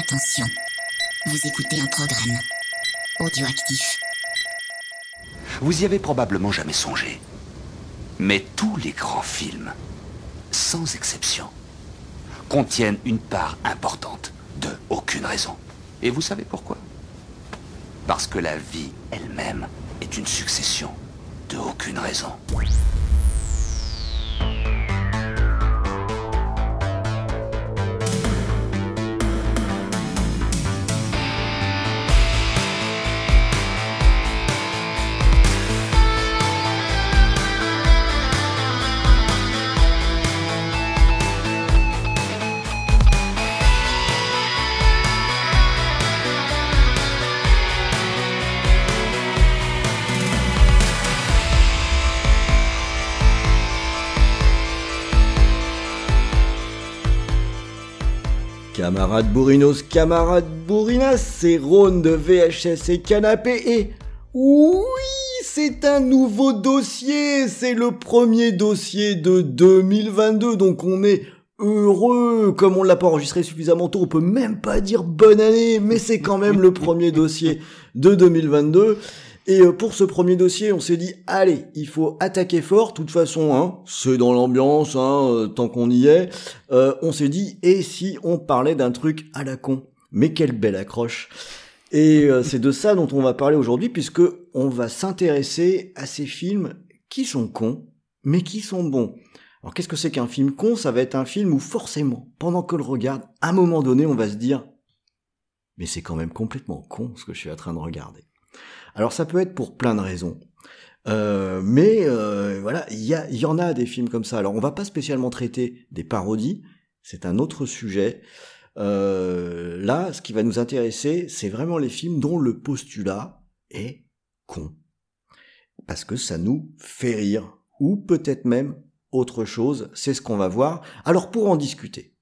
Attention, vous écoutez un programme audioactif. Vous y avez probablement jamais songé. Mais tous les grands films, sans exception, contiennent une part importante de aucune raison. Et vous savez pourquoi? Parce que la vie elle-même est une succession de aucune raison. Camarades bourrinos, camarades bourrinas, c'est Rhône de VHS et Canapé et... Oui, c'est un nouveau dossier, c'est le premier dossier de 2022, donc on est heureux, comme on l'a pas enregistré suffisamment tôt, on peut même pas dire bonne année, mais c'est quand même le premier dossier de 2022. Et euh, pour ce premier dossier, on s'est dit, allez, il faut attaquer fort. De toute façon, hein, c'est dans l'ambiance, hein, euh, tant qu'on y est. Euh, on s'est dit, et si on parlait d'un truc à la con? Mais quelle belle accroche Et c'est de ça dont on va parler aujourd'hui, puisque on va s'intéresser à ces films qui sont cons, mais qui sont bons. Alors qu'est-ce que c'est qu'un film con? Ça va être un film où forcément, pendant qu'on le regarde, à un moment donné, on va se dire, mais c'est quand même complètement con ce que je suis en train de regarder. Alors ça peut être pour plein de raisons. Euh, mais euh, voilà, il y, en a des films comme ça. Alors on va pas spécialement traiter des parodies, c'est un autre sujet. Euh, là, ce qui va nous intéresser, c'est vraiment les films dont le postulat est con. Parce que ça nous fait rire. Ou peut-être même autre chose, c'est ce qu'on va voir. Alors pour en discuter,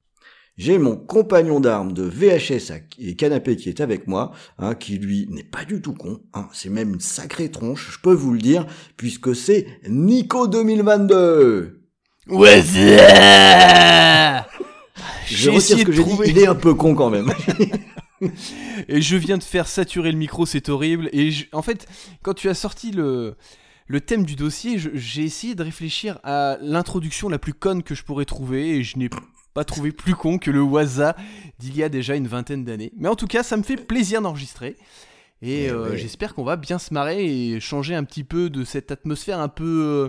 j'ai mon compagnon d'armes de VHS et canapé qui est avec moi, hein, qui lui n'est pas du tout con, hein, c'est même une sacrée tronche, je peux vous le dire, puisque c'est Nico 2022. Ouais, Je retire ce que j'ai dit, il est un peu con quand même. et je viens de faire saturer le micro, c'est horrible. Et en fait, quand tu as sorti le, le thème du dossier, j'ai essayé de réfléchir à l'introduction la plus conne que je pourrais trouver et je n'ai pas trouvé plus con que le Waza d'il y a déjà une vingtaine d'années. Mais en tout cas, ça me fait plaisir d'enregistrer. Et eh euh, j'espère qu'on va bien se marrer et changer un petit peu de cette atmosphère un peu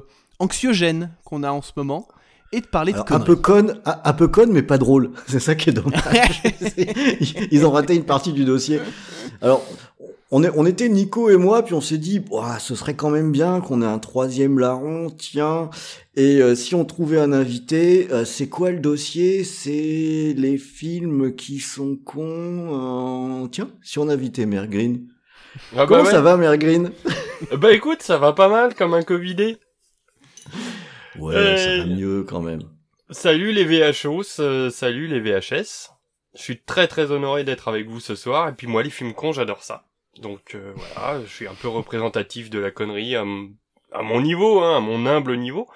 euh, anxiogène qu'on a en ce moment et de parler de Un peu conne, un, peu conne, mais pas drôle. C'est ça qui est dommage. Ils ont raté une partie du dossier. Alors, on, est, on était Nico et moi, puis on s'est dit, ce serait quand même bien qu'on ait un troisième larron, tiens. Et euh, si on trouvait un invité, euh, c'est quoi le dossier? C'est les films qui sont cons. Euh, tiens, si on invitait Mère Green. Ah bah Comment ça va, Mère Green? Bah écoute, ça va pas mal comme un Covidé. Ouais, ça va mieux quand même. Salut les VHOs, salut les VHS. Je suis très très honoré d'être avec vous ce soir. Et puis moi, les films cons, j'adore ça. Donc euh, voilà, je suis un peu représentatif de la connerie à, mon niveau, hein, à mon humble niveau.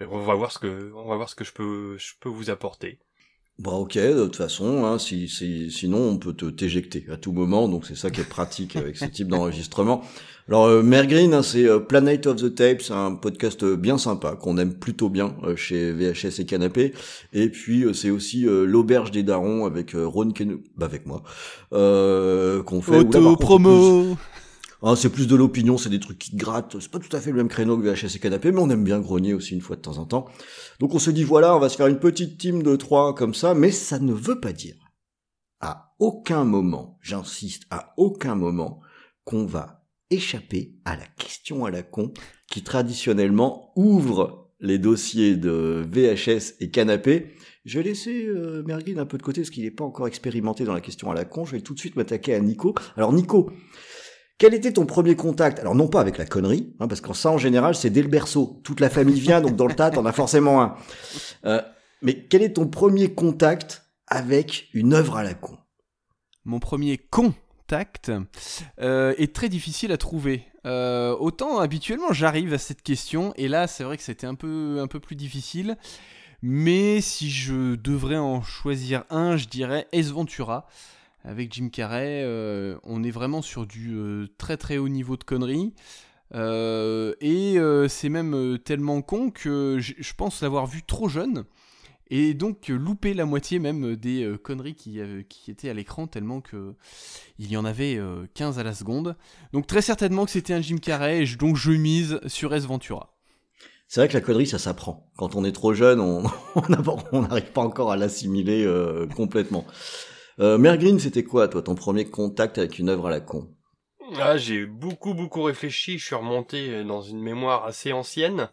on va voir ce que, on va voir ce que je peux, je peux vous apporter. Bon, bah, ok, de toute façon, hein, si, si, sinon on peut te t'éjecter à tout moment, donc c'est ça qui est pratique avec ce type d'enregistrement. Alors, euh, Green, hein, c'est euh, Planet of the Tapes, un podcast euh, bien sympa qu'on aime plutôt bien euh, chez VHS et Canapé. Et puis c'est aussi l'auberge des darons avec Ron Ken, bah avec moi, qu'on fait. Auto promo. Ah, c'est plus de l'opinion, c'est des trucs qui grattent. C'est pas tout à fait le même créneau que VHS et Canapé, mais on aime bien grogner aussi une fois de temps en temps. Donc on se dit voilà, on va se faire une petite team de trois comme ça, mais ça ne veut pas dire à aucun moment, j'insiste, à aucun moment, qu'on va échapper à la question à la con qui traditionnellement ouvre les dossiers de VHS et Canapé. Je vais laisser euh, un peu de côté parce qu'il n'est pas encore expérimenté dans la question à la con. Je vais tout de suite m'attaquer à Nico. Alors Nico, quel était ton premier contact? Alors non pas avec la connerie, hein, parce qu'en ça en général c'est dès le berceau. Toute la famille vient, donc dans le tas t'en as forcément un. Euh, mais quel est ton premier contact avec une œuvre à la con? Mon premier contact euh, est très difficile à trouver. Euh, autant habituellement j'arrive à cette question, et là c'est vrai que c'était un peu, un peu plus difficile. Mais si je devrais en choisir un, je dirais Ace Ventura. Avec Jim Carrey, euh, on est vraiment sur du euh, très très haut niveau de conneries. Euh, et c'est même tellement con que je pense l'avoir vu trop jeune. Et donc louper la moitié même des conneries qui, étaient à l'écran, tellement que il y en avait euh, 15 à la seconde. Donc très certainement que c'était un Jim Carrey, donc je mise sur S Ventura. C'est vrai que la connerie, ça s'apprend. Quand on est trop jeune, on n'arrive pas encore à l'assimiler complètement. Euh, c'était quoi, toi, ton premier contact avec une œuvre à la con? Ah, j'ai beaucoup beaucoup réfléchi, je suis remonté dans une mémoire assez ancienne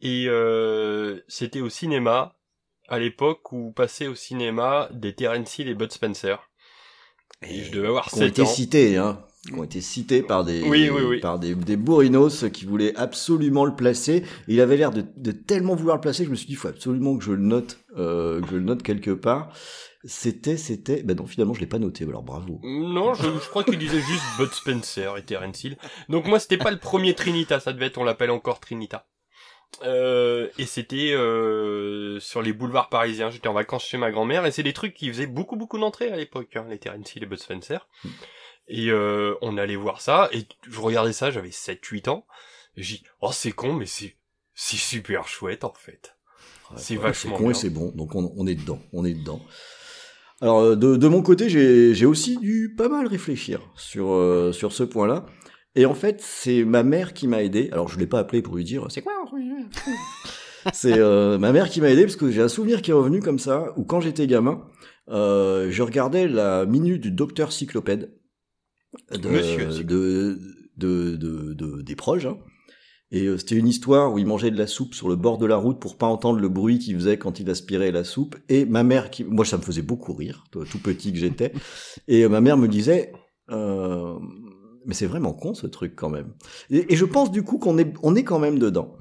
et euh, c'était au cinéma à l'époque où passaient au cinéma des Terence Hill et Bud Spencer. Et je devais avoir Qui ont 7 été ans. cités, hein qui ont été cités par des Oui, oui, oui. par des, des bourrinos qui voulaient absolument le placer. Il avait l'air de, de tellement vouloir le placer que je me suis dit, il faut absolument que je le note, euh, que je le note quelque part. C'était, c'était, ben non, finalement, je l'ai pas noté. Alors bravo. Non, je, je crois qu'il disait juste Bud Spencer et Terence Hill. Donc moi, c'était pas le premier Trinita, ça devait être, on l'appelle encore Trinita. Euh, et c'était euh, sur les boulevards parisiens. J'étais en vacances chez ma grand-mère et c'est des trucs qui faisaient beaucoup beaucoup d'entrées à l'époque, hein, les Terence Hill et Bud Spencer. Et euh, on allait voir ça et je regardais ça, j'avais 7-8 ans. J'ai oh c'est con, mais c'est c'est super chouette en fait. C'est Ouais, vachement con et c'est bon. Donc on, on est dedans, on est dedans. Alors euh, de, de mon côté, j'ai j'ai aussi dû pas mal réfléchir sur euh, sur ce point-là. Et en fait, c'est ma mère qui m'a aidé. Alors je l'ai pas appelé pour lui dire c'est quoi C'est euh, ma mère qui m'a aidé parce que j'ai un souvenir qui est revenu comme ça où quand j'étais gamin, euh, je regardais la minute du docteur Cyclopède de, Monsieur de, de, de, de- des proches. hein. Et euh, c'était une histoire où il mangeait de la soupe sur le bord de la route pour pas entendre le bruit qu'il faisait quand il aspirait la soupe. Et ma mère, qui, moi ça me faisait beaucoup rire, tout petit que j'étais. Et euh, ma mère me disait, euh, mais c'est vraiment con ce truc quand même. Et, et je pense du coup qu'on est, on est quand même dedans.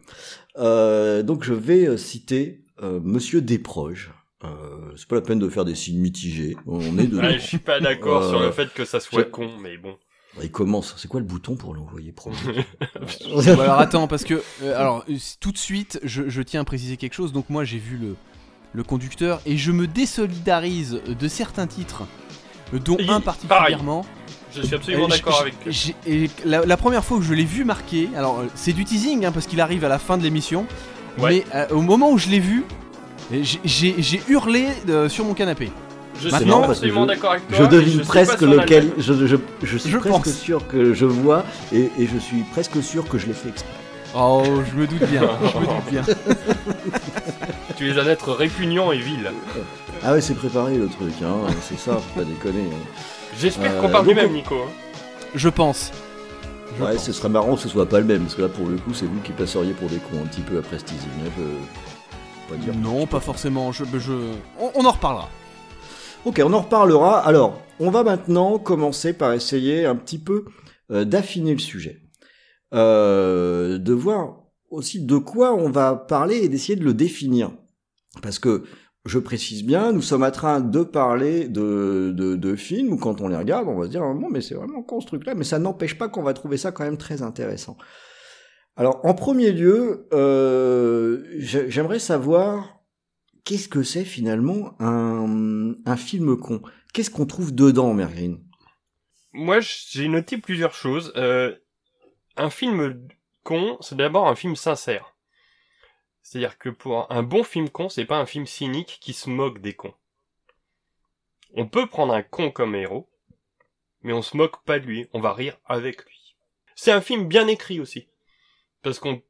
Euh, donc je vais euh, citer euh, Monsieur Desproges. Euh, c'est pas la peine de faire des signes mitigés. On est dedans. Ouais, je suis pas d'accord Euh, sur le fait que ça soit je- con, mais bon. Il commence. C'est quoi le bouton pour l'envoyer Bon, alors attends, parce que euh, alors euh, tout de suite, je, je tiens à préciser quelque chose. Donc moi j'ai vu le, le conducteur et je me désolidarise de certains titres, euh, dont Et un pareil. particulièrement. Je suis absolument d'accord avec. et la, la première fois que je l'ai vu marqué, alors c'est du teasing hein, parce qu'il arrive à la fin de l'émission, Ouais. mais euh, au moment où je l'ai vu, j'ai- hurlé euh, sur mon canapé. Je Maintenant, suis absolument d'accord avec toi. Je devine presque lequel. Je, je, je suis Je presque pense. sûr que je vois et, et je suis presque sûr que je l'ai fait exprès. Oh, je me doute bien, je me doute bien. Tu es un être répugnant et vil. Ah ouais, c'est préparé le truc, hein. c'est ça, faut pas déconner. hein. J'espère Euh, qu'on parle du même, Nico. hein. Je pense. Je Ouais, pense. ce serait marrant que ce soit pas le même, parce que là pour le coup, c'est vous qui passeriez pour des cons un petit peu après ce teasing. hein, je peux pas dire. Non, pas forcément. Je, je... On, on en reparlera. Ok, on en reparlera. Alors, on va maintenant commencer par essayer un petit peu euh, d'affiner le sujet. Euh, de voir aussi de quoi on va parler et d'essayer de le définir. Parce que, je précise bien, nous sommes en train de parler de, de, de films où quand on les regarde, on va se dire, bon, mais c'est vraiment con ce truc-là, mais ça n'empêche pas qu'on va trouver ça quand même très intéressant. Alors, en premier lieu, euh, j'ai- j'aimerais savoir qu'est-ce que c'est finalement un, film con? Qu'est-ce qu'on trouve dedans, Mergreen Moi, j'ai noté plusieurs choses. Euh, un film con, c'est d'abord un film sincère. C'est-à-dire que pour un bon film con, c'est pas un film cynique qui se moque des cons. On peut prendre un con comme héros, mais on se moque pas de lui, on va rire avec lui. C'est un film bien écrit aussi. Parce qu'on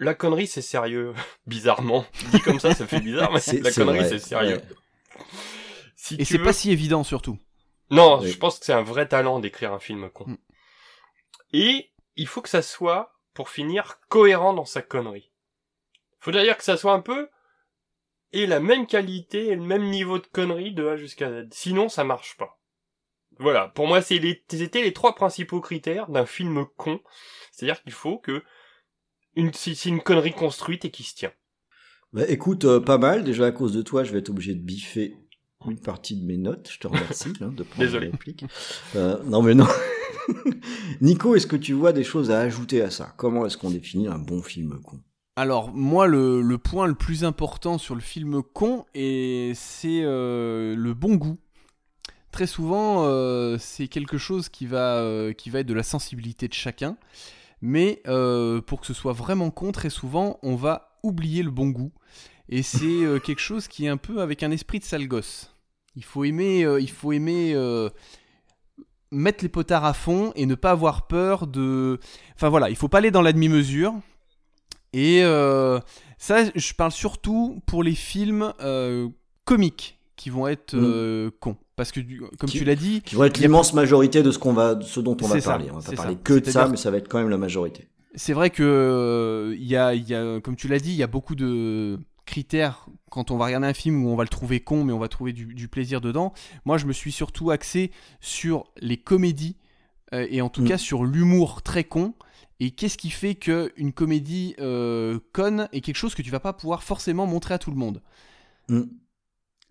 la connerie c'est sérieux, bizarrement. Dit comme ça, ça fait bizarre, mais C'est- la connerie c'est sérieux. ouais. Si Et c'est veux- pas si évident surtout. non, Oui. je pense que c'est un vrai talent d'écrire un film con. Mm. Et il faut que ça soit, pour finir, cohérent dans sa connerie. Faut d'ailleurs que ça soit un peu et la même qualité et le même niveau de connerie de A jusqu'à Z. Sinon, ça marche pas. Voilà, pour moi, c'est les, c'était les trois principaux critères d'un film con. C'est-à-dire qu'il faut que une, c'est une connerie construite et qui se tient. Bah, écoute, euh, pas mal. Déjà, à cause de toi, je vais être obligé de biffer une partie de mes notes. Je te remercie hein, de prendre Désolé. Euh, non, mais non. Nico, est-ce que tu vois des choses à ajouter à ça? Comment est-ce qu'on définit un bon film con? Alors, moi, le, le point le plus important sur le film con, et c'est euh, le bon goût. très souvent, euh, c'est quelque chose qui va, euh, qui va être de la sensibilité de chacun. Mais euh, pour que ce soit vraiment con, très souvent, on va oublier le bon goût. Et c'est euh, quelque chose qui est un peu avec un esprit de sale gosse. Il faut aimer, euh, il faut aimer mettre les potards à fond et ne pas avoir peur de. Enfin voilà, il faut pas aller dans la demi-mesure. Et ça, je parle surtout pour les films comiques qui vont être Mm. euh, cons. Parce que, du- comme Qui- tu l'as dit, Qui vont être l'immense majorité de ce qu'on va, de ce dont on va ça, parler. On va pas parler ça. que de ça, mais ça va être quand même la majorité. c'est vrai que euh, il y, a, y a, comme tu l'as dit, il y a beaucoup de critères quand on va regarder un film où on va le trouver con, mais on va trouver du, du plaisir dedans. Moi, je me suis surtout axé sur les comédies euh, et en tout Mm. cas sur l'humour très con. Et qu'est-ce qui fait que une comédie euh, conne est quelque chose que tu vas pas pouvoir forcément montrer à tout le monde? Mm.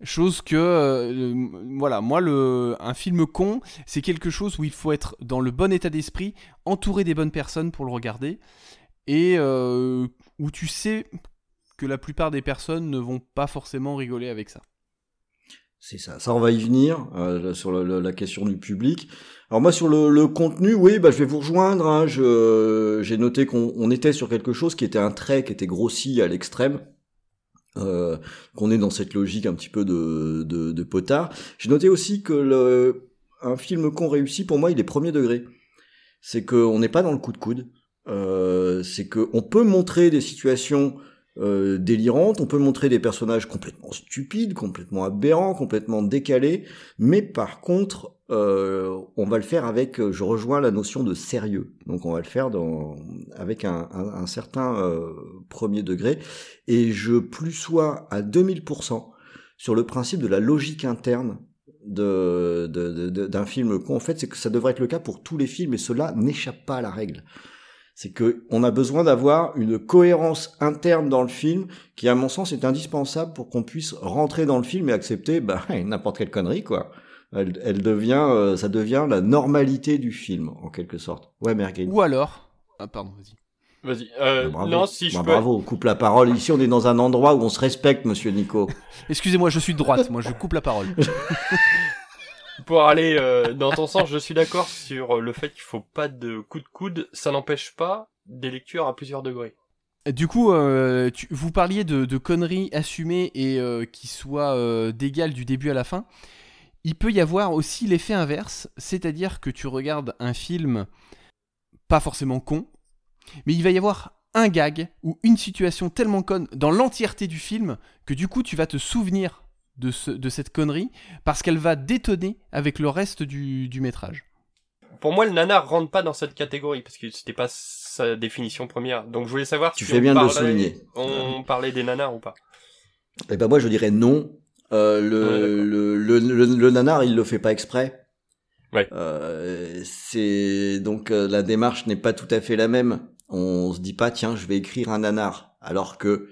Chose que, euh, voilà, moi, le, un film con, c'est quelque chose où il faut être dans le bon état d'esprit, entouré des bonnes personnes pour le regarder, et euh, où tu sais que la plupart des personnes ne vont pas forcément rigoler avec ça. C'est ça. Ça, on va y venir euh, sur la question du public. Alors moi, sur le, contenu, oui, bah, je vais vous rejoindre. hein. J'ai noté qu'on on était sur quelque chose qui était un trait qui était grossi à l'extrême. Euh, qu'on est dans cette logique un petit peu de, de, de potard. J'ai noté aussi que le, un film qu'on réussit, pour moi, il est premier degré. C'est qu'on n'est pas dans le coup de coude. Euh, c'est qu'on peut montrer des situations euh, délirantes, on peut montrer des personnages complètement stupides, complètement aberrants, complètement décalés, mais par contre, euh, on va le faire avec, euh, je rejoins la notion de sérieux, donc on va le faire dans, avec un, certain euh, premier degré, et je plus sois à 2000% sur le principe de la logique interne d'un film. Con. En fait, c'est que ça devrait être le cas pour tous les films, et cela n'échappe pas à la règle c'est que on a besoin d'avoir une cohérence interne dans le film qui, à mon sens, est indispensable pour qu'on puisse rentrer dans le film et accepter bah, n'importe quelle connerie, quoi. Elle, elle devient, euh, ça devient la normalité du film, en quelque sorte. Ouais, Merguez. Ou alors... Ah, pardon, vas-y. Vas-y. Euh, Bah, bravo. non, si je Bah, peux. Bravo, on coupe la parole. Ici, on est dans un endroit où on se respecte, monsieur Nico. Excusez-moi, je suis de droite, moi je coupe la parole. Pour aller euh, dans ton sens, je suis d'accord sur le fait qu'il faut pas de coup de coude. Ça n'empêche pas des lectures à plusieurs degrés. Du coup, euh, vous parliez de, conneries assumées et euh, qui soient euh, d'égales du début à la fin. Il peut y avoir aussi l'effet inverse, c'est-à-dire que tu regardes un film pas forcément con, mais il va y avoir un gag ou une situation tellement conne dans l'entièreté du film que du coup tu vas te souvenir de, ce- de cette connerie parce qu'elle va détonner avec le reste du, du métrage. Pour moi, le nanar rentre pas dans cette catégorie parce que c'était pas sa définition première. Donc je voulais savoir Tu si fais on bien de le parlait- souligner. On parlait des nanars ou pas. Et ben moi, je dirais non. Euh, le, le, le, le, le nanar, il le fait pas exprès. Ouais. Euh, c'est donc euh, la démarche n'est pas tout à fait la même. On se dit pas tiens, je vais écrire un nanar, alors que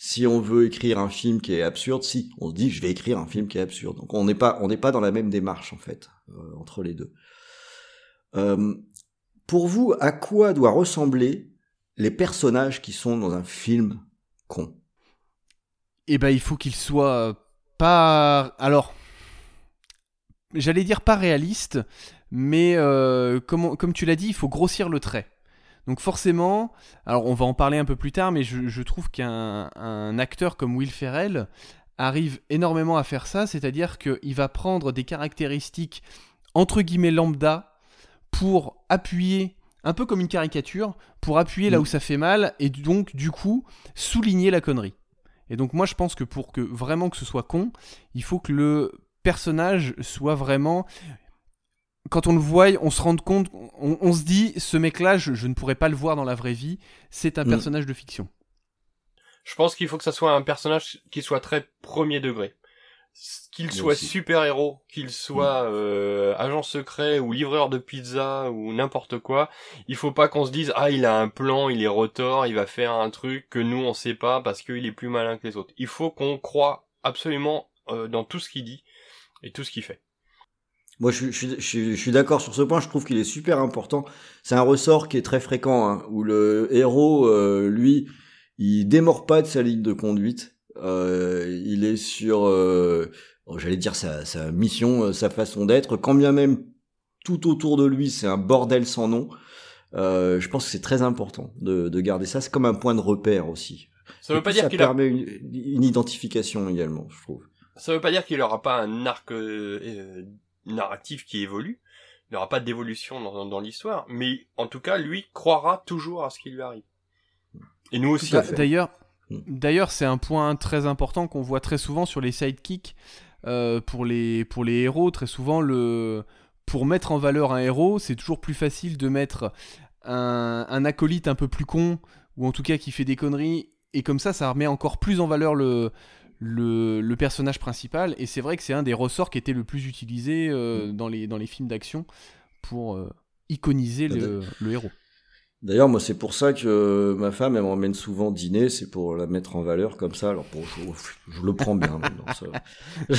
si on veut écrire un film qui est absurde, si on se dit je vais écrire un film qui est absurde. Donc on n'est pas on n'est pas dans la même démarche en fait euh, entre les deux. Euh, pour vous, à quoi doit ressembler les personnages qui sont dans un film con? Eh ben, il faut qu'il soit pas. Alors, j'allais dire pas réaliste, mais euh, comme, comme tu l'as dit, il faut grossir le trait. Donc forcément, alors on va en parler un peu plus tard, mais je, je trouve qu'un un acteur comme Will Ferrell arrive énormément à faire ça, c'est-à-dire qu'il va prendre des caractéristiques entre guillemets lambda pour appuyer, un peu comme une caricature, pour appuyer là Mm. où ça fait mal, et donc du coup souligner la connerie. Et donc moi je pense que pour que vraiment que ce soit con, il faut que le personnage soit vraiment... Quand on le voit, on se rend compte, on, on se dit, ce mec-là, je, je ne pourrais pas le voir dans la vraie vie, c'est un Mm. personnage de fiction. Je pense qu'il faut que ça soit un personnage qui soit très premier degré. Qu'il soit super-héros, qu'il soit euh, agent secret ou livreur de pizza ou n'importe quoi, il faut pas qu'on se dise ah il a un plan, il est rotor, il va faire un truc que nous on sait pas parce qu'il est plus malin que les autres. Il faut qu'on croit absolument euh, dans tout ce qu'il dit et tout ce qu'il fait. Moi, je, suis- je, je, je suis d'accord sur ce point. Je trouve qu'il est super important. C'est un ressort qui est très fréquent, hein, où le héros, euh, lui, il démord pas de sa ligne de conduite. Euh, il est sur, euh, oh, j'allais dire sa, sa mission, euh, sa façon d'être, quand bien même tout autour de lui c'est un bordel sans nom. Euh, je pense que c'est très important de, de garder ça. C'est comme un point de repère aussi. Ça veut Et pas dire qu'il a... permet une, une identification également, je trouve. ça veut pas dire qu'il aura pas un arc euh, narratif qui évolue. Il n'aura pas d'évolution dans, dans l'histoire, mais en tout cas, lui croira toujours à ce qui lui arrive. Et nous aussi. D'ailleurs, Mm. d'ailleurs, c'est un point très important qu'on voit très souvent sur les sidekicks euh, pour les pour les héros. Très souvent, le pour mettre en valeur un héros, c'est toujours plus facile de mettre un, un acolyte un peu plus con ou en tout cas qui fait des conneries et comme ça, ça remet encore plus en valeur le le, le personnage principal. Et c'est vrai que c'est un des ressorts qui était le plus utilisé euh, dans les dans les films d'action pour euh, iconiser le, le héros. D'ailleurs, moi, c'est pour ça que ma femme, elle m'emmène souvent dîner, c'est pour la mettre en valeur comme ça. Alors, bon, je, je le prends bien. maintenant, ça.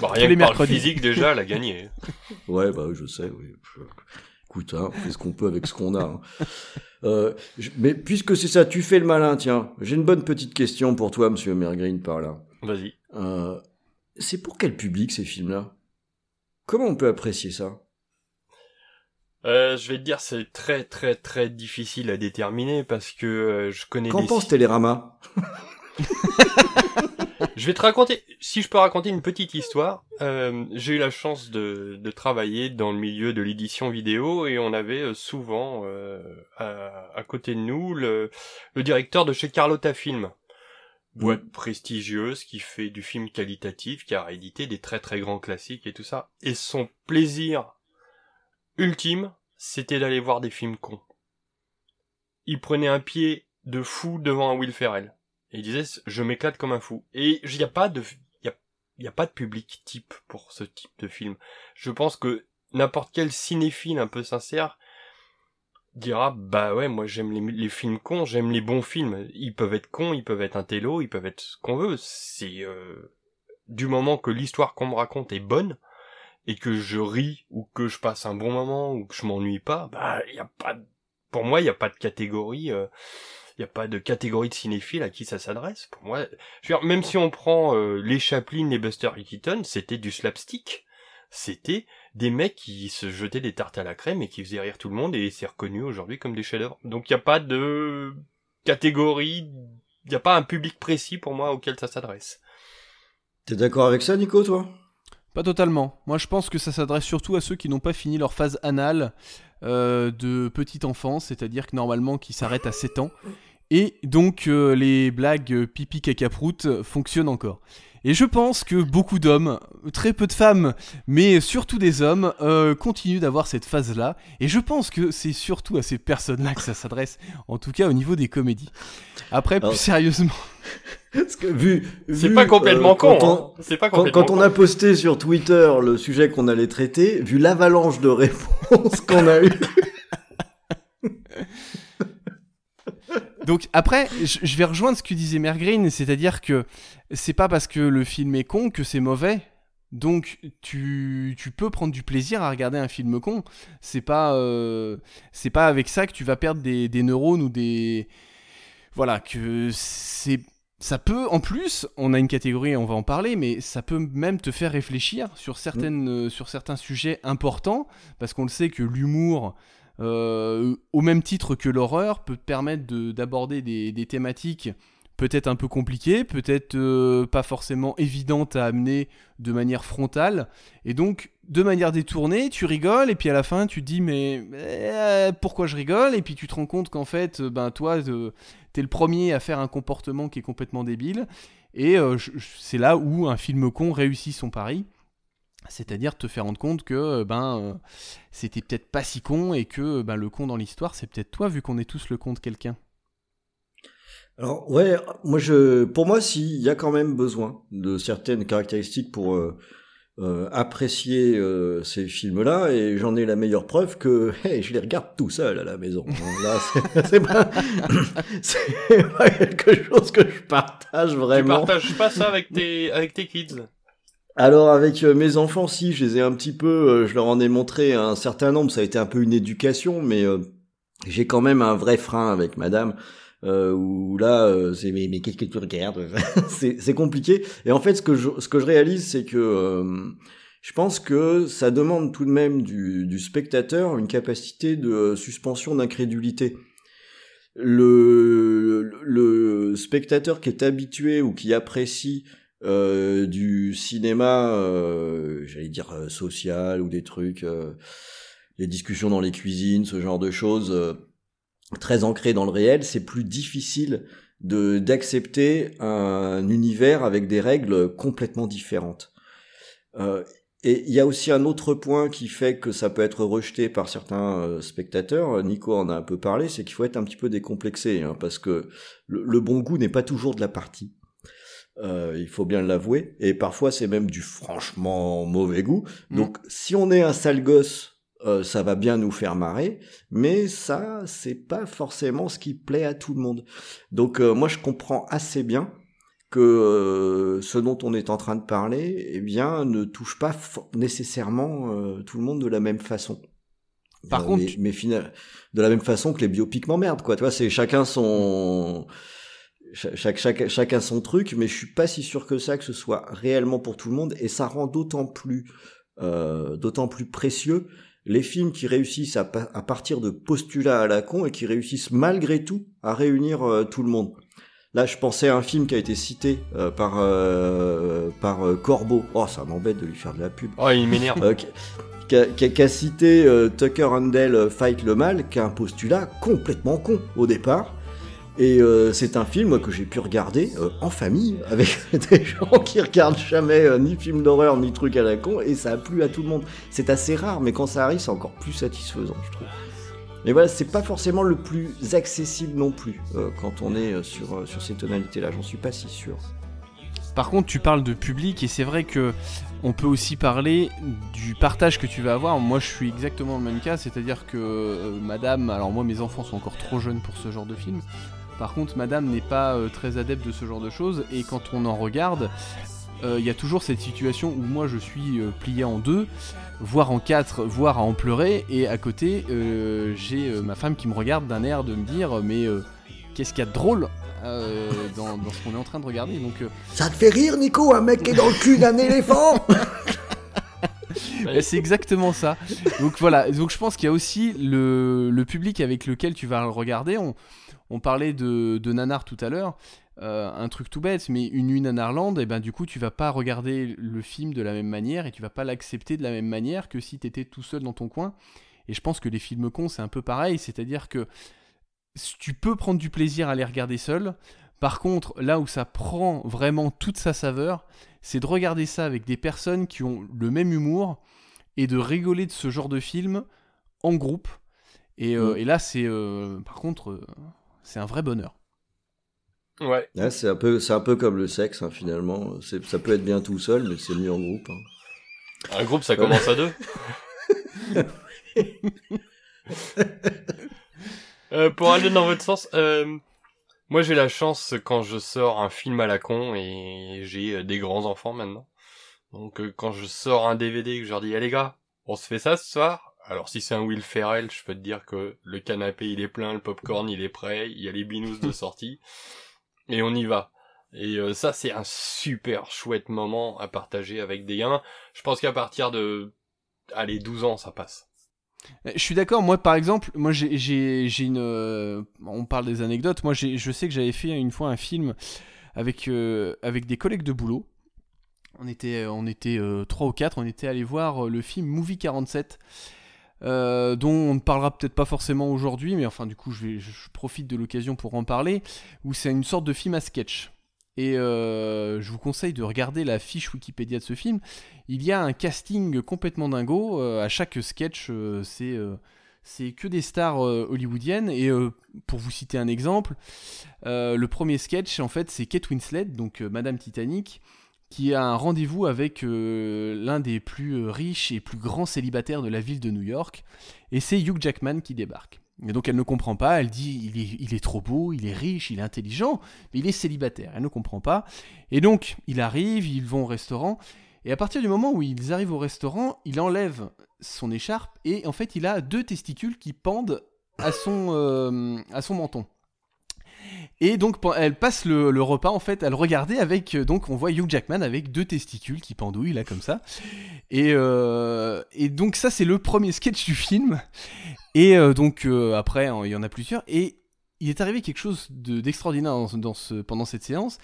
Bah, rien les que par le mercredis. physique, déjà, elle a gagné. Ouais, bah, oui, je sais, oui. Écoute, hein, on fait ce qu'on peut avec ce qu'on a. hein. Euh, je- Mais puisque c'est ça, tu fais le malin, tiens. J'ai une bonne petite question pour toi, monsieur Mergreen, par là. Vas-y. Euh, c'est pour quel public, ces films-là? Comment on peut apprécier ça? Euh, je vais te dire, c'est très très très difficile à déterminer parce que euh, je connais Qu'en des... pense Télérama? Je vais te raconter, si je peux raconter une petite histoire, euh, j'ai eu la chance de, de travailler dans le milieu de l'édition vidéo et on avait euh, souvent à, à côté de nous le, le directeur de chez Carlotta Film, boîte prestigieuse qui fait du film qualitatif, qui a réédité des très très grands classiques et tout ça. Et son plaisir ultime, c'était d'aller voir des films cons. Il prenait un pied de fou devant un Will Ferrell. Et il disait, je m'éclate comme un fou. Et il n'y a pas de, il y a, y a pas de public type pour ce type de film. Je pense que n'importe quel cinéphile un peu sincère dira, bah ouais, moi j'aime les, films cons, j'aime les bons films. Ils peuvent être cons, ils peuvent être intello, ils peuvent être ce qu'on veut. C'est, euh, du moment que l'histoire qu'on me raconte est bonne, et que je ris, ou que je passe un bon moment, ou que je m'ennuie pas, bah, il y a pas pour moi, il a pas de catégorie, euh, il n'y a pas de catégorie de cinéphile à qui ça s'adresse. Pour moi, je veux dire, même si on prend euh, les Chaplin, les Buster Keaton, c'était du slapstick. C'était des mecs qui se jetaient des tartes à la crème et qui faisaient rire tout le monde et c'est reconnu aujourd'hui comme des chefs-d'œuvre. Donc il n'y a pas de catégorie, il n'y a pas un public précis pour moi auquel ça s'adresse. T'es d'accord avec ça, Nico, toi? Pas totalement. Moi, je pense que ça s'adresse surtout à ceux qui n'ont pas fini leur phase anale euh, de petite enfance, c'est-à-dire que normalement qui s'arrêtent à 7 ans. Et donc euh, les blagues pipi caca prout euh, fonctionnent encore. Et je pense que beaucoup d'hommes, très peu de femmes, mais surtout des hommes, euh, continuent d'avoir cette phase-là. Et je pense que c'est surtout à ces personnes-là que ça s'adresse, en tout cas au niveau des comédies. Après, plus Alors, sérieusement, Parce que vu, C'est pas complètement euh, con. quand on- hein. C'est pas complètement quand on con. a posté sur Twitter le sujet qu'on allait traiter, vu l'avalanche de réponses qu'on a eu, Donc après, je vais rejoindre ce que disait Mergreen, c'est-à-dire que c'est pas parce que le film est con que c'est mauvais. Donc tu, tu peux prendre du plaisir à regarder un film con. C'est pas euh, c'est pas avec ça que tu vas perdre des, des neurones ou des voilà que c'est ça peut en plus on a une catégorie on va en parler mais ça peut même te faire réfléchir sur certaines euh, sur certains sujets importants parce qu'on le sait que l'humour euh, au même titre que l'horreur, peut te permettre de- d'aborder des, thématiques peut-être un peu compliquées, peut-être euh, pas forcément évidentes à amener de manière frontale. Et donc, de manière détournée, tu rigoles, et puis à la fin, tu te dis, mais euh, pourquoi je rigole? Et puis tu te rends compte qu'en fait, ben, toi, t'es le premier à faire un comportement qui est complètement débile. Et c'est là où un film con réussit son pari. C'est-à-dire te faire rendre compte que euh, ben euh, c'était peut-être pas si con et que ben, le con dans l'histoire c'est peut-être toi vu qu'on est tous le con de quelqu'un. alors ouais, moi je, pour moi, si il y a quand même besoin de certaines caractéristiques pour euh, euh, apprécier euh, ces films-là, et j'en ai la meilleure preuve que hey, je les regarde tout seul à la maison. hein. Là, c'est- c'est pas, c'est pas quelque chose que je partage Tu vraiment. partages pas ça avec tes, avec tes kids? Alors avec euh, mes enfants, si, je les ai un petit peu, euh, je leur en ai montré un certain nombre, ça a été un peu une éducation, mais euh, j'ai quand même un vrai frein avec madame. euh, où là, euh, c'est mais, mais qu'est-ce que C'est compliqué. Et en fait, ce que je, réalise, c'est que je pense que ça demande tout de même du, du spectateur une capacité de suspension d'incrédulité. Le, le spectateur qui est habitué ou qui apprécie euh, du cinéma, euh, j'allais dire euh, social ou des trucs, euh, les discussions dans les cuisines, ce genre de choses euh, très ancrées dans le réel, c'est plus difficile de d'accepter un univers avec des règles complètement différentes. Et il y a aussi un autre point qui fait que ça peut être rejeté par certains spectateurs. Nico en a un peu parlé, c'est qu'il faut être un petit peu décomplexé, hein, parce que le bon goût n'est pas toujours de la partie. Euh, il faut bien l'avouer. Et parfois, c'est même du franchement mauvais goût. Mm. Donc, si on est un sale gosse, euh, ça va bien nous faire marrer. Mais ça, c'est pas forcément ce qui plaît à tout le monde. Donc, euh, moi, je comprends assez bien que euh, ce dont on est en train de parler, eh bien, ne touche pas nécessairement euh, tout le monde de la même façon. Par Euh, contre, mais, mais fina- de la même façon que les biopics m'emmerdent, quoi. Tu vois, c'est chacun son, chaque, chaque, chacun son truc, mais je suis pas si sûr que ça que ce soit réellement pour tout le monde, et ça rend d'autant plus, euh, d'autant plus précieux les films qui réussissent à, pa- à partir de postulats à la con et qui réussissent malgré tout à réunir euh, tout le monde. Là, je pensais à un film qui a été cité euh, par euh, par euh, Corbeau. Oh, ça m'embête de lui faire de la pub. Oh, il m'énerve. Qui- a, a cité Tucker Handel Fight le mal, qui a un postulat complètement con au départ. Et euh, c'est un film que j'ai pu regarder euh, en famille avec des gens qui regardent jamais euh, ni film d'horreur ni truc à la con et ça a plu à tout le monde. C'est assez rare, mais quand ça arrive, c'est encore plus satisfaisant, je trouve. Mais voilà, c'est pas forcément le plus accessible non plus quand on est sur, sur ces tonalités-là. J'en suis pas si sûr. Par contre, tu parles de public et c'est vrai que on peut aussi parler du partage que tu vas avoir. Moi, je suis exactement le même cas, c'est-à-dire que Madame, alors moi, mes enfants sont encore trop jeunes pour ce genre de film. Par contre, Madame n'est pas euh, très adepte de ce genre de choses et quand on en regarde, euh, il y a toujours cette situation où moi, je suis euh, plié en deux, voire en quatre, voire à en pleurer, et à côté, euh, j'ai euh, ma femme qui me regarde d'un air de me dire, mais euh, qu'est-ce qu'il y a de drôle euh, dans, dans ce qu'on est en train de regarder? Donc euh, Ça te fait rire, Nico, un mec qui est dans le cul d'un éléphant? Bah, c'est exactement ça. Donc voilà, donc je pense qu'il y a aussi le, le public avec lequel tu vas le regarder. On, on parlait de, de Nanar tout à l'heure, euh, un truc tout bête, mais une nuit Nanarland, et ben du coup tu vas pas regarder le film de la même manière et tu vas pas l'accepter de la même manière que si tu étais tout seul dans ton coin. Et je pense que les films cons c'est un peu pareil, c'est-à-dire que tu peux prendre du plaisir à les regarder seul. Par contre, là où ça prend vraiment toute sa saveur, c'est de regarder ça avec des personnes qui ont le même humour et de rigoler de ce genre de film en groupe. Et, euh, Mm. et là, c'est euh, par contre, c'est un vrai bonheur. Ouais. Ouais, c'est un peu, c'est un peu comme le sexe hein, finalement. C'est, ça peut être bien tout seul, mais c'est mieux en groupe. hein. Un groupe, ça commence à deux. Euh, pour aller dans votre sens, euh, moi j'ai la chance quand je sors un film à la con et j'ai euh, des grands enfants maintenant. Donc euh, quand je sors un DVD que je leur dis, eh les gars, on se fait ça ce soir? Alors si c'est un Will Ferrell, je peux te dire que le canapé il est plein, le popcorn il est prêt, il y a les binous de sortie et on y va. Et euh, ça c'est un super chouette moment à partager avec des gamins. Je pense qu'à partir de allez 12 ans ça passe. Euh, Je suis d'accord, moi par exemple, moi j'ai- une... euh, on parle des anecdotes, moi je sais que j'avais fait une fois un film avec, des collègues de boulot. On était, on était euh, 3 ou 4, on était allé voir le film Movie 47, euh, dont on ne parlera peut-être pas forcément aujourd'hui, mais enfin du coup je, profite de l'occasion pour en parler, où c'est une sorte de film à sketch. Et euh, je vous conseille de regarder la fiche Wikipédia de ce film. Il y a un casting complètement dingo. euh, à chaque sketch, c'est que des stars hollywoodiennes. Et pour vous citer un exemple, le premier sketch, en fait, c'est Kate Winslet, donc Madame Titanic, qui a un rendez-vous avec euh, l'un des plus euh, riches et plus grands célibataires de la ville de New York. Et c'est Hugh Jackman qui débarque. Et donc elle ne comprend pas, elle dit il est, trop beau, il est riche, il est intelligent, mais il est célibataire, elle ne comprend pas. Et donc il arrive, ils vont au restaurant, et à partir du moment où ils arrivent au restaurant, il enlève son écharpe, et en fait il a deux testicules qui pendent à son, euh, à son menton. Et donc elle passe le, le repas en fait, elle regardait avec euh, donc on voit Hugh Jackman avec deux testicules qui pendouillent là comme ça. Et, euh, donc ça c'est le premier sketch du film. Et euh, donc après hein, il y en a plusieurs. Et il est arrivé quelque chose de- d'extraordinaire dans, ce- pendant cette séance,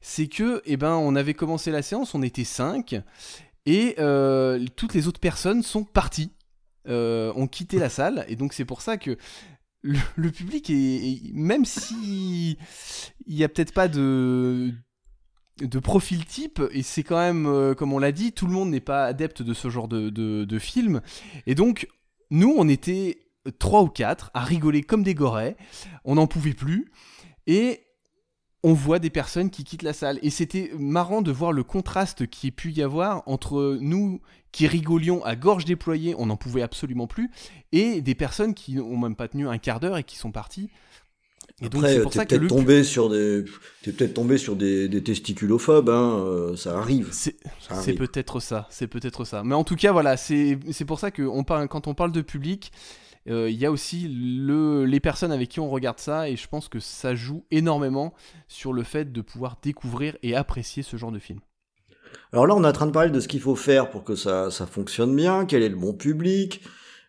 c'est que eh ben on avait commencé la séance, on était cinq et toutes les autres personnes sont parties, euh, ont quitté la salle et donc c'est pour ça que le, public est, même si il y a peut-être pas de profil type et c'est quand même euh, comme on l'a dit tout le monde n'est pas adepte de ce genre de film. Et donc nous on était trois ou quatre à rigoler comme des gorets. On n'en pouvait plus. Et on voit des personnes qui quittent la salle et c'était marrant de voir le contraste qui ait pu y avoir entre nous qui rigolions à gorge déployée on n'en pouvait absolument plus et des personnes qui n'ont même pas tenu un quart d'heure et qui sont parties et donc Après, t'es peut-être tombé sur des, t'es peut-être tombé sur des, des testiculophobes, hein, euh, ça arrive. C'est peut-être ça, c'est peut-être ça. Mais en tout cas, voilà, c'est c'est pour ça que on parle, quand on parle de public, euh, il y a aussi le, les personnes avec qui on regarde ça, et je pense que ça joue énormément sur le fait de pouvoir découvrir et apprécier ce genre de film. Alors là, on est en train de parler de ce qu'il faut faire pour que ça, ça fonctionne bien, quel est le bon public,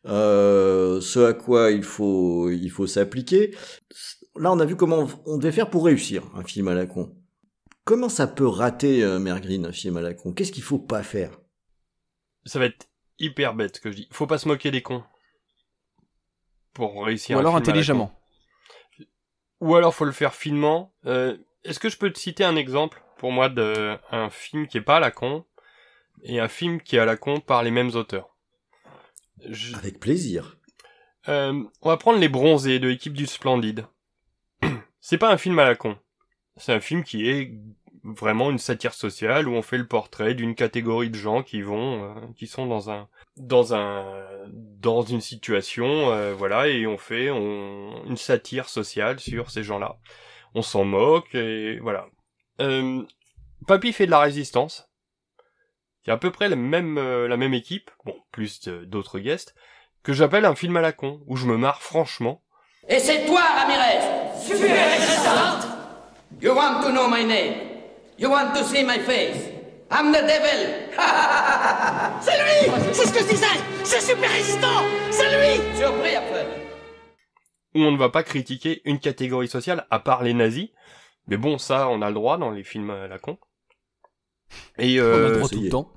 euh, ce à quoi il faut, il faut s'appliquer. Là, on a vu comment on devait faire pour réussir un film à la con. Comment ça peut rater, euh, Mère Green, un film à la con? Qu'est-ce qu'il faut pas faire? Ça va être hyper bête ce que je dis. Faut pas se moquer des cons. Pour réussir Ou un alors film intelligemment. Ou alors faut le faire finement. Euh, Est-ce que je peux te citer un exemple pour moi de un film qui est pas à la con et un film qui est à la con par les mêmes auteurs? Je- Avec plaisir. Euh, on va prendre Les Bronzés de l'équipe du Splendide. C'est pas un film à la con. C'est un film qui est vraiment une satire sociale où on fait le portrait d'une catégorie de gens qui vont, euh, qui sont dans un, dans un, dans une situation, euh, voilà, et on fait on- une satire sociale sur ces gens-là. On s'en moque et voilà. Euh, Papy fait de la résistance. C'est à peu près la même, euh, la même équipe, bon, plus d'autres guests, que j'appelle un film à la con, où je me marre franchement. Et c'est toi, Ramirez You want to know my name You want to see my face? I'm the devil C'est lui C'est ce que je disais C'est super résistant C'est lui Surpris après où on ne va pas critiquer une catégorie sociale à part les nazis. Mais bon, ça, on a le droit dans les films à la con. Et, on a euh, le droit tout le temps.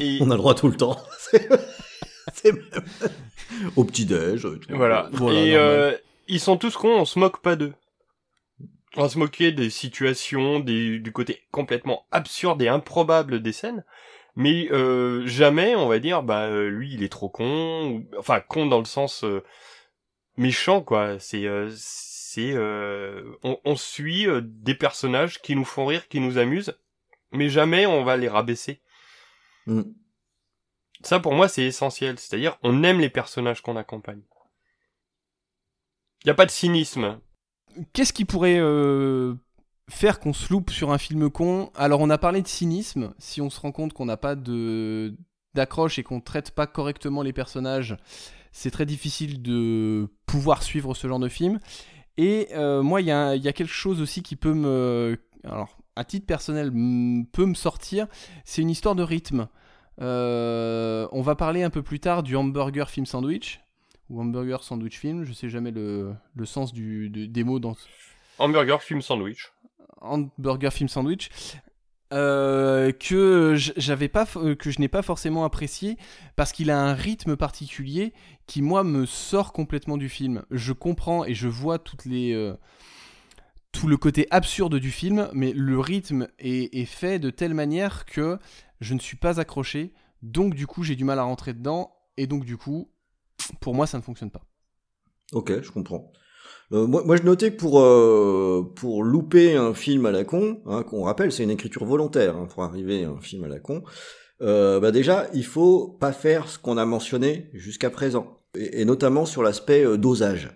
et- On a le droit tout le temps. C'est- C'est même... Au petit-déj. tu vois. voilà. Voilà, et euh, ils sont tous cons, on se moque pas d'eux. On va se moquer des situations, des, du côté complètement absurde et improbable des scènes. Mais euh, jamais on va dire, bah euh, lui il est trop con, ou- enfin con dans le sens euh, méchant quoi. C'est euh, c'est euh, on, on suit des personnages qui nous font rire, qui nous amusent, mais jamais on va les rabaisser. Mm. Ça pour moi c'est essentiel, c'est-à-dire on aime les personnages qu'on accompagne. Y a pas de cynisme. Qu'est-ce qui pourrait euh, faire qu'on se loupe sur un film con? Alors, on a parlé de cynisme. Si on se rend compte qu'on n'a pas d'accroche et qu'on traite pas correctement les personnages, c'est très difficile de pouvoir suivre ce genre de film. Et euh, moi, il y, a- quelque chose aussi qui peut me, alors à titre personnel, peut me sortir. C'est une histoire de rythme. Euh, on va parler un peu plus tard du hamburger film sandwich ou hamburger sandwich film. Je sais jamais le, le sens du, des mots dans Hamburger, film, sandwich. hamburger film sandwich euh, que j'avais pas euh, que je n'ai pas forcément apprécié parce qu'il a un rythme particulier qui moi me sort complètement du film. Je comprends et je vois toutes les euh, tout le côté absurde du film, mais le rythme est, est fait de telle manière que je ne suis pas accroché, donc du coup j'ai du mal à rentrer dedans et donc du coup pour moi ça ne fonctionne pas. Ok, je comprends. Euh, moi, moi, je notais que pour euh, pour louper un film à la con, hein, qu'on rappelle, c'est une écriture volontaire hein, pour arriver à un film à la con. Euh, bah déjà, il faut pas faire ce qu'on a mentionné jusqu'à présent, et, et notamment sur l'aspect euh, dosage.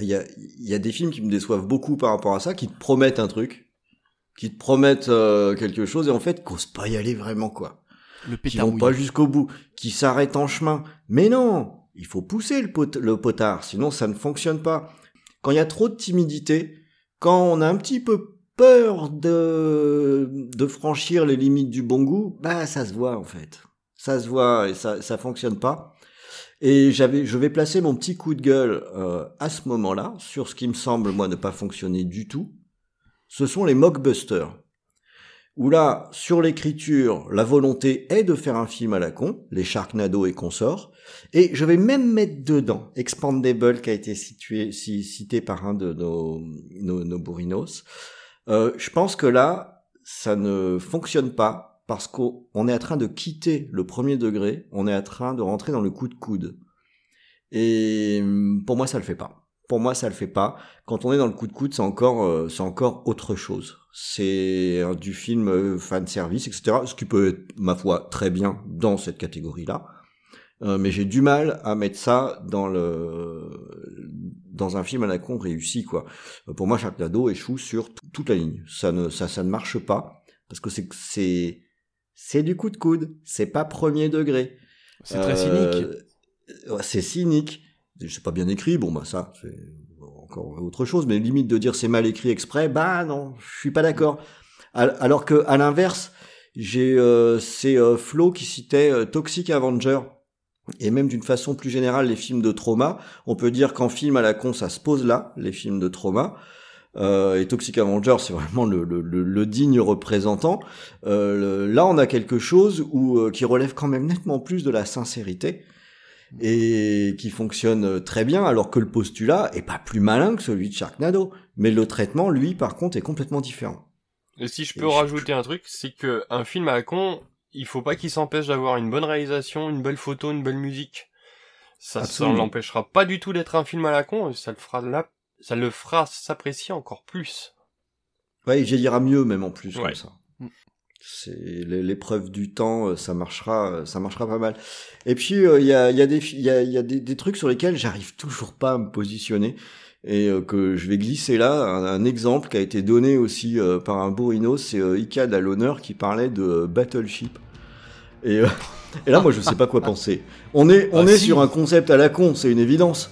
Il y a y a des films qui me déçoivent beaucoup par rapport à ça, qui te promettent un truc, qui te promettent quelque chose et en fait qu'osent pas y aller vraiment quoi Le qui vont pas jusqu'au bout, qui s'arrêtent en chemin. Mais non, il faut pousser le, pot- le potard, sinon ça ne fonctionne pas. Quand il y a trop de timidité, quand on a un petit peu peur de, de franchir les limites du bon goût, bah ça se voit en fait. Ça se voit et ça ça fonctionne pas. Et j'avais, je vais placer mon petit coup de gueule euh, à ce moment-là sur ce qui me semble moi ne pas fonctionner du tout. Ce sont les mockbusters. Où là, sur l'écriture, la volonté est de faire un film à la con, les Sharknado et consorts. Et je vais même mettre dedans Expandable qui a été situé, si, cité par un de nos, nos, nos bourrinos. Euh, je pense que là, ça ne fonctionne pas parce qu'on est en train de quitter le premier degré, on est en train de rentrer dans le coup de coude. Et hum, pour moi, ça le fait pas. Pour moi, ça le fait pas. Quand on est dans le coup de coude, c'est encore, euh, c'est encore autre chose. C'est euh, du film euh, fan service, etc. Ce qui peut être, ma foi, très bien dans cette catégorie-là. Euh, mais j'ai du mal à mettre ça dans le dans un film à la con réussi quoi. Euh, Pour moi, Sharknado échoue sur toute la ligne. Ça ne ça ça ne marche pas parce que c'est c'est c'est du coup de coude. C'est pas premier degré. C'est très cynique. Euh, ouais, c'est cynique. C'est pas bien écrit. Bon bah ça c'est encore autre chose. Mais limite de dire c'est mal écrit exprès, bah non, je suis pas d'accord. Al- Alors que à l'inverse, j'ai euh, c'est Flo qui citait Toxic Avenger et même d'une façon plus générale les films de trauma. On peut dire qu'en film à la con, ça se pose là, les films de trauma. Euh, et Toxic Avenger, c'est vraiment le, le, le, le digne représentant. Euh, le- là, on a quelque chose où, euh, qui relève quand même nettement plus de la sincérité et qui fonctionne très bien, alors que le postulat est pas plus malin que celui de Sharknado. Mais le traitement, lui, par contre, est complètement différent. Et si je Et peux je- rajouter un truc, c'est que un film à la con, il faut pas qu'il s'empêche d'avoir une bonne réalisation, une belle photo, une belle musique. Ça, ça Absolument. l'empêchera pas du tout d'être un film à la con, et ça le fera là, ça le fera s'apprécier encore plus. Ouais, il vieillira mieux même en plus Ouais. comme ça. C'est l'é- l'épreuve du temps, euh, ça marchera, euh, ça marchera pas mal. Et puis euh, il y a, il y a des, fi- il y a, il y a des, des trucs sur lesquels j'arrive toujours pas à me positionner et euh, que je vais glisser là. Un, un exemple qui a été donné aussi euh, par un bourrino, c'est euh, Icad à l'honneur qui parlait de euh, Battleship. Et, euh, et là, moi, je sais pas quoi penser. On est, on Ah, est si. sur un concept à la con, c'est une évidence.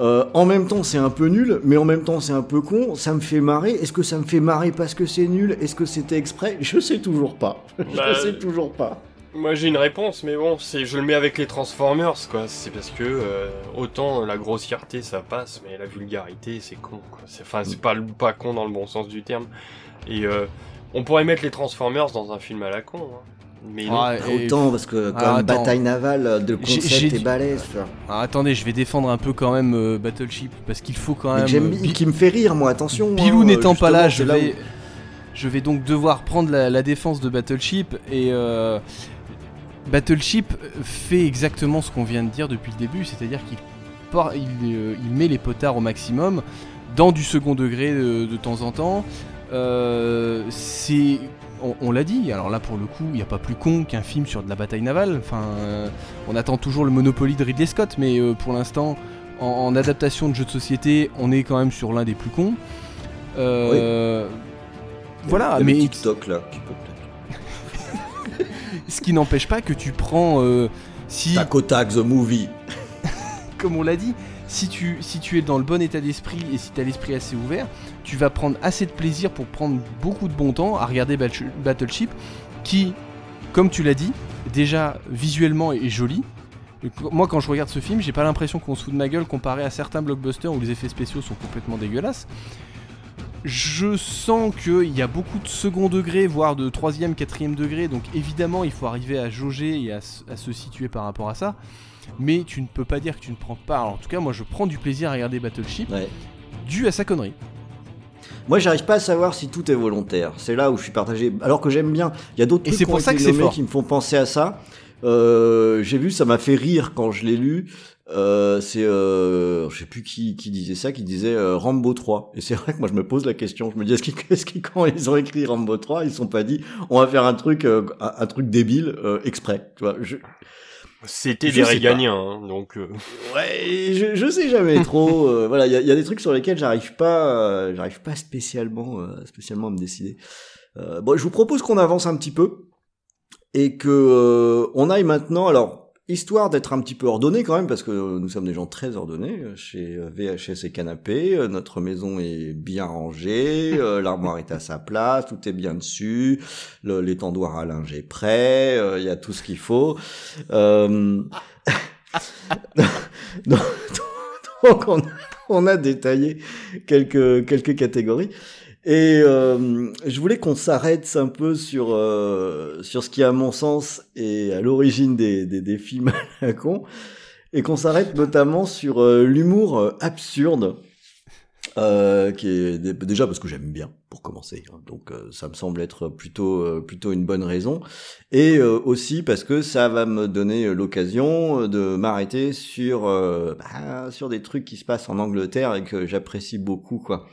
Euh, en même temps, c'est un peu nul, mais en même temps, c'est un peu con. Ça me fait marrer. Est-ce que ça me fait marrer parce que c'est nul? Est-ce que c'était exprès? Je sais toujours pas. Bah, je sais toujours pas. Moi j'ai une réponse, mais bon, c'est je le mets avec les Transformers, quoi. C'est parce que euh, autant la grossièreté ça passe, mais la vulgarité c'est con, quoi. C'est- Enfin, c'est pas pas con dans le bon sens du terme. Et euh, on pourrait mettre les Transformers dans un film à la con, hein. mais non. Ah, et- Autant parce que quand Ah, même, bataille navale, euh, de J'ai- concept j'ai est dit- balèze. Ah, attendez, je vais défendre un peu quand même euh, Battleship parce qu'il faut quand même. j'aime Bi- qui me fait rire, moi. Attention. Bilou hein, n'étant pas là, je vais, où- je vais donc devoir prendre la, la défense de Battleship et euh, Battleship fait exactement ce qu'on vient de dire depuis le début, c'est-à-dire qu'il il, euh, il met les potards au maximum dans du second degré de, de temps en temps. Euh, c'est on, on l'a dit, alors là pour le coup, il n'y a pas plus con qu'un film sur de la bataille navale. Enfin, euh, on attend toujours le Monopoly de Ridley Scott, mais euh, pour l'instant, en, en adaptation de jeu de société, on est quand même sur l'un des plus cons. Euh, Voilà, Il y a mais TikTok là, qui peut. Ce qui n'empêche pas que tu prends, euh, si, Tac au tac, the movie. comme on l'a dit, si tu, si tu es dans le bon état d'esprit et si tu as l'esprit assez ouvert, tu vas prendre assez de plaisir pour prendre beaucoup de bon temps à regarder Battle- Battleship, qui, comme tu l'as dit, déjà visuellement est joli. Moi, quand je regarde ce film, j'ai pas l'impression qu'on se fout de ma gueule comparé à certains blockbusters où les effets spéciaux sont complètement dégueulasses. Je sens qu'il y a beaucoup de second degré, voire de troisième, quatrième degré, donc évidemment il faut arriver à jauger et à, se situer par rapport à ça. Mais tu ne peux pas dire que tu ne prends pas. Alors, en tout cas, moi je prends du plaisir à regarder Battleship, Ouais. dû à sa connerie. Moi, j'arrive pas à savoir si tout est volontaire. C'est là où je suis partagé. Alors que j'aime bien. Il y a d'autres trucs ça que qui me font penser à ça. Euh, j'ai vu, ça m'a fait rire quand je l'ai lu. Euh, c'est, euh, je sais plus qui, qui disait ça, qui disait euh, Rambo 3. Et c'est vrai que moi je me pose la question. Je me dis est-ce qu'ils, est-ce qu'ils, quand ils ont écrit Rambo 3, ils sont pas dit on va faire un truc, euh, un, un truc débile euh, exprès. Tu vois. Je, C'était des Réganiens, hein, donc euh, Ouais, je, je sais jamais trop. voilà, il y a, y a des trucs sur lesquels j'arrive pas, euh, j'arrive pas spécialement, euh, spécialement à me décider. Euh, bon, je vous propose qu'on avance un petit peu et que euh, on aille maintenant. Alors, histoire d'être un petit peu ordonné quand même, parce que nous sommes des gens très ordonnés euh, chez euh, VHS et Canapé. Euh, Notre maison est bien rangée, l'armoire est à sa place, tout est bien dessus, l'étendoir à linge est prêt, euh, il y a tout ce qu'il faut. Euh, donc, donc on, a, on a détaillé quelques quelques catégories. Et euh, je voulais qu'on s'arrête un peu sur euh, sur ce qui, à mon sens, est à l'origine des, des, des films à la con, et qu'on s'arrête notamment sur euh, l'humour euh, absurde, euh, qui est dé- déjà parce que j'aime bien pour commencer, hein. donc euh, ça me semble être plutôt plutôt une bonne raison, et aussi parce que ça va me donner l'occasion de m'arrêter sur bah, sur des trucs qui se passent en Angleterre et que j'apprécie beaucoup, quoi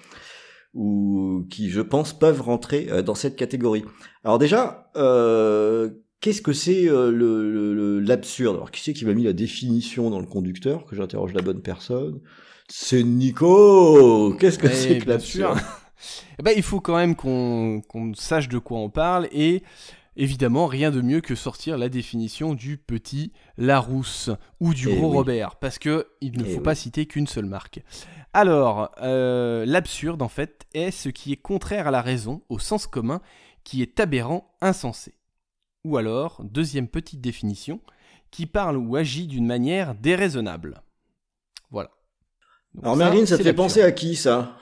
ou qui, je pense, peuvent rentrer euh, dans cette catégorie. Alors déjà, euh, qu'est-ce que c'est euh, le- l'absurde? Alors qui c'est qui m'a mis la définition dans le conducteur Que j'interroge la bonne personne? C'est Nico Qu'est-ce que Ouais, c'est que l'absurde? Eh ben, il faut quand même qu'on qu'on sache de quoi on parle et évidemment rien de mieux que sortir la définition du petit Larousse ou du Eh gros oui. Robert parce que il ne Eh faut oui. pas citer qu'une seule marque. Alors, euh, l'absurde en fait est ce qui est contraire à la raison, au sens commun, qui est aberrant, insensé. Ou alors, deuxième petite définition, qui parle ou agit d'une manière déraisonnable. Voilà. Donc Alors Merlin, ça c'est te fait penser à qui ça?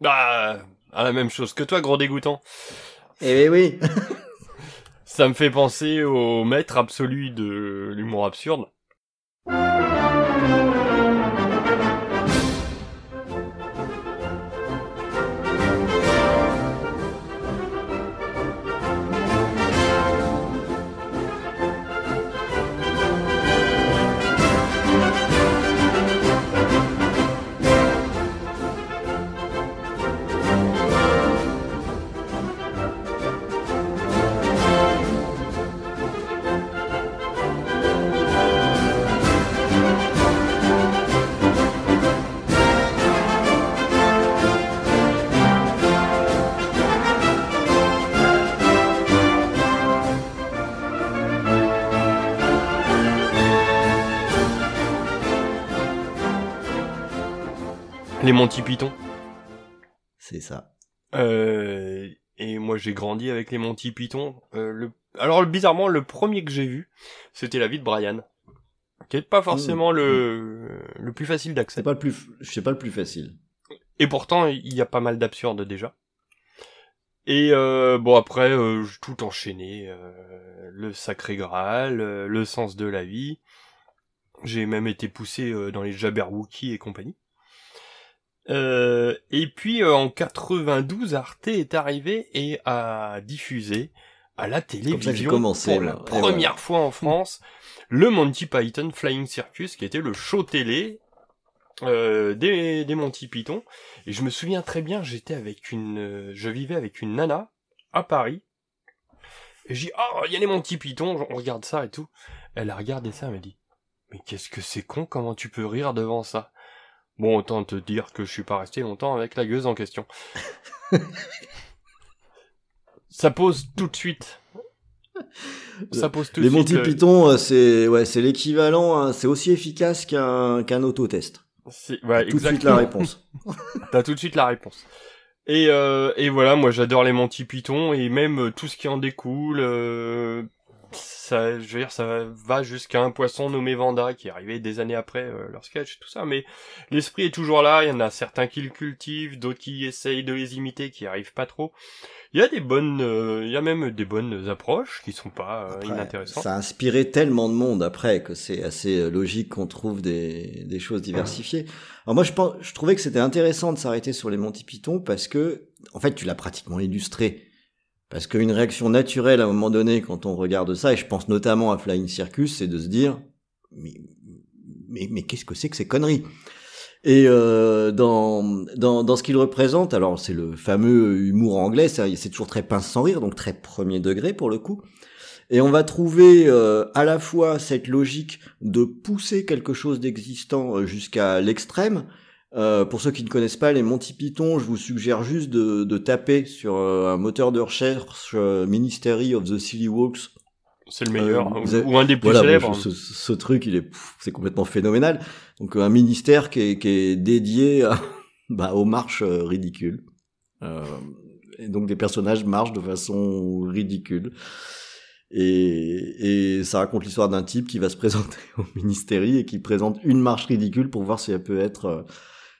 Bah, à la même chose que toi, gros dégoûtant. Eh oui Ça me fait penser au maître absolu de l'humour absurde. Les Monty Python. C'est ça. Euh, et moi j'ai grandi avec les Monty Python. Euh, le... Alors bizarrement, le premier que j'ai vu, c'était la vie de Brian. Qui est pas forcément le... le plus facile C'est d'accès. pas le plus, c'est pas le plus facile. Et pourtant, il y a pas mal d'absurdes déjà. Et euh, bon après, euh, tout enchaîné. euh, le Sacré Graal, euh, le sens de la vie. J'ai même été poussé euh, dans les Jabberwocky et compagnie. Euh, et puis euh, en 92, Arte est arrivé et a diffusé à la télévision commencé, pour la. Et première fois en France le Monty Python Flying Circus, qui était le show télé euh, des, des Monty Python. Et je me souviens très bien, j'étais avec une, euh, je vivais avec une nana à Paris. Et j'ai dit, oh, il y a les Monty Python, on regarde ça et tout. Elle a regardé ça, elle m'a dit, mais qu'est-ce que c'est con, comment tu peux rire devant ça? Bon, autant te dire que je suis pas resté longtemps avec la gueuse en question. ça pose tout de suite. Ça pose tout Les de suite. Monty euh, Python, euh, c'est ouais, c'est l'équivalent, hein, c'est aussi efficace qu'un qu'un autotest. c'est- ouais, Tout de suite la réponse. T'as tout de suite la réponse. Et, euh, et voilà, moi j'adore les Monty Python et même tout ce qui en découle. euh, ça, je veux dire, ça va jusqu'à un poisson nommé Vanda qui est arrivé des années après euh, leur sketch, tout ça. Mais l'esprit est toujours là. Il y en a certains qui le cultivent, d'autres qui essayent de les imiter, qui arrivent pas trop. Il y a des bonnes, euh, il y a même des bonnes approches qui sont pas euh, Après, inintéressantes. Ça a inspiré tellement de monde après que c'est assez logique qu'on trouve des, des choses diversifiées. Alors moi, je, pense, je trouvais que c'était intéressant de s'arrêter sur les Monty Python parce que, en fait, tu l'as pratiquement illustré. Parce qu'une réaction naturelle à un moment donné quand on regarde ça, et je pense notamment à Flying Circus, c'est de se dire, mais, qu'est-ce que c'est que ces conneries? Et euh, dans, ce qu'il représente, alors c'est le fameux humour anglais, c'est c'est toujours très pince sans rire, donc très premier degré pour le coup. Et on va trouver euh, à la fois cette logique de pousser quelque chose d'existant euh, jusqu'à l'extrême. Euh, pour ceux qui ne connaissent pas les Monty Python, je vous suggère juste de, de taper sur euh, un moteur de recherche euh, Ministry of the Silly Walks C'est le meilleur, Euh, ou, vous avez- ou un des plus Voilà, célèbres. je- ce, ce truc, il est, c'est complètement phénoménal. Donc un ministère qui est, qui est dédié à, bah, aux marches euh, ridicules. Euh, et donc des personnages marchent de façon ridicule. Et, et ça raconte l'histoire d'un type qui va se présenter au ministérie et qui présente une marche ridicule pour voir si elle peut être,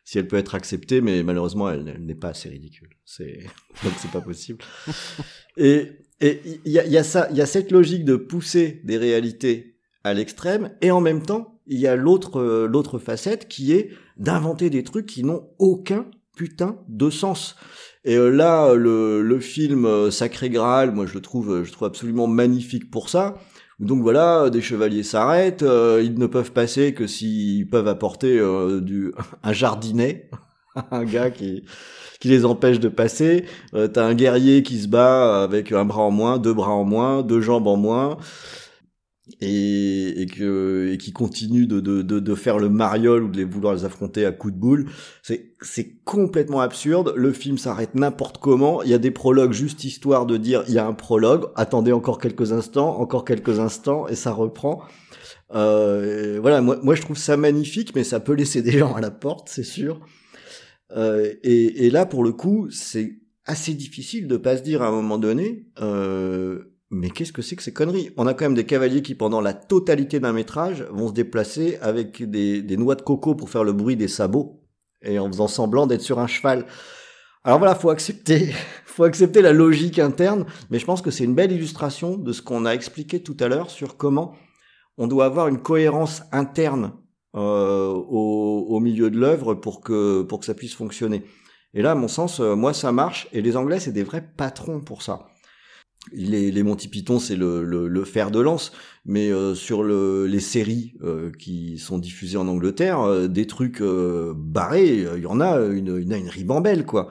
si elle peut être acceptée, mais malheureusement elle, n'est pas assez ridicule. C'est donc c'est pas possible. Et et il y a, y a ça, y a cette logique de pousser des réalités à l'extrême, et en même temps, il y a l'autre euh, l'autre facette qui est d'inventer des trucs qui n'ont aucun putain de sens. Et euh, là, le, le film euh, Sacré Graal, moi je le trouve, je le trouve absolument magnifique pour ça. Donc voilà, des chevaliers s'arrêtent, euh, ils ne peuvent passer que s'ils peuvent apporter euh, du un jardinet, un gars qui qui les empêche de passer. Euh, T'as un guerrier qui se bat avec un bras en moins, deux bras en moins, deux jambes en moins, et, et, que, et qui continue de, de, de, de faire le mariole ou de vouloir les affronter à coups de boule. C'est c'est complètement absurde. Le film s'arrête n'importe comment. Il y a des prologues juste histoire de dire il y a un prologue. Attendez encore quelques instants, encore quelques instants, et ça reprend. Euh, voilà, moi, moi je trouve ça magnifique, mais ça peut laisser des gens à la porte, c'est sûr. Euh, et, et là, pour le coup, c'est assez difficile de pas se dire à un moment donné, euh, mais qu'est-ce que c'est que ces conneries? On a quand même des cavaliers qui, pendant la totalité d'un métrage, vont se déplacer avec des, des noix de coco pour faire le bruit des sabots et en faisant semblant d'être sur un cheval. Alors voilà, faut accepter, faut accepter la logique interne, mais je pense que c'est une belle illustration de ce qu'on a expliqué tout à l'heure sur comment on doit avoir une cohérence interne euh, au, au milieu de l'œuvre pour que pour que ça puisse fonctionner. Et là, à mon sens, euh, moi ça marche. Et les Anglais, c'est des vrais patrons pour ça. Les, les Monty Python, c'est le, le, le fer de lance, mais euh, sur le, les séries euh, qui sont diffusées en Angleterre, euh, des trucs euh, barrés, il y en a une, une, une ribambelle quoi.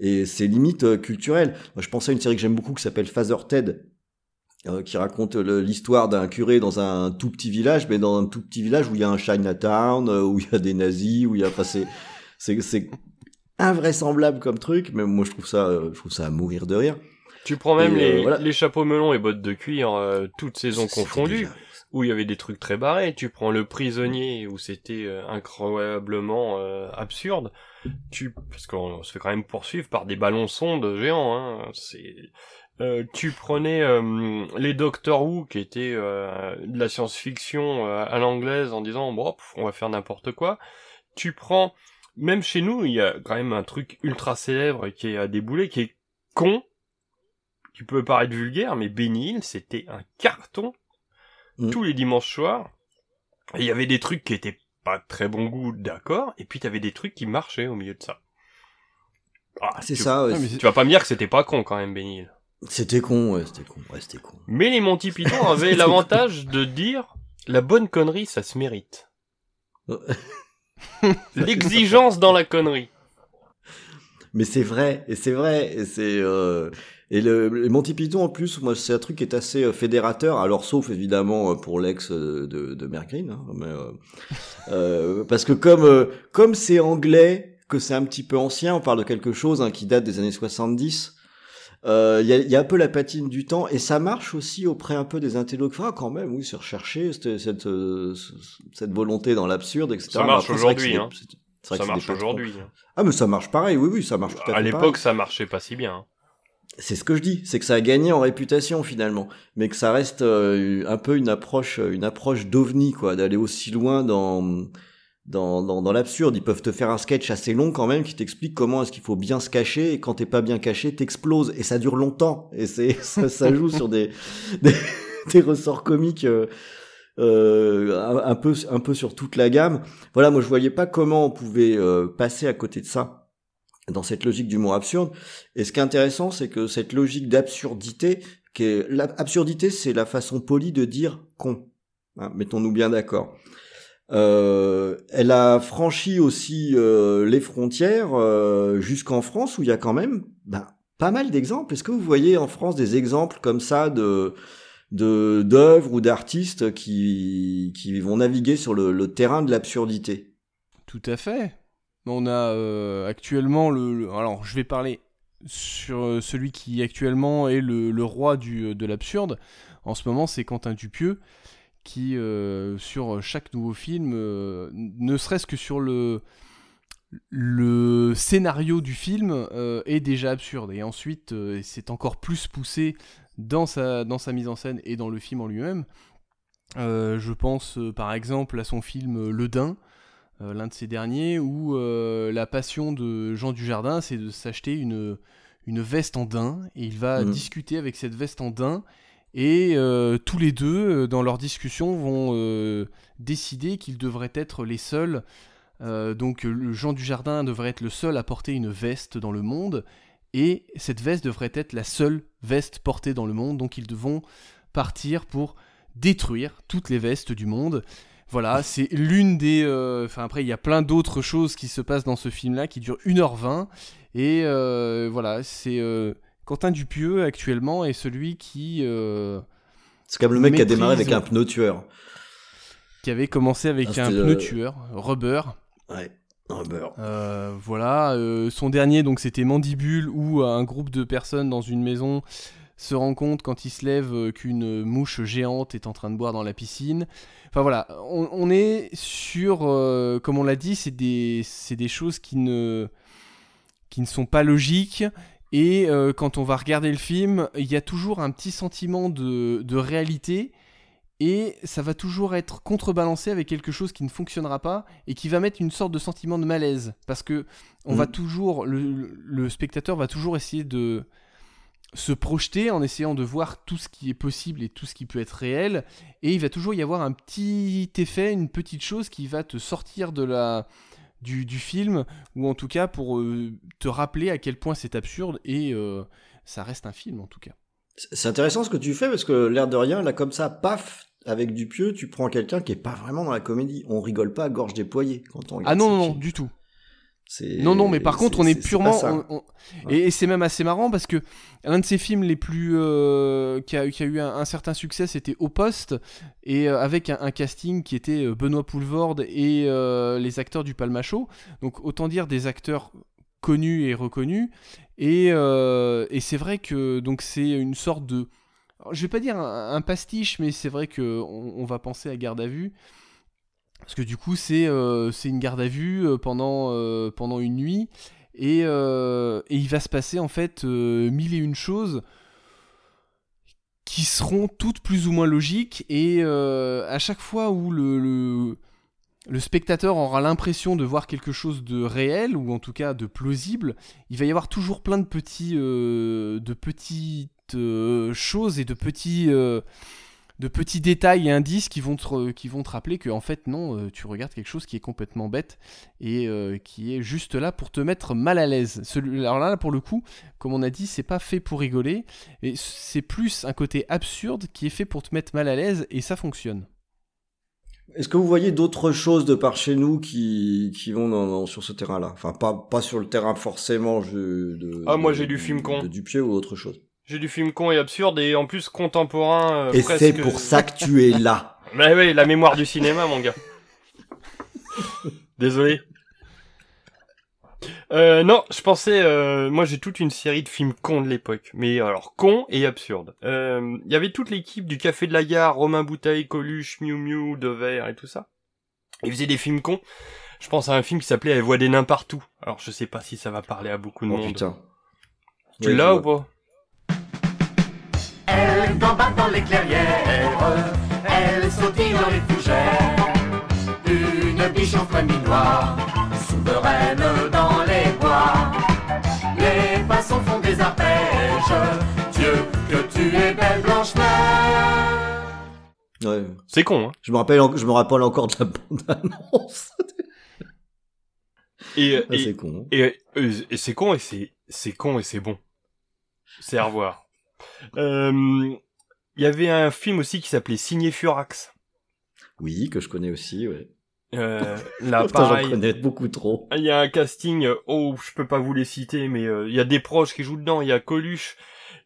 Et c'est limite euh, culturel. Moi, je pensais à une série que j'aime beaucoup qui s'appelle Father Ted, euh, qui raconte l'histoire d'un curé dans un tout petit village, mais dans un tout petit village où il y a un Chinatown, euh, où il y a des nazis, où il y a, enfin, c'est, invraisemblable comme truc, mais moi je trouve ça, euh, je trouve ça à mourir de rire. Tu prends même Et, euh, les, voilà. les chapeaux melons et bottes de cuir, euh, toutes saisons confondues, où il y avait des trucs très barrés. Tu prends le prisonnier, où c'était euh, incroyablement euh, absurde. Tu, parce qu'on se fait quand même poursuivre par des ballons sondes géants. Hein. C'est, euh, tu prenais euh, les Doctor Who, qui étaient euh, de la science-fiction euh, à l'anglaise, en disant bon, pff, on va faire n'importe quoi. Tu prends, même chez nous, il y a quand même un truc ultra célèbre qui est à débouler, qui est con, qui peut paraître vulgaire, mais Benny Hill, c'était un carton Mm. tous les dimanches soirs. Et il y avait des trucs qui étaient pas de très bon goût, d'accord, et puis t'avais des trucs qui marchaient au milieu de ça. Ah, C'est ça, ouais, Tu vas pas me dire que c'était pas con quand même, Benny Hill. c'était con, ouais, c'était con, ouais, c'était con. Mais les Monty Python avaient l'avantage de dire la bonne connerie, ça se mérite. L'exigence dans la connerie. Mais c'est vrai, et c'est vrai, et c'est euh, et le, le Monty Python en plus, moi c'est un truc qui est assez euh, fédérateur. Alors sauf évidemment euh, pour l'ex euh, de, de hein, mais euh, euh, parce que comme euh, comme c'est anglais, que c'est un petit peu ancien, on parle de quelque chose hein, qui date des années 70. euh, Il y, a, y a un peu la patine du temps et ça marche aussi auprès un peu des intellos. Ah, quand même, oui, c'est recherché cette cette, euh, cette volonté dans l'absurde, etc. Ça marche aujourd'hui, hein. Ça marche aujourd'hui. Ah mais ça marche pareil, oui oui, ça marche tout à, À l'époque, ça marchait pas si bien. C'est ce que je dis, c'est que ça a gagné en réputation finalement, mais que ça reste euh, un peu une approche, une approche d'ovni quoi, d'aller aussi loin dans dans, dans, dans l'absurde. Ils peuvent te faire un sketch assez long quand même qui t'explique comment est-ce qu'il faut bien se cacher et quand t'es pas bien caché, t'exploses et ça dure longtemps et c'est ça, ça joue sur des des, des ressorts comiques. euh, euh, un, un peu un peu sur toute la gamme. Voilà, moi je voyais pas comment on pouvait euh, passer à côté de ça dans cette logique d'humour absurde. Et ce qui est intéressant, c'est que cette logique d'absurdité, qui est l'absurdité, c'est la façon polie de dire con. Hein, Mettons-nous bien d'accord. Euh, elle a franchi aussi euh, les frontières euh, jusqu'en France où il y a quand même ben, pas mal d'exemples. Est-ce que vous voyez en France des exemples comme ça de de d'œuvres ou d'artistes qui qui vont naviguer sur le, le terrain de l'absurdité? Tout à fait. On a euh, actuellement le, Alors, je vais parler sur euh, celui qui actuellement est le, roi du, de l'absurde. en ce moment, c'est Quentin Dupieux qui, sur chaque nouveau film, ne serait-ce que sur le le scénario du film est déjà absurde et ensuite c'est encore plus poussé dans sa, dans sa mise en scène et dans le film en lui-même. je pense par exemple à son film Le Dain, euh, l'un de ces derniers, où euh, la passion de Jean Dujardin, c'est de s'acheter une, une veste en daim, et il va mm. discuter avec cette veste en daim, et euh, tous les deux, dans leur discussion, vont décider qu'ils devraient être les seuls. donc Jean Dujardin devrait être le seul à porter une veste dans le monde, et cette veste devrait être la seule veste portée dans le monde, donc ils devront partir pour détruire toutes les vestes du monde. Voilà, c'est l'une des. Euh, enfin, après, il y a plein d'autres choses qui se passent dans ce film-là qui dure 1h20. Et euh, voilà, c'est. Euh, Quentin Dupieux actuellement est celui qui. c'est comme le mec qui a démarré avec un pneu tueur. Qui avait commencé avec ah, un pneu tueur, Rubber. Ouais. Rubber. voilà, son dernier donc c'était Mandibule où un groupe de personnes dans une maison se rend compte quand il se lève qu'une mouche géante est en train de boire dans la piscine. Enfin voilà, on, est sur, euh, comme on l'a dit, c'est des, des, choses qui ne, qui ne sont pas logiques. Et euh, quand on va regarder le film, il y a toujours un petit sentiment de, de, réalité. Et ça va toujours être contrebalancé avec quelque chose qui ne fonctionnera pas et qui va mettre une sorte de sentiment de malaise. Parce que on va mm. toujours, le, le, spectateur va toujours essayer de, se projeter en essayant de voir tout ce qui est possible et tout ce qui peut être réel. Et il va toujours y avoir un petit effet, une petite chose qui va te sortir de la, du, film, ou en tout cas pour euh, te rappeler à quel point c'est absurde, et euh, ça reste un film en tout cas. C'est intéressant ce que tu fais, parce que l'air de rien, là comme ça, paf, avec du pieu, tu prends quelqu'un qui est pas vraiment dans la comédie. On rigole pas à gorge déployée quand on Ah non, non, du tout. Non, non, mais par contre, on est purement. Et, c'est même assez marrant parce que l'un de ces films les plus. Euh, qui, a, eu un, certain succès, c'était Au Poste, et euh, avec un, casting qui était euh, Benoît Poulvorde et les acteurs du Palmacho. Donc, autant dire des acteurs connus et reconnus. Et, et c'est vrai que donc c'est une sorte de. je vais pas dire un, pastiche, mais c'est vrai qu'on on va penser à Garde à vue. Parce que du coup, c'est euh, une garde à vue euh, pendant, euh, pendant une nuit. Et, et, il va se passer en fait mille et une choses qui seront toutes plus ou moins logiques. Et à chaque fois où le, le, le spectateur aura l'impression de voir quelque chose de réel, ou en tout cas de plausible, il va y avoir toujours plein de, petits, de petites choses et de petits de petits détails et indices qui vont te, qui vont te rappeler que en fait non, euh, tu regardes quelque chose qui est complètement bête et euh, qui est juste là pour te mettre mal à l'aise. Alors là, pour le coup, comme on a dit, c'est pas fait pour rigoler, et c'est plus un côté absurde qui est fait pour te mettre mal à l'aise et ça fonctionne. Est-ce que vous voyez d'autres choses de par chez nous qui, qui vont sur ce terrain-là? Enfin, pas, pas sur le terrain forcément de, ah, moi j'ai du film con. De Dupieux ou autre chose. J'ai du film con et absurde et en plus contemporain. Euh, et c'est pour ça que tu es là. Mais oui, la mémoire du cinéma, mon gars. Désolé. Euh, non, je pensais, euh, moi j'ai toute une série de films cons de l'époque, mais alors cons et absurdes. Euh, il y avait toute l'équipe du Café de la Gare, Romain Bouteille, Coluche, Miu Miu, Devers et tout ça. Ils faisaient des films cons. Je pense à un film qui s'appelait Elle voit des nains partout. Alors je sais pas si ça va parler à beaucoup de oh, monde. Putain. Tu l'as ou pas? Elle gambade dans les clairières, elle sautille dans les fougères. Une biche en noire, souveraine dans les bois. Les passants font des arpèges, Dieu que tu es belle Blanche-Neige. Ouais. C'est con, hein. Je me rappelle, je me rappelle encore de la bande-annonce. Et, ah, et c'est con. Hein. Et, et, et c'est con et c'est, c'est con et c'est bon. C'est à revoir. Euh, il y avait un film aussi qui s'appelait Signé Furax. Oui, que je connais aussi, ouais. Euh, là, pareil. J'en connais beaucoup trop. Il y a un casting, euh, oh, je peux pas vous les citer, mais euh, il y a des proches qui jouent dedans. Il y a Coluche,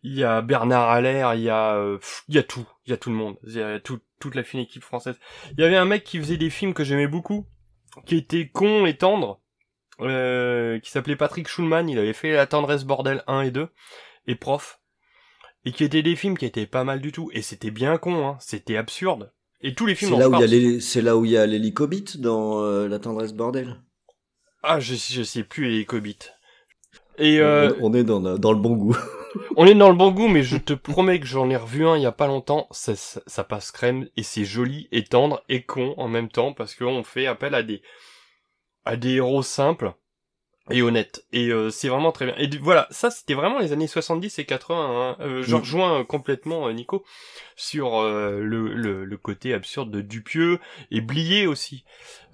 il y a Bernard Allaire, il y a, il y a tout, il y a tout le monde, il y a toute la fine équipe française. Il y avait un mec qui faisait des films que j'aimais beaucoup, qui était con et tendre, qui s'appelait Patrick Schulman. Il avait fait La tendresse bordel 1 et 2 et prof. et qui étaient des films qui étaient pas mal du tout. Et c'était bien con, hein. C'était absurde. Et tous les films C'est là, où il y a France- les- c'est là où il y a l'hélicobite dans euh, La tendresse bordel. Ah, je, je sais plus les Cobits. Et euh, On, est dans, dans le bon goût. on est dans le bon goût, mais je te promets que j'en ai revu un il y a pas longtemps. Ça, ça, ça passe crème et c'est joli et tendre et con en même temps parce qu'on fait appel à des à des héros simples et honnêtes. Et euh, c'est vraiment très bien. Et voilà, ça c'était vraiment les années 70 et 80. Hein. Euh, je rejoins euh, complètement euh, Nico sur euh, le, le, le côté absurde de Dupieux et Blier aussi.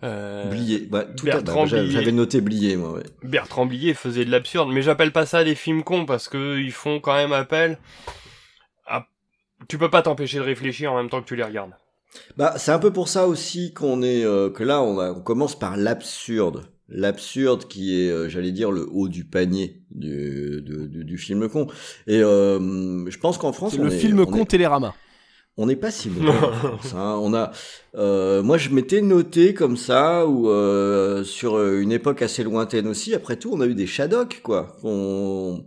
Euh, Blier. Bah, tout à Bertrand bah, j'avais- noté Blier, moi, ouais. Bertrand Blier faisait de l'absurde, mais j'appelle pas ça des films cons parce que ils font quand même appel à... Tu peux pas t'empêcher de réfléchir en même temps que tu les regardes. Bah, c'est un peu pour ça aussi qu'on est euh, que là on, a- on commence par l'absurde, l'absurde qui est, euh, j'allais dire, le haut du panier du, du, du- du film con. Et euh, je pense qu'en France, C'est on le est- film on con est- Télérama. on n'est pas si mauvais. hein. On a, euh, moi je m'étais noté comme ça ou euh, sur euh, une époque assez lointaine aussi. Après tout, on a eu des Shadok quoi, qu'on-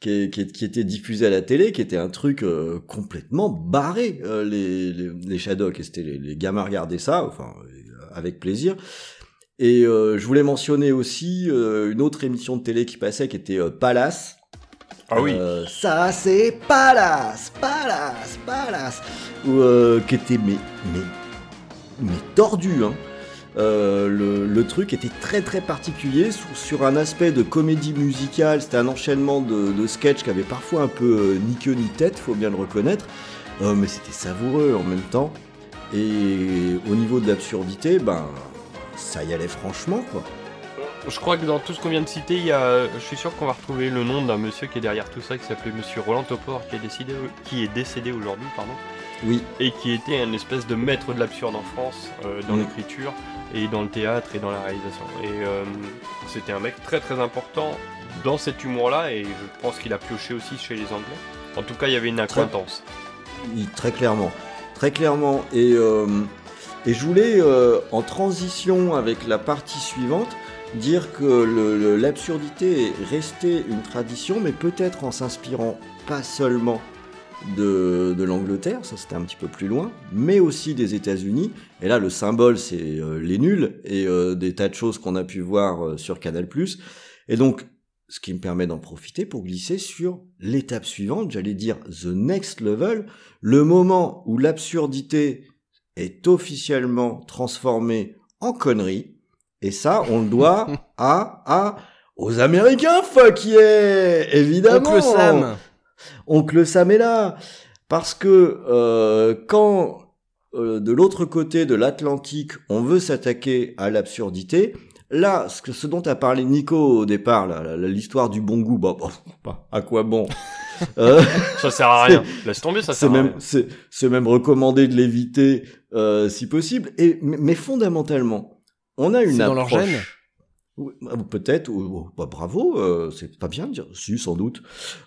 qui, qui, qui étaient diffusés à la télé, qui était un truc euh, complètement barré euh, les, les, les Shadok. Et c'était les, les gamins regardaient ça, enfin euh, avec plaisir. Et euh, je voulais mentionner aussi euh, une autre émission de télé qui passait, qui était euh, Palace. Ah oui. Ça c'est Palace, Palace, Palace, qui était mais mais mais tordu. Hein. Le, le truc était très très particulier sur, sur un aspect de comédie musicale. C'était un enchaînement de, de sketchs qui avait parfois un peu ni queue ni tête, faut bien le reconnaître. Mais c'était savoureux en même temps. Et au niveau de l'absurdité, ben ça y allait franchement quoi. Je crois que dans tout ce qu'on vient de citer, il y a, je suis sûr qu'on va retrouver le nom d'un monsieur qui est derrière tout ça, qui s'appelait Monsieur Roland Topor, qui est décidé, qui est décédé aujourd'hui, pardon, Oui, et qui était un espèce de maître de l'absurde en France, euh, dans Mm. l'écriture et dans le théâtre et dans la réalisation. Et euh, c'était un mec très très important dans cet humour-là, et je pense qu'il a pioché aussi chez les Anglais. En tout cas, il y avait une acquaintance. Il- très clairement, très clairement. Et, euh, et je voulais, euh, en transition avec la partie suivante, dire que l'absurdité est restée une tradition, mais peut-être en s'inspirant pas seulement de, de l'Angleterre, ça c'était un petit peu plus loin, mais aussi des États-Unis. Et là, le symbole, c'est euh, les nuls et euh, des tas de choses qu'on a pu voir euh, sur Canal+. Et donc, ce qui me permet d'en profiter pour glisser sur l'étape suivante, j'allais dire the next level, le moment où l'absurdité est officiellement transformée en connerie. Et ça, on le doit à, à, aux Américains, fuck yeah! Évidemment! Oncle Sam. Oncle Sam est là. Parce que euh, quand euh, de l'autre côté de l'Atlantique, on veut s'attaquer à l'absurdité, là, ce, que, ce dont a parlé Nico au départ, l'histoire du bon goût, bah, bah, bah, à quoi bon Euh, Ça sert à rien. Laisse tomber, ça c'est sert à même, rien. c'est, même recommandé de l'éviter euh, si possible. Et mais, mais fondamentalement, on a une C'est dans leur approche. gène bah, Peut-être, ou- ou- bah, bravo, euh, c'est pas bien de dire, si sans doute.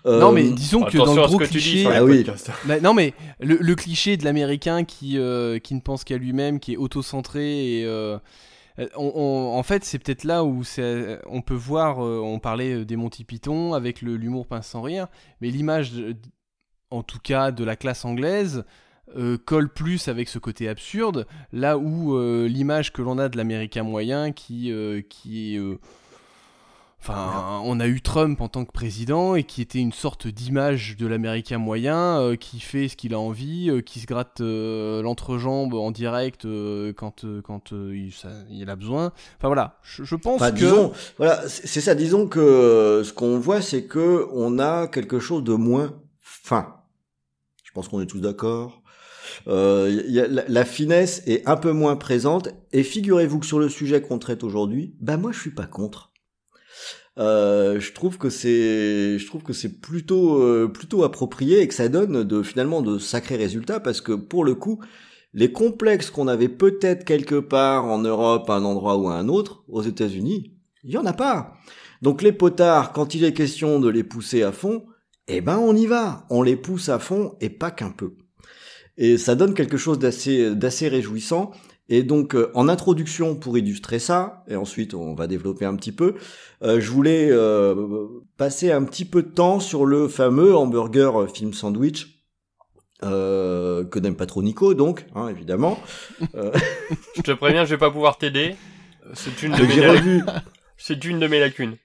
Euh, Non, mais disons que dans le gros cliché. Ah oui. Bah, non, mais le, le cliché de l'américain qui, euh, qui ne pense qu'à lui-même, qui est auto-centré et. Euh, en fait, c'est peut-être là où on peut voir, euh, on parlait des Monty Python avec l'humour pince sans rire, mais l'image, en tout cas de la classe anglaise, euh, colle plus avec ce côté absurde, là où euh, l'image que l'on a de l'américain moyen qui, euh, qui est... Enfin, on a eu Trump en tant que président et qui était une sorte d'image de l'américain moyen euh, qui fait ce qu'il a envie, euh, qui se gratte euh, l'entrejambe en direct quand, quand il, ça- il a besoin. Enfin voilà, je, je pense Enfin, que... disons, voilà, c'est ça. Disons que ce qu'on voit, c'est que on a quelque chose de moins fin. Je pense qu'on est tous d'accord. Euh, y a- la, la finesse est un peu moins présente. Et figurez-vous que sur le sujet qu'on traite aujourd'hui, bah moi je suis pas contre. Euh, je trouve que c'est, je trouve que c'est plutôt, euh, plutôt approprié et que ça donne de finalement de sacrés résultats parce que pour le coup, les complexes qu'on avait peut-être quelque part en Europe, à un endroit ou à un autre, aux États-Unis, il y en a pas. Donc les potards, quand il est question de les pousser à fond, eh ben on y va, on les pousse à fond et pas qu'un peu. Et ça donne quelque chose d'assez d'assez réjouissant. Et donc, euh, en introduction, pour illustrer ça, et ensuite on va développer un petit peu, euh, je voulais euh, passer un petit peu de temps sur le fameux hamburger film sandwich, que n'aime pas trop Nico, donc, hein, évidemment. je te préviens, je vais pas pouvoir t'aider. C'est une, de mes C'est une de mes lacunes.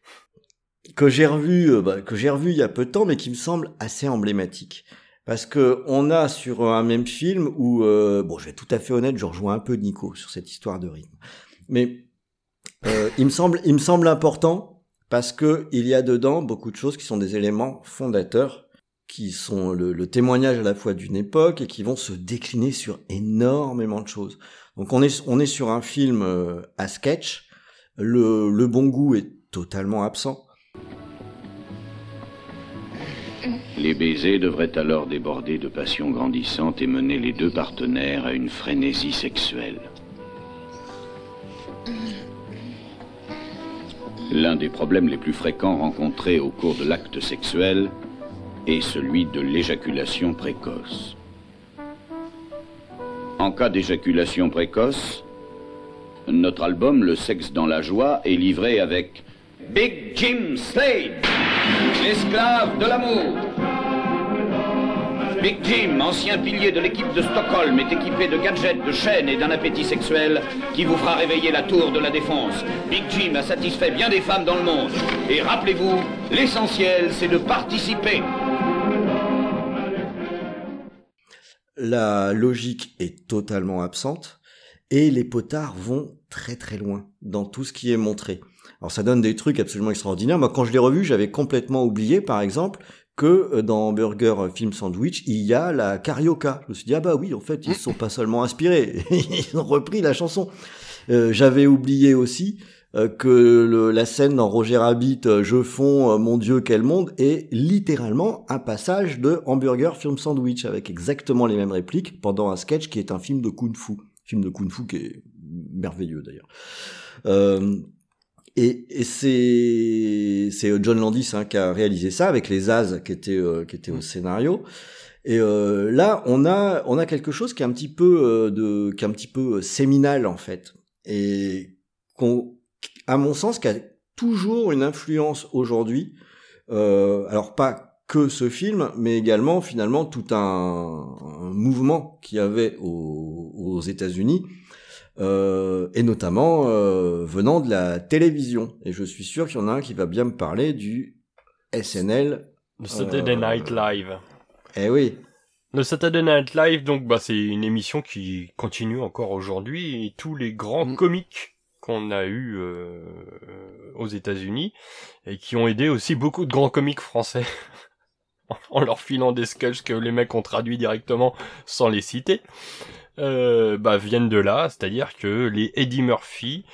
Que j'ai revu, bah, que j'ai revu il y a peu de temps, mais qui me semble assez emblématique parce que on a sur un même film où euh, bon je vais être tout à fait honnête je rejoins un peu Nico sur cette histoire de rythme. Mais euh, il me semble important parce que il y a dedans beaucoup de choses qui sont des éléments fondateurs qui sont le, témoignage à la fois d'une époque et qui vont se décliner sur énormément de choses. Donc on est on est sur un film euh, à sketch. Le, le bon goût est totalement absent Les baisers devraient alors déborder de passion grandissante et mener les deux partenaires à une frénésie sexuelle. L'un des problèmes les plus fréquents rencontrés au cours de l'acte sexuel est celui de l'éjaculation précoce. En cas d'éjaculation précoce, notre album Le sexe dans la joie est livré avec Big Jim Slade, l'esclave de l'amour. Big Jim, ancien pilier de l'équipe de Stockholm, est équipé de gadgets, de chaînes et d'un appétit sexuel qui vous fera réveiller la tour de la défense. Big Jim a satisfait bien des femmes dans le monde. Et rappelez-vous, l'essentiel, c'est de participer. La logique est totalement absente et les potards vont très très loin dans tout ce qui est montré. Alors ça donne des trucs absolument extraordinaires. Moi, quand je l'ai revu, j'avais complètement oublié, par exemple, que euh, dans Burger Film Sandwich, il y a la carioca. Je me suis dit, ah bah oui, en fait, ils ne sont pas seulement inspirés, ils ont repris la chanson. Euh, j'avais oublié aussi euh, que la scène dans Roger Rabbit, Je fonds, mon Dieu, quel monde, est littéralement un passage de Hamburger Film Sandwich, avec exactement les mêmes répliques pendant un sketch qui est un film de Kung Fu. Film de Kung Fu qui est merveilleux d'ailleurs. Et, c'est c'est John Landis hein, qui a réalisé ça avec les As qui étaient euh, qui étaient au mm. scénario. Et euh, là, on a on a quelque chose qui est un petit peu euh, de qui est un petit peu séminal en fait, et qu'on, à mon sens, qui a toujours une influence aujourd'hui. alors pas que ce film, mais également finalement tout un, un mouvement qu'il y avait aux, aux États-Unis euh, et notamment euh, venant de la télévision. Et je suis sûr qu'il y en a un qui va bien me parler du SNL. Le Saturday euh, Night Live. Eh oui. Le Saturday Night Live, donc, bah, c'est une émission qui continue encore aujourd'hui et tous les grands mm. comiques qu'on a eu euh, aux États-Unis et qui ont aidé aussi beaucoup de grands comiques français en leur filant des sketchs que les mecs ont traduits directement sans les citer euh, bah, viennent de là, c'est-à-dire que les Eddie Murphy,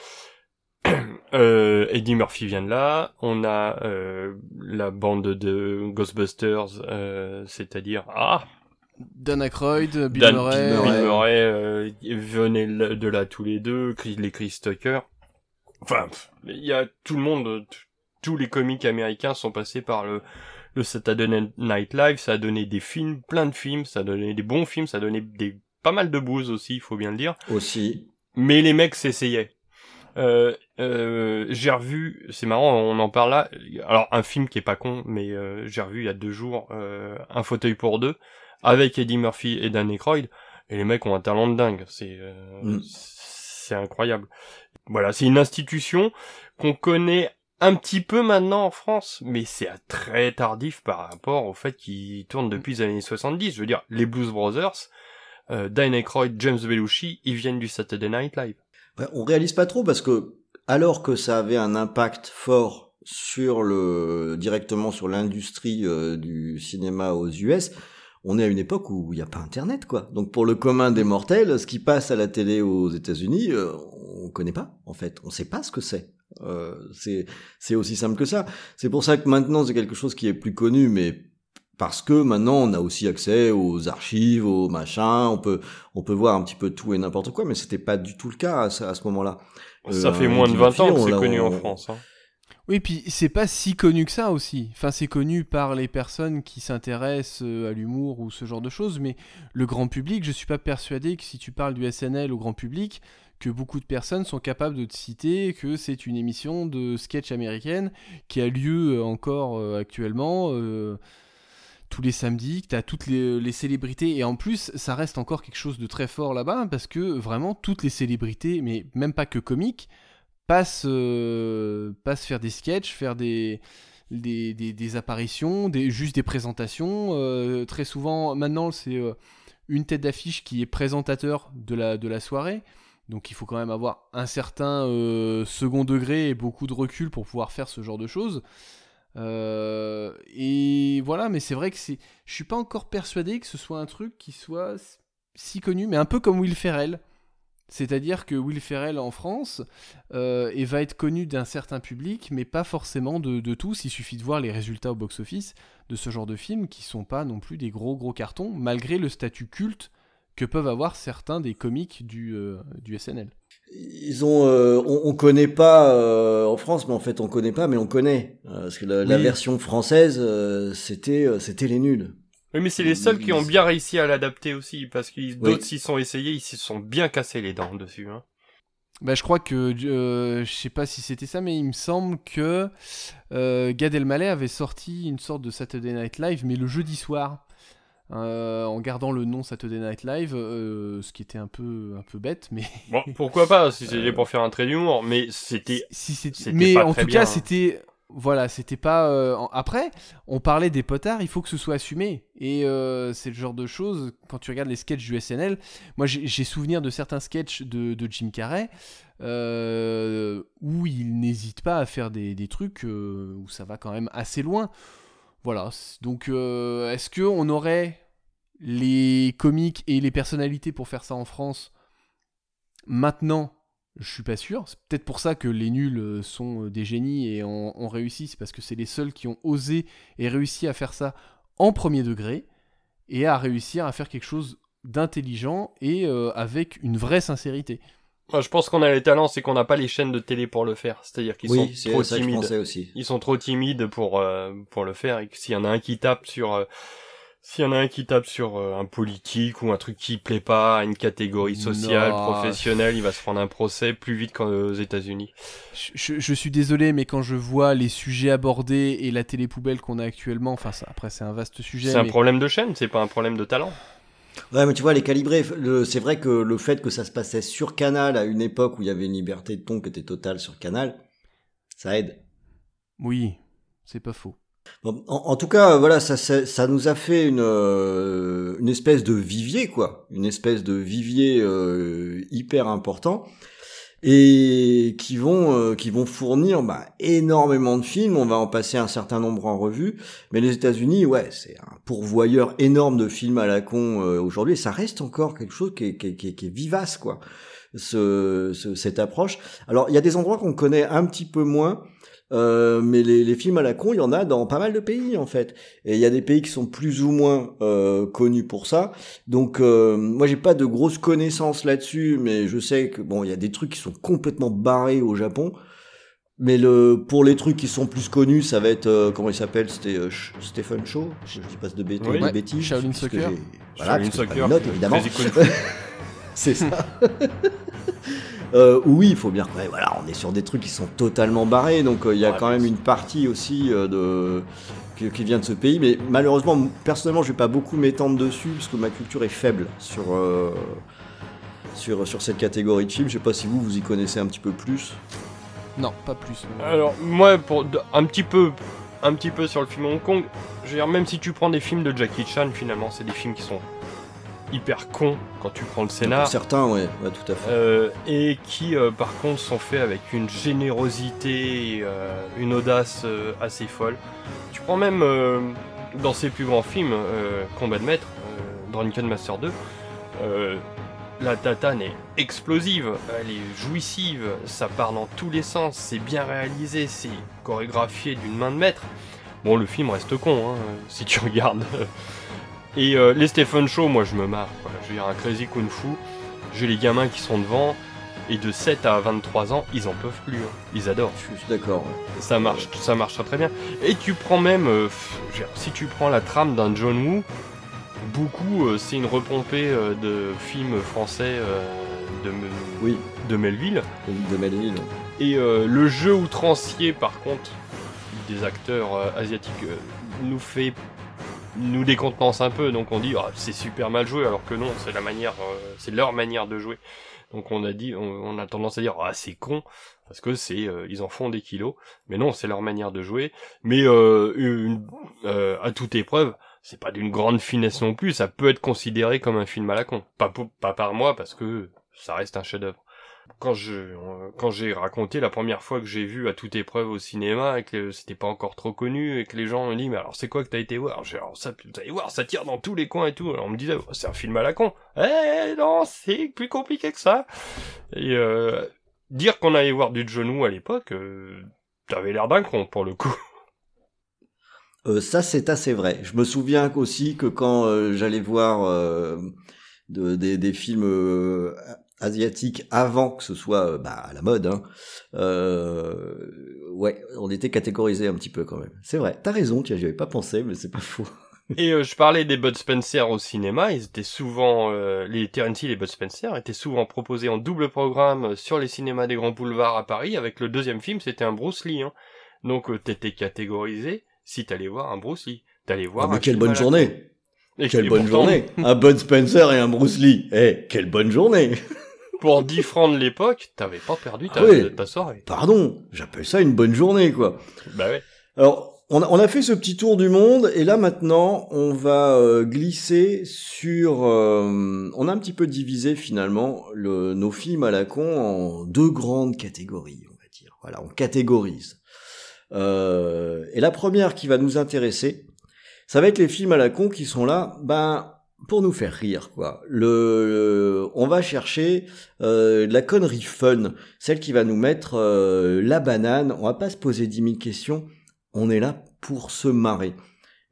euh, Eddie Murphy vient de là, on a euh, la bande de Ghostbusters, euh, c'est-à-dire ah Dan Aykroyd, Bill Murray, Bill Murray euh, venaient de là tous les deux, les Chris Tucker. Enfin, il y a tout le monde, tous les comiques américains sont passés par le le Saturday Night Live, ça a donné des films, plein de films, ça a donné des bons films, ça a donné des pas mal de bouse aussi, il faut bien le dire. Aussi. Mais les mecs s'essayaient. Euh, euh, j'ai revu, c'est marrant, on en parle là. Alors un film qui est pas con, mais euh, j'ai revu il y a deux jours euh, un fauteuil pour deux avec Eddie Murphy et Dan Aykroyd. Et les mecs ont un talent de dingue. C'est mm. c'est incroyable. Voilà, c'est une institution qu'on connaît un petit peu maintenant en France, mais c'est très tardif par rapport au fait qu'ils tournent depuis les années 70. Je veux dire, les Blues Brothers, euh, Dan Aykroyd, James Belushi, ils viennent du Saturday Night Live. Ouais, on réalise pas trop parce que alors que ça avait un impact fort sur le directement sur l'industrie euh, du cinéma aux US, on est à une époque où il n'y a pas Internet, quoi. Donc pour le commun des mortels, ce qui passe à la télé aux États-Unis, euh, on connaît pas, en fait. On sait pas ce que c'est. Euh, c'est aussi simple que ça. C'est pour ça que maintenant c'est quelque chose qui est plus connu, mais parce que maintenant on a aussi accès aux archives, aux machins, on peut on peut voir un petit peu tout et n'importe quoi, mais c'était pas du tout le cas à, ce moment-là. Ça fait euh, moins de 20 ans que c'est connu en France. Hein. Oui, puis c'est pas si connu que ça aussi. Enfin, c'est connu par les personnes qui s'intéressent euh, à l'humour ou ce genre de choses, mais le grand public, je suis pas persuadé que si tu parles du SNL au grand public, que beaucoup de personnes sont capables de te citer que c'est une émission de sketch américaine qui a lieu euh, encore euh, actuellement. Tous les samedis, que tu as toutes les, les, célébrités, et en plus, ça reste encore quelque chose de très fort là-bas, parce que vraiment, toutes les célébrités, mais même pas que comiques, passe, euh, passe faire des sketchs, faire des, des, apparitions, des, juste des présentations. Euh, très souvent, maintenant, c'est euh, une tête d'affiche qui est présentateur de la, de la soirée. Donc il faut quand même avoir un certain second degré et beaucoup de recul pour pouvoir faire ce genre de choses. Et voilà, mais c'est vrai que c'est, je suis pas encore persuadé que ce soit un truc qui soit si connu, mais un peu comme Will Ferrell. C'est-à-dire que Will Ferrell en France euh, et va être connu d'un certain public, mais pas forcément de, tous. Il suffit de voir les résultats au box-office de ce genre de films qui sont pas non plus des gros gros cartons, malgré le statut culte que peuvent avoir certains des comiques du, euh, du SNL. Ils ont, euh, on, ne connaît pas en France, mais en fait on connaît pas, mais on connaît parce que la, la version française, c'était, c'était les nuls. Oui, mais c'est les seuls qui ont bien réussi à l'adapter aussi, parce que d'autres s'y sont essayés, ils se sont bien cassés les dents dessus. Hein. Bah, je crois que, euh, je sais pas si c'était ça, mais il me semble que euh, Gad Elmaleh avait sorti une sorte de Saturday Night Live, mais le jeudi soir. Euh, en gardant le nom Saturday Night Live, euh, ce qui était un peu un peu bête, mais bon, pourquoi pas si c'était pour faire un trait d'humour, mais c'était si, c'était mais en tout cas c'était voilà, c'était pas. Euh, après, on parlait des potards, il faut que ce soit assumé. Et euh, c'est le genre de choses, quand tu regardes les sketchs du SNL, moi j'ai souvenir de certains sketchs de, Jim Carrey euh, où il n'hésite pas à faire des, trucs où ça va quand même assez loin. Voilà, donc est-ce qu'on aurait les comiques et les personnalités pour faire ça en France maintenant? Je suis pas sûr. C'est peut-être pour ça que les nuls euh, sont euh, des génies et ont, réussi. C'est parce que c'est les seuls qui ont osé et réussi à faire ça en premier degré et à réussir à faire quelque chose d'intelligent et euh, avec une vraie sincérité. Moi, je pense qu'on a les talents, c'est qu'on n'a pas les chaînes de télé pour le faire. C'est-à-dire qu'ils sont trop timides. aussi. Ils sont trop timides pour pour le faire. Et s'il y en a un qui tape sur s'il y en a un qui tape sur euh, un politique ou un truc qui plaît pas à une catégorie sociale, professionnelle, il va se prendre un procès plus vite qu'aux États-Unis. Je, suis désolé, mais quand je vois les sujets abordés et la télé poubelle qu'on a actuellement, enfin ça, après c'est un vaste sujet. C'est un problème de chaîne, c'est pas un problème de talent. Ouais, mais tu vois, les calibrés, c'est vrai que le fait que ça se passait sur Canal à une époque où il y avait une liberté de ton qui était totale sur Canal, ça aide. Oui, c'est pas faux. En, tout cas, voilà, ça, ça, nous a fait une, euh, une espèce de vivier, quoi, une espèce de vivier euh, hyper important et qui vont euh, qui vont fournir bah, énormément de films. On va en passer un certain nombre en revue, mais les États-Unis, ouais, c'est un pourvoyeur énorme de films à la con aujourd'hui. ça reste encore quelque chose qui est, qui qui est vivace, quoi. Ce, cette approche. Alors, il y a des endroits qu'on connaît un petit peu moins. Euh, mais les, les, films à la con, il y en a dans pas mal de pays en fait. Et il y a des pays qui sont plus ou moins euh, connus pour ça. Donc euh, moi j'ai pas de grosses connaissances là-dessus, mais je sais que bon il y a des trucs qui sont complètement barrés au Japon. Mais le pour les trucs qui sont plus connus, ça va être euh, comment il s'appelle C'était euh, Stephen Shaw. Je dis pas de, bêtises, oui. de bêtises. Shaolin Soccer. Voilà, Shaolin Soccer. Note, évidemment. C'est ça. Euh, oui, il faut bien. Ouais, voilà, on est sur des trucs qui sont totalement barrés, donc euh, il y a quand même une partie aussi euh, de qui, vient de ce pays. Mais malheureusement, personnellement, je vais pas beaucoup m'étendre dessus parce que ma culture est faible sur sur sur cette catégorie de films. Je sais pas si vous vous y connaissez un petit peu plus. Non, pas plus. Alors moi, pour un petit peu, un petit peu sur le film Hong Kong. Je veux dire, même si tu prends des films de Jackie Chan, finalement, c'est des films qui sont hyper con quand tu prends le scénar. certains, ouais, tout à fait. Euh, et qui, euh, par contre, sont faits avec une générosité, euh, une audace assez folle. Tu prends même dans ses plus grands films, Combat de Maître, Drunken Master 2, la tatane est explosive, elle est jouissive, ça part dans tous les sens, c'est bien réalisé, c'est chorégraphié d'une main de maître. Bon, le film reste con, hein, si tu regardes et euh, les Stephen Show, moi je me marre. Je veux dire, un crazy kung fu, j'ai les gamins qui sont devant, Et de 7 à 23 ans, ils en peuvent plus. hein. Ils adorent. Je suis d'accord. ouais. Ça marche, ça marche très très bien. Et tu prends même, euh, dire, si tu prends la trame d'un John Woo, beaucoup, euh, c'est une repompée de films français de, Me- Oui, de Melville. de Melville. Et le jeu outrancier, par contre, des acteurs asiatiques nous fait nous décontenance un peu. Donc on dit Ah, c'est super mal joué, alors que non, c'est la manière, euh, c'est leur manière de jouer. Donc on a dit, on, a tendance à dire ah c'est con parce que c'est euh, ils en font des kilos. Mais non, c'est leur manière de jouer. Mais euh, une, euh, à toute épreuve, c'est pas d'une grande finesse non plus. Ça peut être considéré comme un film à la con. Pas, pour- pas par moi parce que ça reste un chef-d'œuvre quand je euh, quand j'ai raconté la première fois que j'ai vu à toute épreuve au cinéma et que c'était pas encore trop connu et que les gens me disent mais alors c'est quoi que t'as été voir? J'ai alors ça vous allez voir ça tire dans tous les coins et tout. On me disait Oh, c'est un film à la con. Eh non c'est plus compliqué que ça. Et euh, dire qu'on allait voir du Woo à l'époque euh, t'avais l'air d'un con pour le coup. Euh, ça, c'est assez vrai. Je me souviens aussi que quand euh, j'allais voir euh, de- des, des films asiatiques avant que ce soit euh, bah, à la mode, hein, euh, ouais, on était catégorisé un petit peu quand même. C'est vrai. T'as raison, tu j'y avais pas pensé, mais c'est pas faux. Et euh, je parlais des Bud Spencer au cinéma, ils étaient souvent, euh, les Terence Hill et Bud Spencer étaient souvent proposés en double programme sur les cinémas des grands boulevards à Paris, avec le deuxième film, c'était un Bruce Lee. Hein. Donc t'étais catégorisé si t'allais voir un Bruce Lee. T'allais voir Ah, mais un quelle bonne journée. Et- Quelle bonne pourtant, journée Un Bud Spencer et un Bruce Lee. Eh, quelle bonne journée Pour 10 francs de l'époque, t'avais pas perdu ta, Ah ta soirée. Pardon, j'appelle ça une bonne journée, quoi. Bah ouais. Alors, on a, on a fait ce petit tour du monde et là maintenant, on va euh, glisser sur. euh, on a un petit peu divisé finalement le, nos films à la con en deux grandes catégories, on va dire. Voilà, on catégorise. Euh, et la première qui va nous intéresser, ça va être les films à la con qui sont là, ben pour nous faire rire, quoi. Le, on va chercher euh, la connerie fun, celle qui va nous mettre euh, la banane. On va pas se poser dix mille questions on est là pour se marrer.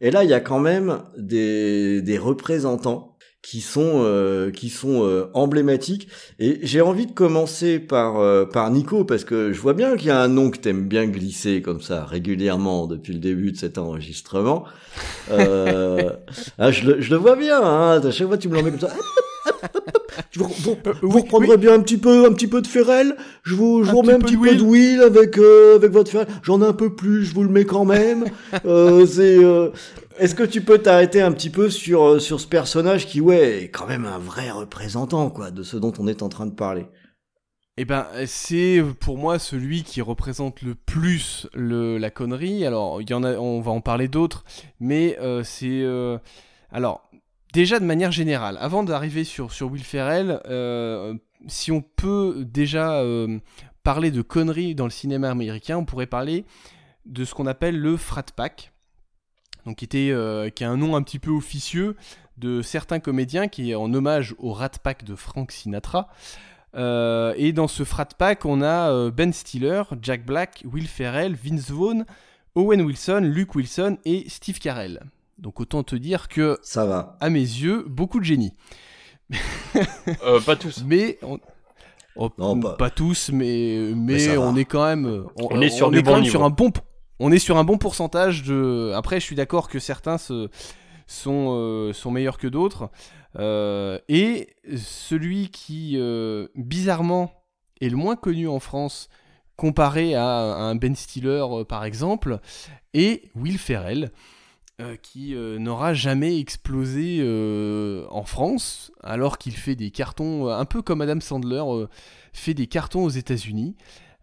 Et là, il y a quand même des, des représentants qui sont euh, qui sont euh, emblématiques. Et j'ai envie de commencer par euh, par Nico parce que je vois bien qu'il y a un nom que t'aimes bien glisser comme ça régulièrement depuis le début de cet enregistrement. Euh, ah, je, le, je le vois bien. Hein, à chaque fois, tu me l'emmènes comme ça. Vous, vous, vous reprendrez bien un petit peu, un petit peu de Ferrel. Je vous, je vous remets un petit peu de Will avec, euh, avec votre Ferrel. J'en ai un peu plus, je vous le mets quand même. Euh, c'est, euh, est-ce que tu peux t'arrêter un petit peu sur, euh, ce personnage qui, est quand même un vrai représentant, quoi, de ce dont on est en train de parler? Eh ben, c'est pour moi celui qui représente le plus le, la connerie. Alors, il y en a, on va en parler d'autres, mais euh, c'est euh, alors déjà de manière générale, avant d'arriver sur sur Will Ferrell, si on peut déjà parler de conneries dans le cinéma américain, on pourrait parler de ce qu'on appelle le frat pack, donc qui était euh, qui a un nom un petit peu officieux de certains comédiens qui est en hommage au Rat Pack de Frank Sinatra. Euh, et dans ce frat pack, on a euh, Ben Stiller, Jack Black, Will Ferrell, Vince Vaughn, Owen Wilson, Luke Wilson et Steve Carell. Donc autant te dire que ça va. À mes yeux, beaucoup de génie. Euh, pas tous. Mais on... oh, Non, pas... pas- tous, mais mais, on va. est quand même On est sur du bon même sur niveau. un bon on est sur un bon pourcentage de. Après, je suis d'accord que certains euh, sont meilleurs que d'autres. Euh, et celui qui euh, bizarrement est le moins connu en France comparé à un Ben Stiller par exemple est Will Ferrell qui n'aura jamais explosé en France alors qu'il fait des cartons un peu comme Adam Sandler fait des cartons aux États-Unis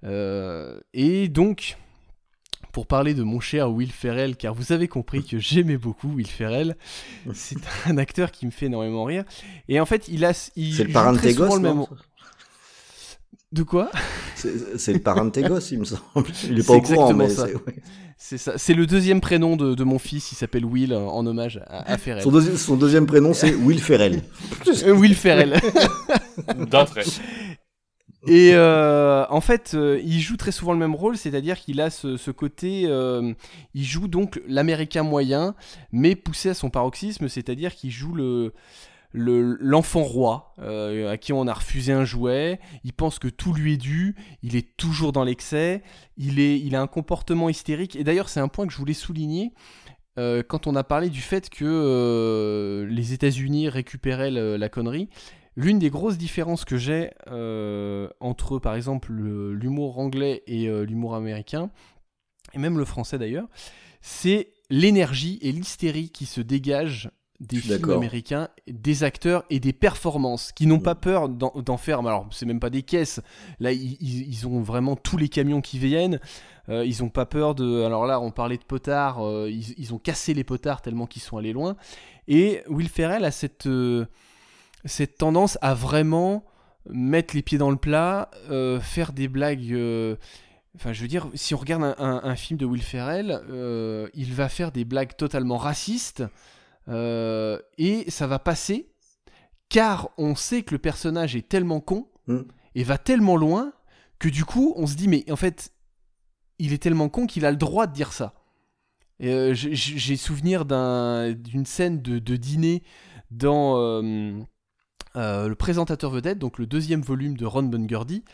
et donc pour parler de mon cher Will Ferrell, car vous avez compris que j'aimais beaucoup Will Ferrell. C'est un acteur qui me fait énormément rire. Et en fait, il a. il C'est le parrain de très tes gosses, le même- De quoi? C'est le parrain de tes gosses, il me semble. Il est C'est pas au courant, exactement mais c'est... ouais. C'est ça. C'est le deuxième prénom de, de mon fils. Il s'appelle Will en, en hommage à, à Ferrell. Son, deuxi- son deuxième prénom, c'est Will Ferrell. Euh, Will Ferrell. D'un trait. Et euh, en fait, euh, il joue très souvent le même rôle, c'est-à-dire qu'il a ce, côté, euh, il joue donc l'américain moyen, mais poussé à son paroxysme, c'est-à-dire qu'il joue le le- l'enfant roi à qui on a refusé un jouet. Il pense que tout lui est dû. Il est toujours dans l'excès. Il, est, il a un comportement hystérique. Et d'ailleurs, c'est un point que je voulais souligner. quand on a parlé du fait que les États-Unis récupéraient la connerie, l'une des grosses différences que j'ai euh, entre, par exemple, le- l'humour anglais et euh, l'humour américain, et même le français d'ailleurs, c'est l'énergie et l'hystérie qui se dégagent des films américains, des acteurs et des performances qui n'ont pas peur d'en faire. Alors, c'est même pas des caisses. Là, ils, ont vraiment tous les camions qui viennent. Euh, ils ont pas peur de. Alors là, on parlait de potards. euh, ils, ils ont cassé les potards tellement qu'ils sont allés loin. Et Will Ferrell a cette, euh, cette tendance à vraiment mettre les pieds dans le plat, euh, faire des blagues. euh, Enfin, je veux dire, si on regarde un, un- un film de Will Ferrell, euh, il va faire des blagues totalement racistes et ça va passer car on sait que le personnage est tellement con Mm. et va tellement loin que du coup, on se dit, mais en fait, il est tellement con qu'il a le droit de dire ça. J'ai- souvenir d'un- d'une scène de, de dîner dans euh, le présentateur vedette, donc le deuxième volume de Ron Burgundy,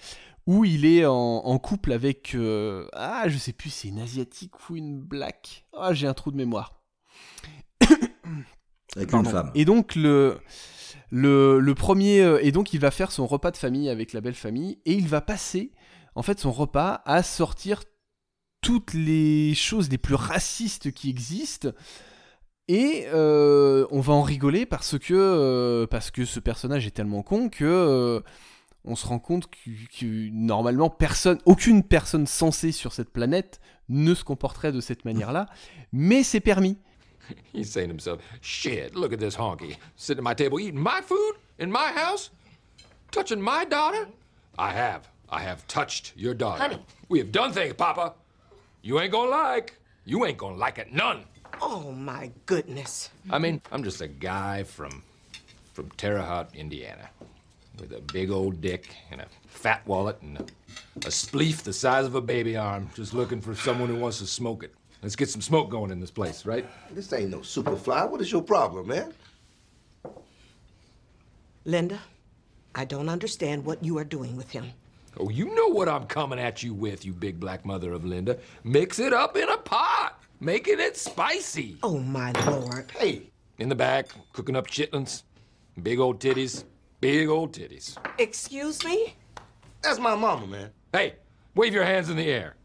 où il est en, en couple avec euh, ah je sais plus c'est une asiatique ou une black? Ah j'ai un trou de mémoire Avec Pardon. une femme. et donc le le, le premier euh, et donc il va faire son repas de famille avec la belle famille et il va passer en fait son repas à sortir toutes les choses les plus racistes qui existent et euh, on va en rigoler parce que euh, parce que ce personnage est tellement con que euh, on se rend compte que, que normalement personne aucune personne sensée sur cette planète ne se comporterait de cette manière-là mais c'est permis He's saying to himself, shit, look at this honky. Sitting at my table eating my food in my house? Touching my daughter? I have. I have touched your daughter. Honey. We have done things, Papa. You ain't gonna like. You ain't gonna like it none. Oh my goodness. I mean, I'm just a guy from from Terre Haute, Indiana, with a big old dick and a fat wallet and a, a spleef the size of a baby arm, just looking for someone who wants to smoke it. Let's get some smoke going in this place, right? This ain't no superfly. What is your problem, man? Linda, I don't understand what you are doing with him. Oh, you know what I'm coming at you with, you big black mother of Linda. Mix it up in a pot, making it spicy. Oh my lord. Hey, in the back, cooking up chitlins, big old titties, big old titties. Excuse me? That's my mama, man. Hey, wave your hands in the air.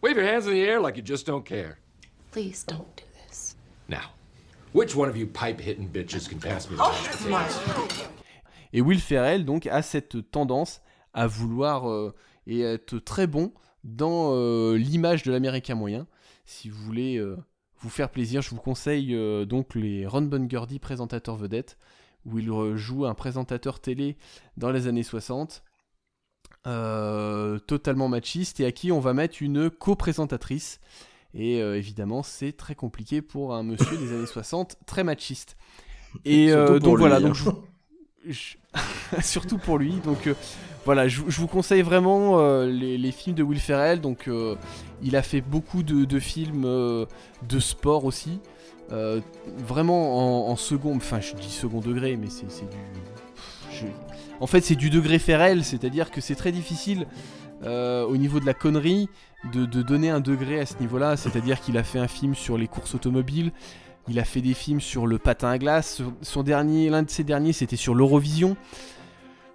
Wave your hands in the air like you just don't care. Please don't do this. Now, which one of you pipe hitting bitches can pass me the mashed potatoes? Et Will Ferrell donc a cette tendance à vouloir euh, et être très bon dans euh, l'image de l'américain moyen. Si vous voulez euh, vous faire plaisir, je vous conseille euh, donc les Ron Burgundy présentateur vedette où il joue un présentateur télé dans les années 60 euh, totalement machiste et à qui on va mettre une co-présentatrice. Et évidemment, c'est très compliqué pour un monsieur des années 60 très machiste. Et donc voilà, hein. donc je vous- surtout pour lui. Donc euh, voilà, je, vous conseille vraiment euh, les, films de Will Ferrell. Donc euh, il a fait beaucoup de, films de sport aussi. Vraiment en, second, enfin je dis second degré, mais c'est du. en fait, c'est du degré Ferrell, c'est-à-dire que c'est très difficile au niveau de la connerie de, de donner un degré à ce niveau-là. C'est-à-dire qu'il a fait un film sur les courses automobiles, il a fait des films sur le patin à glace. Son- dernier, l'un de ses derniers, c'était sur l'Eurovision.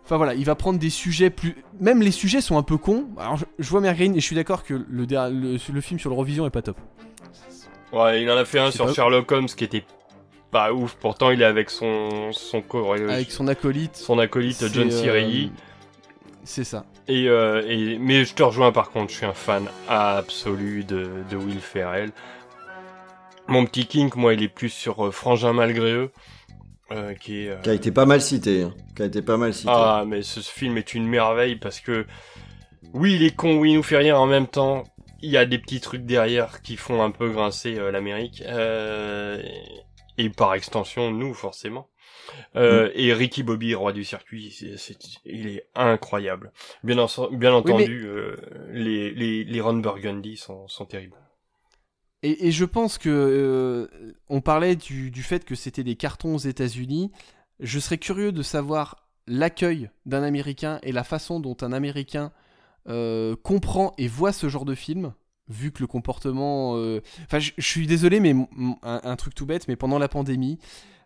Enfin voilà, il va prendre des sujets plus. Même les sujets sont un peu cons. Alors je, je vois Mergreen et je suis d'accord que le, der- le, le film sur l'Eurovision est pas top. Ouais, il en a fait un sur Sherlock Holmes qui était pas ouf. Pourtant, il est avec son son Avec son acolyte. son acolyte John euh, C. Reilly. C'est ça. Et, euh, et mais je te rejoins par contre, je suis un fan absolu de, de Will Ferrell. Mon petit kink, moi, il est plus sur euh, Frangin malgré eux, euh, qui est. euh, Qui a été pas mal cité. hein. Qui a été pas mal cité. Ah, mais ce film est une merveille parce que oui, il est con, oui, il nous fait rien en même temps. Il y a des petits trucs derrière qui font un peu grincer euh, l'Amérique euh, et, et par extension nous forcément. Euh, Et Ricky Bobby, roi du circuit, c'est, c'est- il est incroyable. Bien, en- bien entendu, euh, les, les, les Ron Burgundy sont, sont terribles. Et, je pense que euh, on parlait du, fait que c'était des cartons aux États-Unis. je serais curieux de savoir l'accueil d'un Américain et la façon dont un Américain euh, comprend et voit ce genre de film, vu que le comportement... euh, Enfin, je suis désolé, mais un, truc tout bête, mais pendant la pandémie,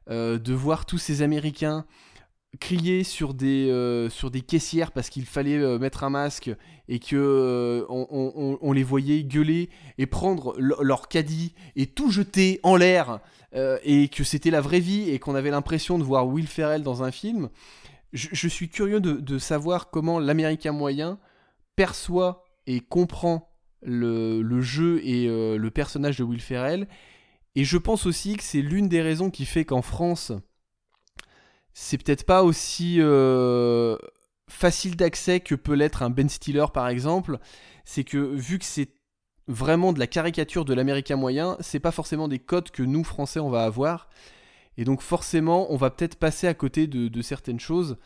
de voir tous ces Américains crier sur des, euh, sur des caissières parce qu'il fallait euh, mettre un masque et que euh, on, on- les voyait gueuler et prendre le- leur caddie et tout jeter en l'air et que c'était la vraie vie et qu'on avait l'impression de voir Will Ferrell dans un film, je, je suis curieux de, de savoir comment l'Américain moyen perçoit et comprend le, le jeu et le personnage de Will Ferrell. Et je pense aussi que c'est l'une des raisons qui fait qu'en France, c'est peut-être pas aussi euh, facile d'accès que peut l'être un Ben Stiller par exemple. C'est que vu que c'est vraiment de la caricature de l'américain moyen, c'est pas forcément des codes que nous français on va avoir. Et donc forcément, on va peut-être passer à côté de, de certaines choses.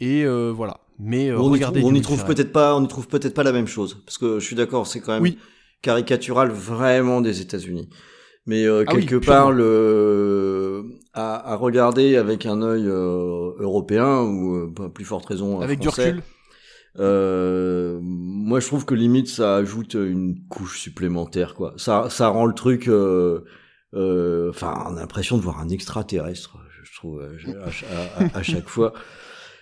Et euh, voilà. Mais euh, on y, regardez. trou- on du y Will trouve peut-être pas, on y trouve peut-être pas la même chose, parce que je suis d'accord, c'est quand même caricatural vraiment des États-Unis. Mais euh, Ah quelque part, le à, à regarder avec un œil euh, européen ou euh, pas plus forte raison euh, Avec du français, recul. euh, moi, je trouve que limite ça ajoute une couche supplémentaire, quoi. Ça, ça rend le truc. euh, euh, Enfin, on a l'impression de voir un extraterrestre. Je trouve euh, à, à- à chaque fois.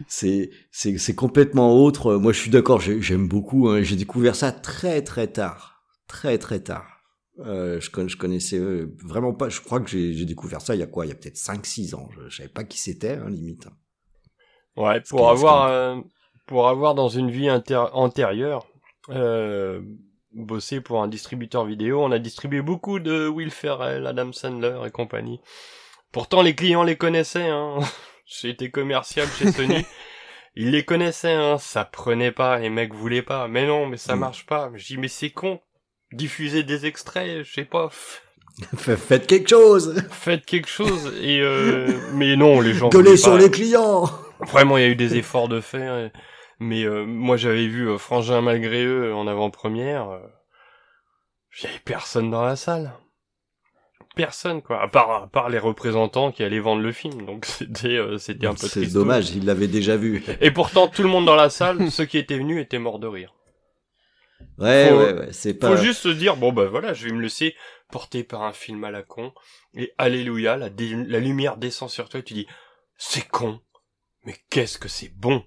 C'est c'est c'est complètement autre. Moi, je suis d'accord. j'ai- J'aime beaucoup. hein. J'ai découvert ça très très tard, très très tard. Euh, je, conna- je connaissais euh, vraiment pas. Je crois que j'ai découvert ça il y a quoi? Il y a peut-être 5-6 ans. Je, je savais pas qui c'était, hein, limite. Ouais, pour avoir euh, pour avoir dans une vie antérieure euh, bossé pour un distributeur vidéo, on a distribué beaucoup de Will Ferrell, Adam Sandler et compagnie. Pourtant, les clients les connaissaient. Hein. J'ai été commercial chez Sony. Ils les connaissaient, hein. Ça prenait pas, les mecs voulaient pas. Mais non, mais ça Mm. marche pas. Je dis, mais c'est con. Diffuser des extraits, je sais pas. Faites quelque chose. Faites quelque chose. Et euh, mais non, les gens. Gueulez sur pas. les clients. Vraiment, il y a eu des efforts de fait. hein. Mais euh, moi, j'avais vu euh, Frangin malgré eux en avant-première. euh, Il y avait personne dans la salle. Personne, quoi. À part, à part les représentants qui allaient vendre le film. Donc c'était, euh, c'était un peu C'est dommage. Il l'avait déjà vu. Et pourtant, tout le monde dans la salle, ceux qui étaient venus, étaient morts de rire. Ouais, Faut- ouais, ouais. C'est pas. Faut juste se dire, bon bah voilà, je vais me laisser porter par un film à la con. Et alléluia, la, dé- la lumière descend sur toi et tu dis, c'est con. Mais qu'est-ce que c'est bon.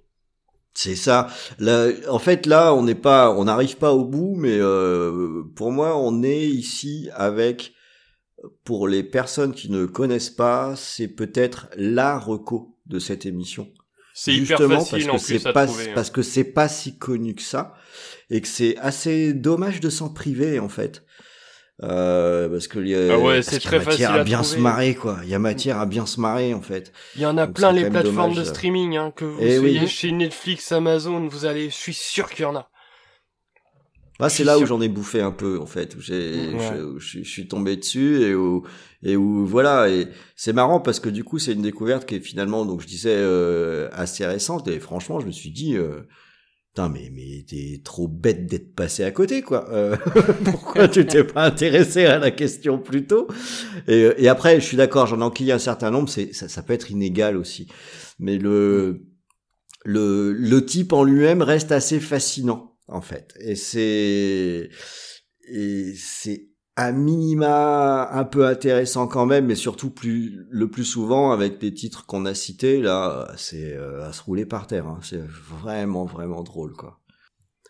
C'est ça. Là, en fait, là, on n'est pas, on n'arrive pas au bout, mais euh, pour moi, on est ici avec, pour les personnes qui ne connaissent pas, c'est peut-être la reco de cette émission. C'est hyper facile, parce que c'est pas trouver, hein. parce que c'est pas si connu que ça et que c'est assez dommage de s'en priver en fait. Euh, parce que il y a, Ah ouais, c'est très matière facile à à bien trouver. se marrer quoi. Il y a matière à bien se marrer en fait. Il y en a Donc, plein les plateformes dommage, de streaming, hein, que vous Eh soyez oui. chez Netflix, Amazon, vous allez, je suis sûr qu'il y en a. Bah, c'est là où j'en ai bouffé un peu en fait, où j'ai, Ouais. je, où je, je suis tombé dessus et où et où voilà et c'est marrant parce que du coup c'est une découverte qui est finalement donc je disais euh, assez récente et franchement je me suis dit euh, putain mais mais t'es trop bête d'être passé à côté quoi. Euh, pourquoi tu t'es pas intéressé à la question plus tôt? Et, euh, et après je suis d'accord j'en ai enquillé un certain nombre c'est ça, ça peut être inégal aussi. Mais le le le type en lui-même reste assez fascinant en fait. Et c'est et c'est à minima un peu intéressant quand même mais surtout plus le plus souvent avec les titres qu'on a cités là c'est euh, à se rouler par terre hein. c'est vraiment vraiment drôle quoi.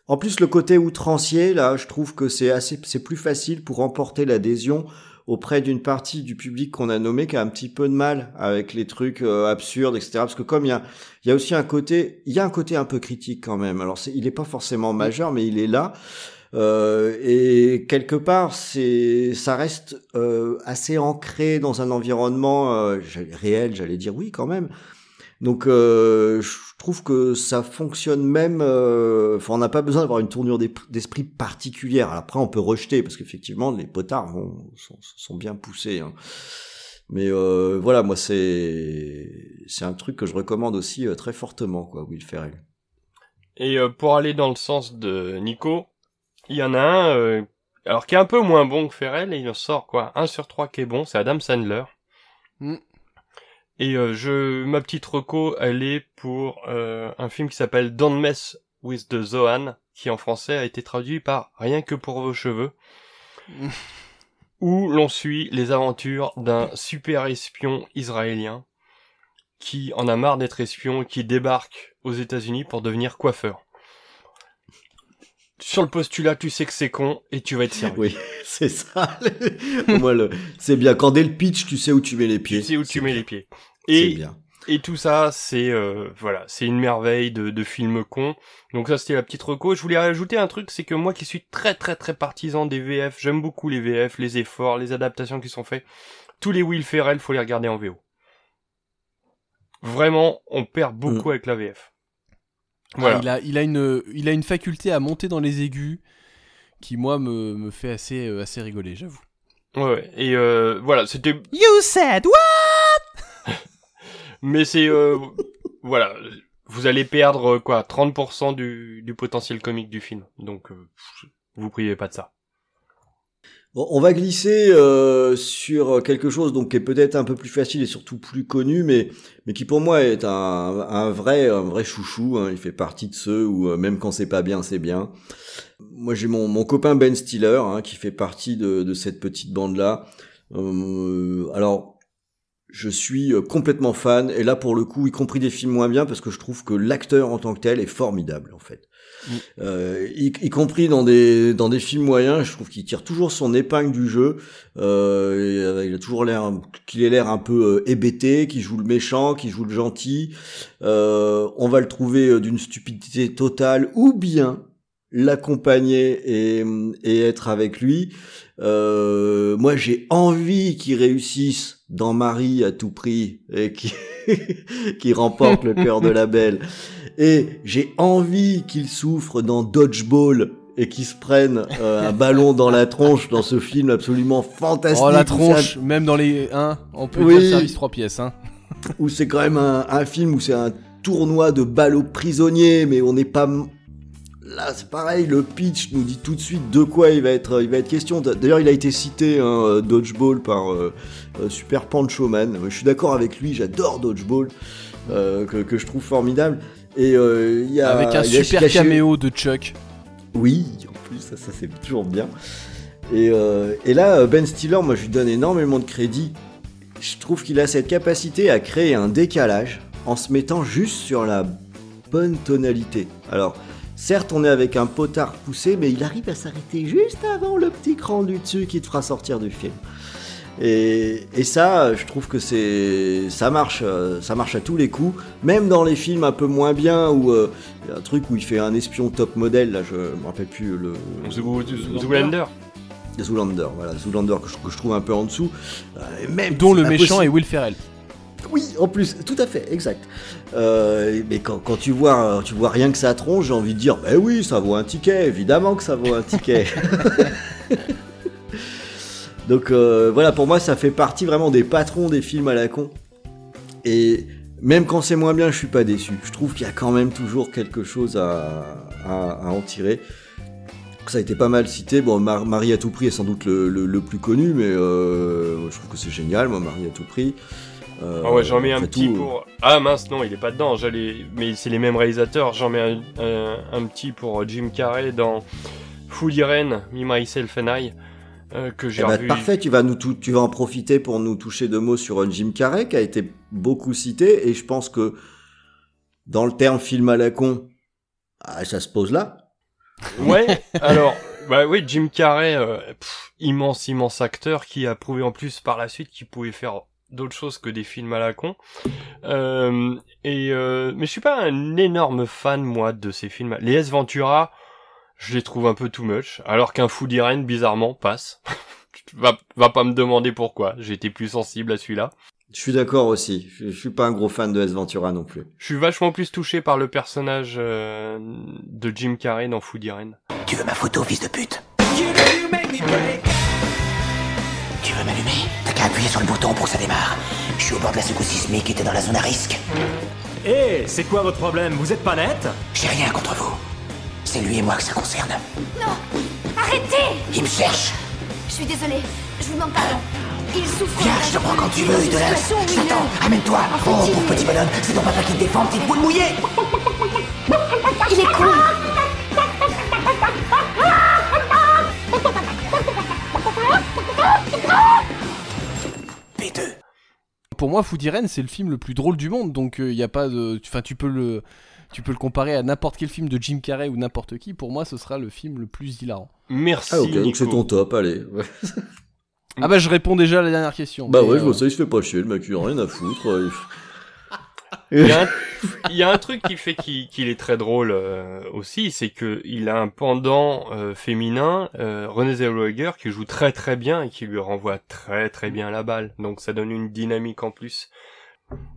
En plus le côté outrancier là je trouve que c'est assez c'est plus facile pour remporter l'adhésion auprès d'une partie du public qu'on a nommé qui a un petit peu de mal avec les trucs euh, absurdes etc parce que comme il y a il y a aussi un côté il y a un côté un peu critique quand même. Alors c'est il est pas forcément majeur mais il est là euh, et quelque part, c'est, ça reste euh, assez ancré dans un environnement euh, réel, j'allais dire oui quand même. Donc, euh, je trouve que ça fonctionne même. euh, Enfin, on n'a pas besoin d'avoir une tournure d'esprit particulière. Après, on peut rejeter parce qu'effectivement, les potards vont, sont, bien poussés. hein. Mais euh, voilà, moi, c'est c'est un truc que je recommande aussi très fortement, quoi, Will Ferrell. Et pour aller dans le sens de Nico, il y en a un, euh, alors qui est un peu moins bon que Ferrell, et il en sort quoi, un sur trois qui est bon, c'est Adam Sandler. Mm. Et euh, je, ma petite reco, elle est pour euh, un film qui s'appelle Don't Mess with the Zohan, qui en français a été traduit par Rien que pour vos cheveux, où l'on suit les aventures d'un super espion israélien qui en a marre d'être espion et qui débarque aux États-Unis pour devenir coiffeur. Sur le postulat, tu sais que c'est con et tu vas être servi. Oui, c'est ça. Moi, le... c'est bien. Quand dès le pitch, tu sais où tu mets les pieds. Tu sais où tu mets les pieds. Et, bien. et tout ça, c'est euh, voilà, c'est une merveille de, de film con. Donc ça, c'était la petite reco. Je voulais rajouter un truc, c'est que moi qui suis très très très partisan des VF, j'aime beaucoup les VF, les efforts, les adaptations qui sont faits. Tous les Will Ferrell, faut les regarder en VO. Vraiment, on perd beaucoup avec la VF. Voilà. Ah, il, a, il, a une, il a une faculté à monter dans les aigus qui, moi, me, me fait assez, euh, assez rigoler, j'avoue. Ouais, ouais. Et euh, voilà, c'était. You said what? Mais c'est euh, voilà, vous allez perdre quoi, 30% du, du potentiel comique du film. Donc euh, vous privez pas de ça. Bon, on va glisser euh, sur quelque chose donc qui est peut-être un peu plus facile et surtout plus connu, mais mais qui pour moi est un, vrai un vrai chouchou. Hein. Il fait partie de ceux où euh, même quand c'est pas bien, c'est bien. Moi, j'ai mon, mon copain Ben Stiller hein, qui fait partie de, cette petite bande là. Euh, alors, je suis euh, complètement fan et là pour le coup, y compris des films moins bien, parce que je trouve que l'acteur en tant que tel est formidable en fait. Euh, y, y compris dans des dans des films moyens, je trouve qu'il tire toujours son épingle du jeu. Euh, il a toujours l'air qu'il ait l'air un peu euh, hébété, qu'il joue le méchant, qu'il joue le gentil. Euh, on va le trouver euh, d'une stupidité totale ou bien l'accompagner et, et être avec lui. Euh, moi, j'ai envie qu'il réussisse dans Marie à tout prix et qu'il qui remporte le cœur de la belle. Et j'ai envie qu'il souffre dans Dodgeball et qu'il se prenne euh, un ballon dans la tronche dans ce film absolument fantastique. Oh la tronche, un- même dans les 1, on peut Oui. service 3 pièces. Hein. où c'est quand même un, un film où c'est un tournoi de aux prisonniers, mais on n'est pas. Là, c'est pareil, le pitch nous dit tout de suite de quoi il va être, il va être question. D'ailleurs, il a été cité, hein, euh, Dodgeball, par euh, euh, Super Pancho Man. Je suis d'accord avec lui, j'adore Dodgeball, euh, que, que je trouve formidable. Et euh, y a, Avec un il y a- super caméo de Chuck. oui, en plus, ça, ça c'est toujours bien. Et, euh, et là, Ben Stiller, moi je lui donne énormément de crédit. Je trouve qu'il a cette capacité à créer un décalage en se mettant juste sur la bonne tonalité. Alors, certes, on est avec un potard poussé, mais il arrive à s'arrêter juste avant le petit cran du dessus qui te fera sortir du film. Et, et ça, je trouve que c'est ça marche, euh, ça marche à tous les coups, même dans les films un peu moins bien où euh, il y a un truc où il fait un espion top modèle, là je me rappelle plus le Zool- Zoolander. Zoolander, voilà, Zoolander que je, que je trouve un peu en dessous. Euh, et même Dont le méchant est Will Ferrell. Oui, en plus, tout à fait, exact. Euh, mais quand, quand tu vois, tu vois rien que ça tronche, j'ai envie de dire, ben oui, ça vaut un ticket, évidemment que ça vaut un ticket. Donc euh, voilà, pour moi, ça fait partie vraiment des patrons des films à la con. Et même quand c'est moins bien, je suis pas déçu. Je trouve qu'il y a quand même toujours quelque chose à, à- à en tirer. Ça a été pas mal cité. Bon, Mar- Marie à tout prix est sans doute le, le- le plus connu, mais euh, je trouve que c'est génial, moi, Marie à tout prix. Euh, Ah ouais, j'en mets un petit tout, pour. Ah mince, non, il est pas dedans. J'allais, mais c'est les mêmes réalisateurs. J'en mets un, un- un petit pour Jim Carrey dans Food Irene, Me Myself and I, euh, que j'ai Eh ben, parfait, tu vas, nous tu vas en profiter pour nous toucher deux mots sur euh, Jim Carrey, qui a été beaucoup cité, et je pense que dans le terme film à la con, ah, ça se pose là. Ouais. alors, bah oui, Jim Carrey, euh, pff, immense, immense acteur qui a prouvé en plus par la suite qu'il pouvait faire d'autres choses que des films à la con. Euh, et euh, mais je suis pas un énorme fan moi de ces films. Les S Ventura, je les trouve un peu too much, alors qu'un Food Irene bizarrement passe. va, va pas me demander pourquoi. J'ai été plus sensible à celui-là. Je suis d'accord aussi. Je, je suis pas un gros fan de S Ventura non plus. Je suis vachement plus touché par le personnage euh, de Jim Carrey dans Food Irene. Tu veux ma photo, fils de pute? Tu veux m'allumer? T'as qu'à appuyer sur le bouton pour que ça démarre. Je suis au bord de la secousse sismique et t'es dans la zone à risque. Hé, c'est quoi votre problème? Vous êtes pas net? J'ai rien contre vous. C'est lui et moi que ça concerne. Non Arrêtez Il me cherche. Je suis désolée, je vous demande pardon. Il souffre. Viens, je te prends quand tu veux, de là. Je t'attends, amène-toi. Oh, pauvre petit bonhomme, c'est ton papa qui te défend, petite boule mouillée. Il est con. Pour moi, Food Irene, c'est le film le plus drôle du monde, donc il y a pas de, enfin, tu peux le, tu peux le comparer à n'importe quel film de Jim Carrey ou n'importe qui. Pour moi, ce sera le film le plus hilarant. Merci. Ah ok, donc c'est ton top, allez. Ah bah je réponds déjà à la dernière question. Bah ouais, euh, je vois ça, il se fait pas chier, le mec, il a rien à foutre. euh, Il y, a un, il y a un truc qui fait qu'il qu'il est très drôle euh, aussi, c'est que il a un pendant euh, féminin, euh, René Zellweger, qui joue très très bien et qui lui renvoie très très bien la balle. Donc ça donne une dynamique en plus.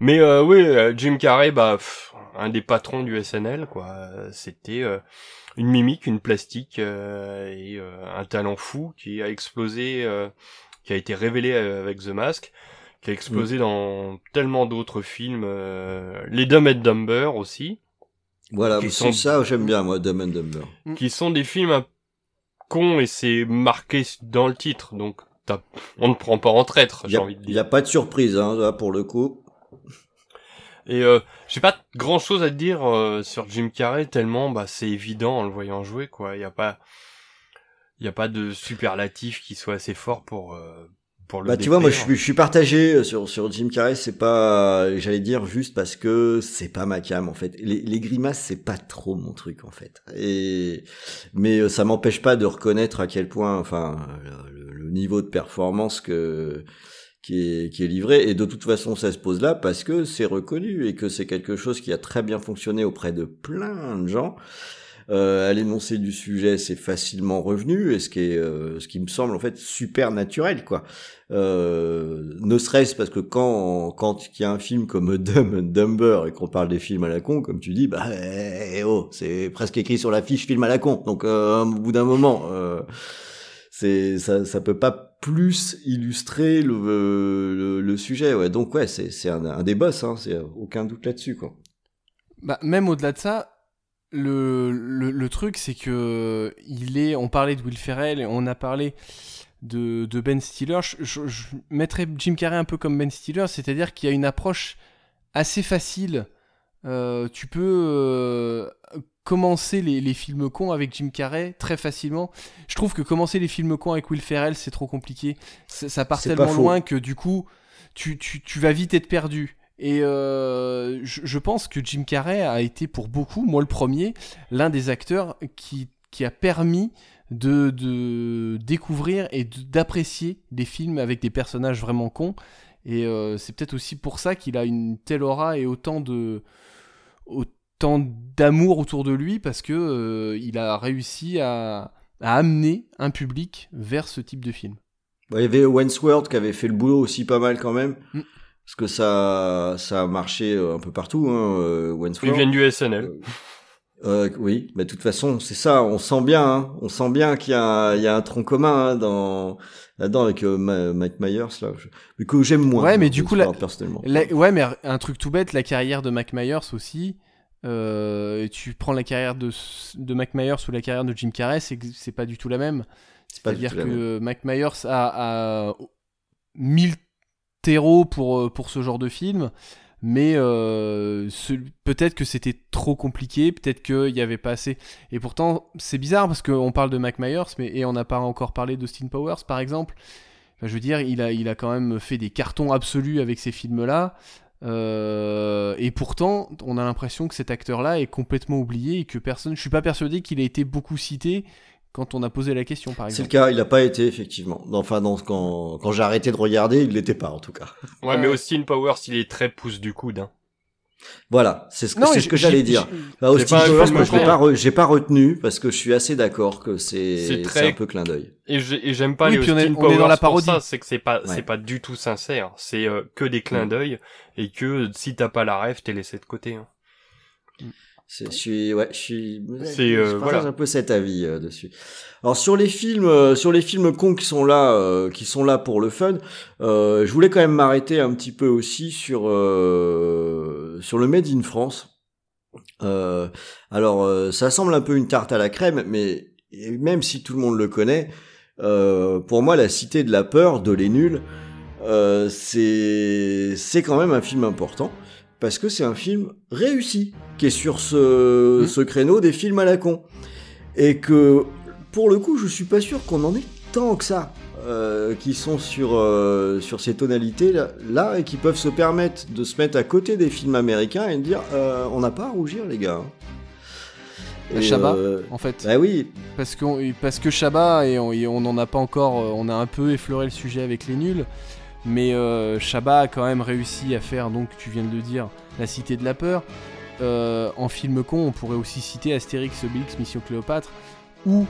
Mais euh, oui, euh, Jim Carrey, bah pff, un des patrons du SNL, quoi. Euh, C'était euh, une mimique, une plastique euh, et euh, un talent fou qui a explosé, euh, qui a été révélé avec The Mask, qui a explosé dans tellement d'autres films, euh, les Dumb and Dumber aussi, Voilà, Qui c'est sont- ça, j'aime bien, moi, Dumb and Dumber. qui sont des films un cons et c'est marqué dans le titre, donc t'as- on ne prend pas en traître, Il j'ai envie de dire. a pas de surprise, hein, là, pour le coup. Et euh, j'ai pas grand chose à te dire euh, sur Jim Carrey tellement bah c'est évident en le voyant jouer quoi. Il y a pas il y a pas de superlatif qui soit assez fort pour euh, pour le Bah tu vois, moi je suis partagé euh, sur, sur Jim Carrey, c'est pas, j'allais dire juste parce que c'est pas ma cam en fait. Les, les grimaces c'est pas trop mon truc en fait. Et mais euh, ça m'empêche pas de reconnaître à quel point, enfin, le, le niveau de performance que qui est, qui est livré et de toute façon ça se pose là parce que c'est reconnu et que c'est quelque chose qui a très bien fonctionné auprès de plein de gens. Euh, à l'énoncé du sujet, c'est facilement revenu, et ce qui est, euh, ce qui me semble en fait super naturel, quoi. Euh, ne serait-ce parce que quand quand il y a un film comme Dumb and Dumber et qu'on parle des films à la con, comme tu dis, bah eh, eh, oh, c'est presque écrit sur l'affiche film à la con. Donc euh, au bout d'un moment, euh, c'est ça, ça peut pas plus illustrer le, le, sujet. Ouais. Donc ouais, c'est un, un des boss, hein, c'est aucun doute là-dessus, quoi. Bah, même au-delà de ça, le, le, truc, c'est que il est. On parlait de Will Ferrell, et on a parlé de, de Ben Stiller. Je mettrais Jim Carrey un peu comme Ben Stiller, c'est-à-dire qu'il y a une approche assez facile. Euh, tu peux euh, commencer les, les films cons avec Jim Carrey très facilement. Je trouve que commencer les films cons avec Will Ferrell, c'est trop compliqué. Ça, ça part tellement loin que du coup, tu, tu, tu vas vite être perdu. Et euh, je, je pense que Jim Carrey a été pour beaucoup, moi le premier, l'un des acteurs qui, qui a permis de, de découvrir et d'apprécier des films avec des personnages vraiment cons. Et euh, c'est peut-être aussi pour ça qu'il a une telle aura et autant de autant d'amour autour de lui parce que euh, il a réussi à, à amener un public vers ce type de film. Il y avait Wentworth qui avait fait le boulot aussi pas mal quand même. Mm. Parce que ça, ça a marché euh, un peu partout, hein, euh, Wentworth. Ils viennent du SNL. Euh, oui, mais de toute façon, c'est ça, on sent bien, hein, on sent bien qu'il y a, il y a un tronc commun hein, dans là-dedans avec euh, Ma- Mike Myers là, je- mais que j'aime moins. Ouais, mais du coup, la- personnellement. La- ouais, mais un truc tout bête, la carrière de Mac Myers aussi. Euh, tu prends la carrière de, de Mac Myers ou la carrière de Jim Carrey, c'est c'est pas du tout la même. C'est-à-dire que Mac Myers a, a 1000 terreaux pour, euh, pour ce genre de film, mais euh, ce- peut-être que c'était trop compliqué, peut-être qu'il n'y avait pas assez. Et pourtant, c'est bizarre parce qu'on parle de Mac Myers, mais, et on n'a pas encore parlé d'Austin Powers par exemple. Enfin, je veux dire, il a, il a quand même fait des cartons absolus avec ces films-là. Euh, et pourtant, on a l'impression que cet acteur-là est complètement oublié et que personne. Je suis pas persuadé qu'il ait été beaucoup cité quand on a posé la question, par C'est le exemple. cas, il n'a pas été effectivement. Enfin, dans, quand, quand j'ai arrêté de regarder, il l'était pas en tout cas. Ouais, mais Austin Powers, il est très pouce du coude. Hein. Voilà, c'est ce que, Non, ce que j'ai- j'allais dire. j'ai- Bah, Austin Powers, moi, je l'ai pas, re- j'ai pas retenu parce que je suis assez d'accord que c'est, très- un peu clin d'œil. Et j'ai- et j'aime pas Oui, les puis on est- Austin on est dans Powers la pour parodie. ça, c'est que c'est pas, Ouais. c'est pas du tout sincère. C'est euh, que des clins Mm. d'œil et que si t'as pas la rêve, t'es laissé de côté. hein. Je suis, ouais, je suis, C'est, euh, partage voilà. un peu cet avis euh, dessus. Alors sur les films, euh, sur les films cons qui sont là, euh, qui sont là pour le fun, euh, je voulais quand même m'arrêter un petit peu aussi sur euh, sur le Made in France. Euh, alors euh, ça semble un peu une tarte à la crème, mais même si tout le monde le connaît, euh, pour moi la Cité de la peur de les nuls, euh, c'est c'est quand même un film important parce que c'est un film réussi qui est sur ce, ce créneau des films à la con et que pour le coup je suis pas sûr qu'on en ait tant que ça euh, qui sont sur euh, sur ces tonalités là, là, et qui peuvent se permettre de se mettre à côté des films américains et de dire euh, on n'a pas à rougir les gars. Bah, Et, euh, en fait. Bah oui, Parce, qu'on- parce que et on n'en a pas encore, on a un peu effleuré le sujet avec les nuls, mais euh, Chabat a quand même réussi à faire, donc tu viens de le dire, La Cité de la Peur. Euh, en film con, on pourrait aussi citer Astérix, Obélix, Mission Cléopâtre, où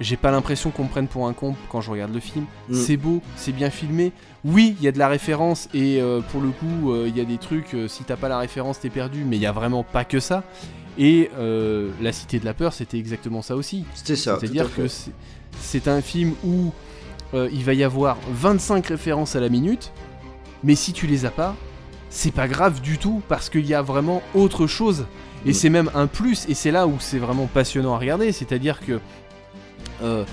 j'ai pas l'impression qu'on me prenne pour un con quand je regarde le film. Mm. C'est beau, c'est bien filmé. Oui, il y a de la référence, et euh, pour le coup, euh, il y a des trucs, si t'as pas la référence, t'es perdu, mais il y a vraiment pas que ça. Et La Cité de la Peur, c'était exactement ça aussi. C'était ça, C'est-à-dire que c'est- c'est un film où euh, il va y avoir 25 références à la minute, mais si tu les as pas, c'est pas grave du tout parce qu'il y a vraiment autre chose. Et Mm. c'est même un plus, et c'est là où c'est vraiment passionnant à regarder. C'est-à-dire que euh,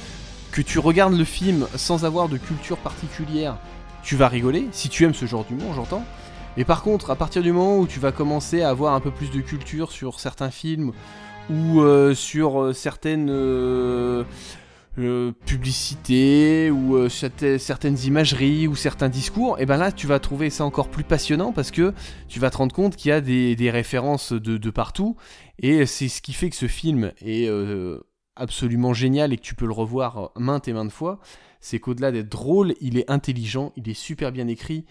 que tu regardes le film sans avoir de culture particulière, tu vas rigoler, si tu aimes ce genre d'humour, j'entends. Mais par contre, à partir du moment où tu vas commencer à avoir un peu plus de culture sur certains films ou euh, sur certaines euh, euh, publicités ou euh, certaines- certaines imageries ou certains discours, et ben là tu vas trouver ça encore plus passionnant parce que tu vas te rendre compte qu'il y a des, références de, partout et c'est ce qui fait que ce film est euh, absolument génial et que tu peux le revoir maintes et maintes fois, c'est qu'au-delà d'être drôle, il est intelligent, il est super bien écrit.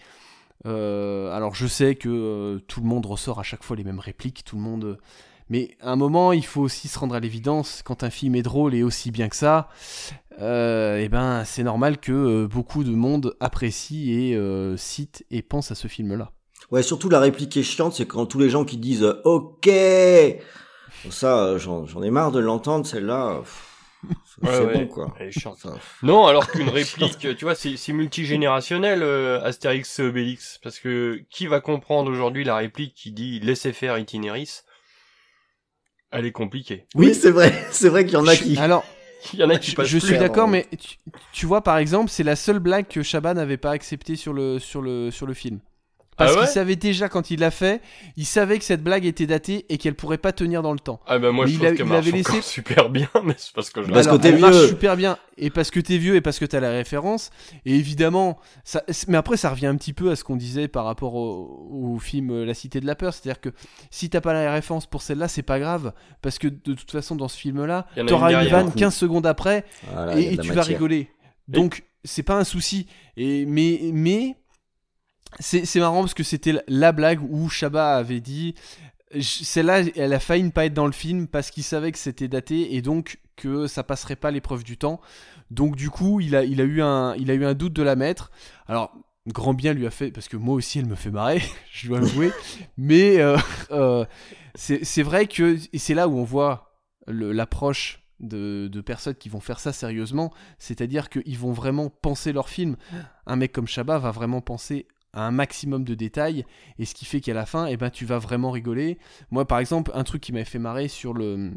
Euh, alors je sais que euh, tout le monde ressort à chaque fois les mêmes répliques, tout le monde. Mais à un moment, il faut aussi se rendre à l'évidence quand un film est drôle et aussi bien que ça. euh, et ben, c'est normal que euh, beaucoup de monde apprécie et euh, cite et pense à ce film-là. Ouais, surtout la réplique qui est chiante, c'est quand tous les gens qui disent OK. Ça, euh, j'en ai marre de l'entendre, celle-là. Ouais, c'est ouais, bon, quoi. elle est chiante. Ça- Non, alors qu'une réplique, tu vois, c'est c'est multigénérationnel, euh, Astérix et Obélix, parce que qui va comprendre aujourd'hui la réplique qui dit laissez faire itinéris Elle est compliquée. Oui, c'est vrai, c'est vrai qu'il y en a Je- qui. Alors, Il y en a qui je, passent je suis d'accord, mais tu, tu vois, par exemple, c'est la seule blague que Chabat n'avait pas acceptée sur le, sur le, sur le film. Parce Ah ouais qu'il savait déjà quand il l'a fait, il savait que cette blague était datée et qu'elle pourrait pas tenir dans le temps. Ah bah moi Mais je il trouve a- qu'elle marche laissé- super bien, mais c'est parce que je Parce que t'es marche vieux. super bien. Et parce que t'es vieux et parce que t'as la référence. Et évidemment ça mais après ça revient un petit peu à ce qu'on disait par rapport au, au film euh, La Cité de la peur. C'est-à-dire que si t'as pas la référence pour celle-là c'est pas grave. Parce que de toute façon dans ce film là Il y en a t'auras une vanne 15 secondes après Voilà, et, tu vas rigoler. Donc c'est pas un souci. Et mais mais c'est marrant parce que c'était la- la blague où Chabat avait dit celle-là, elle a failli ne pas être dans le film parce qu'il savait que c'était daté et donc que ça passerait pas l'épreuve du temps. Donc du coup, il a, eu un, il a eu un doute de la mettre. Alors grand bien lui a fait parce que moi aussi elle me fait marrer, je dois l'avouer. Mais euh, euh, c'est vrai que et c'est là où on voit l'approche de, de personnes qui vont faire ça sérieusement, c'est-à-dire qu'ils vont vraiment penser leur film. Un mec comme Chabat va vraiment penser à un maximum de détails et ce qui fait qu'à la fin eh ben tu vas vraiment rigoler. Moi par exemple un truc qui m'avait fait marrer sur le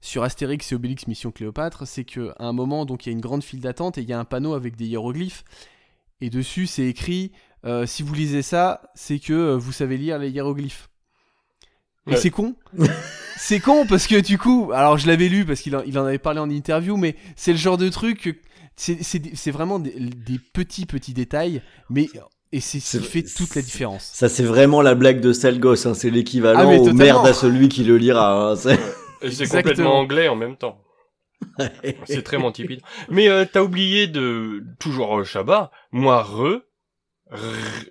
sur Astérix et Obélix Mission Cléopâtre c'est que à un moment donc il y a une grande file d'attente et il y a un panneau avec des hiéroglyphes et dessus c'est écrit euh, si vous lisez ça c'est que euh, vous savez lire les hiéroglyphes. Et Ouais. c'est con. C'est con parce que du coup alors je l'avais lu parce qu'il en, il en avait parlé en interview mais c'est le genre de truc que- c'est vraiment des, des petits petits détails mais et c'est ce qui fait toute la différence Ça, c'est vraiment la blague de sale gosse. Hein. C'est l'équivalent Ah, mais au merde à celui qui le lira. hein. C'est- complètement anglais en même temps. c'est très Python. Mais euh, t'as oublié de toujours euh, Chabat, moi re,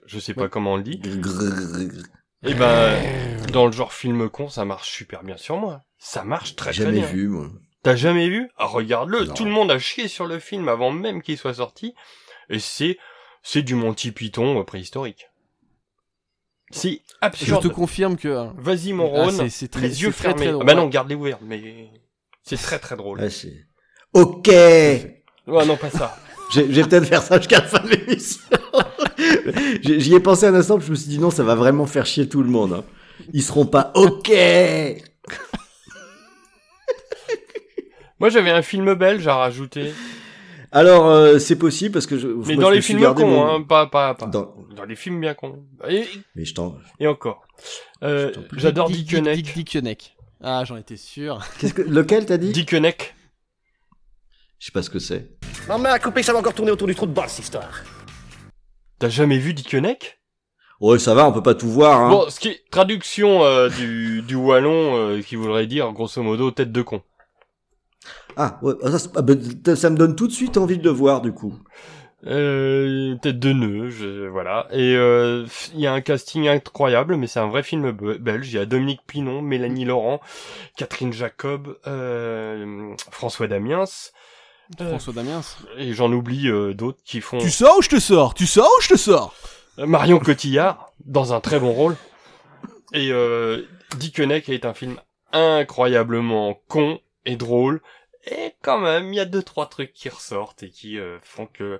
je sais pas comment on le dit. Et ben dans le genre film con, ça marche super bien sur moi. Ça marche très très Jamais bien. vu, moi. T'as jamais vu? Ah regarde-le, tout le monde a chié sur le film avant même qu'il soit sorti. Et c'est c'est du Monty Python euh, préhistorique. C'est je absurde. te confirme que hein, Vas-y mon Ah, Ron, c'est- c'est très- les yeux c'est très, très fermés. drôle. Ah bah non, Ouais. garde-les ouverts, mais c'est très très drôle. C'est- ok. Ouais, non pas ça. J'ai j'ai peut-être faire ça jusqu'à la fin de l'émission. J'y ai pensé un instant, puis je me suis dit non, ça va vraiment faire chier tout le monde. hein. Ils seront pas ok. Moi j'avais un film belge à rajouter. Alors, euh, c'est possible parce que je. Mais je dans me les suis films cons, mon- hein, pas, pas, pas. Dans- Dans... les films bien cons. Et, Mais je t'en. et encore. Euh, J'adore Dick- Dickeneck. Dick- Dickeneck. Ah, j'en étais sûr. Qu'est-ce que lequel t'as dit? Dickeneck. Je sais pas ce que c'est. Ma main à couper, ça va encore tourner autour du trou de balle, cette histoire. T'as jamais vu Dickeneck Ouais, ça va, on peut pas tout voir. Hein. Bon, ce qui est traduction euh, du, du wallon euh, qui voudrait dire grosso modo tête de con. Ah, ouais, ça, ah, bah, ça me donne tout de suite envie de le voir du coup. Euh, tête de nœud, je, voilà. Et euh, il y a un casting incroyable, mais c'est un vrai film be- belge. Il y a Dominique Pinon, Mélanie Laurent, Catherine Jacob, euh, François Damiens. euh, François Damiens. Et j'en oublie euh, d'autres qui font... Tu sors ou je te sors? Tu sors ou je te sors? Marion Cotillard, dans un très bon rôle. Et euh, Dickeneck est un film incroyablement con et drôle. Et quand même, il y a deux trois trucs qui ressortent et qui euh, font que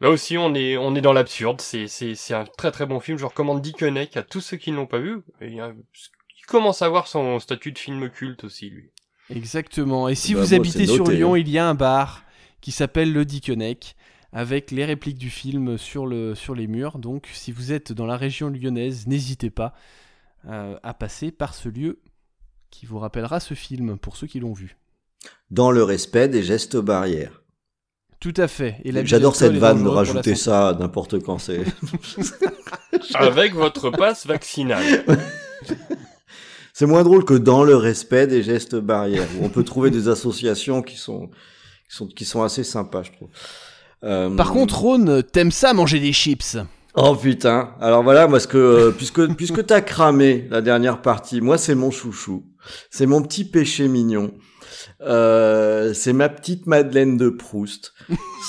là aussi on est on est dans l'absurde. C'est c'est c'est un très très bon film. Je recommande Dickeneck à tous ceux qui ne l'ont pas vu. Et a- il commence à avoir son statut de film culte aussi lui. Exactement. Et si Bah, vous habitez sur noté, Lyon, hein. il y a un bar qui s'appelle le Dickeneck avec les répliques du film sur, le, sur les murs. Donc, si vous êtes dans la région lyonnaise, n'hésitez pas euh, à passer par ce lieu qui vous rappellera ce film pour ceux qui l'ont vu. Dans le respect des gestes barrières. Tout à fait. Et J'adore cette vanne de rajouter ça n'importe quand c'est. Avec votre passe vaccinal. C'est moins drôle que dans le respect des gestes barrières, où on peut trouver des associations qui sont, qui sont, qui sont assez sympas, je trouve. Euh, Par contre, Ron, t'aimes ça manger des chips? Oh putain. Alors voilà, parce que euh, puisque puisque t'as cramé la dernière partie, moi c'est mon chouchou, c'est mon petit péché mignon. Euh, c'est ma petite Madeleine de Proust.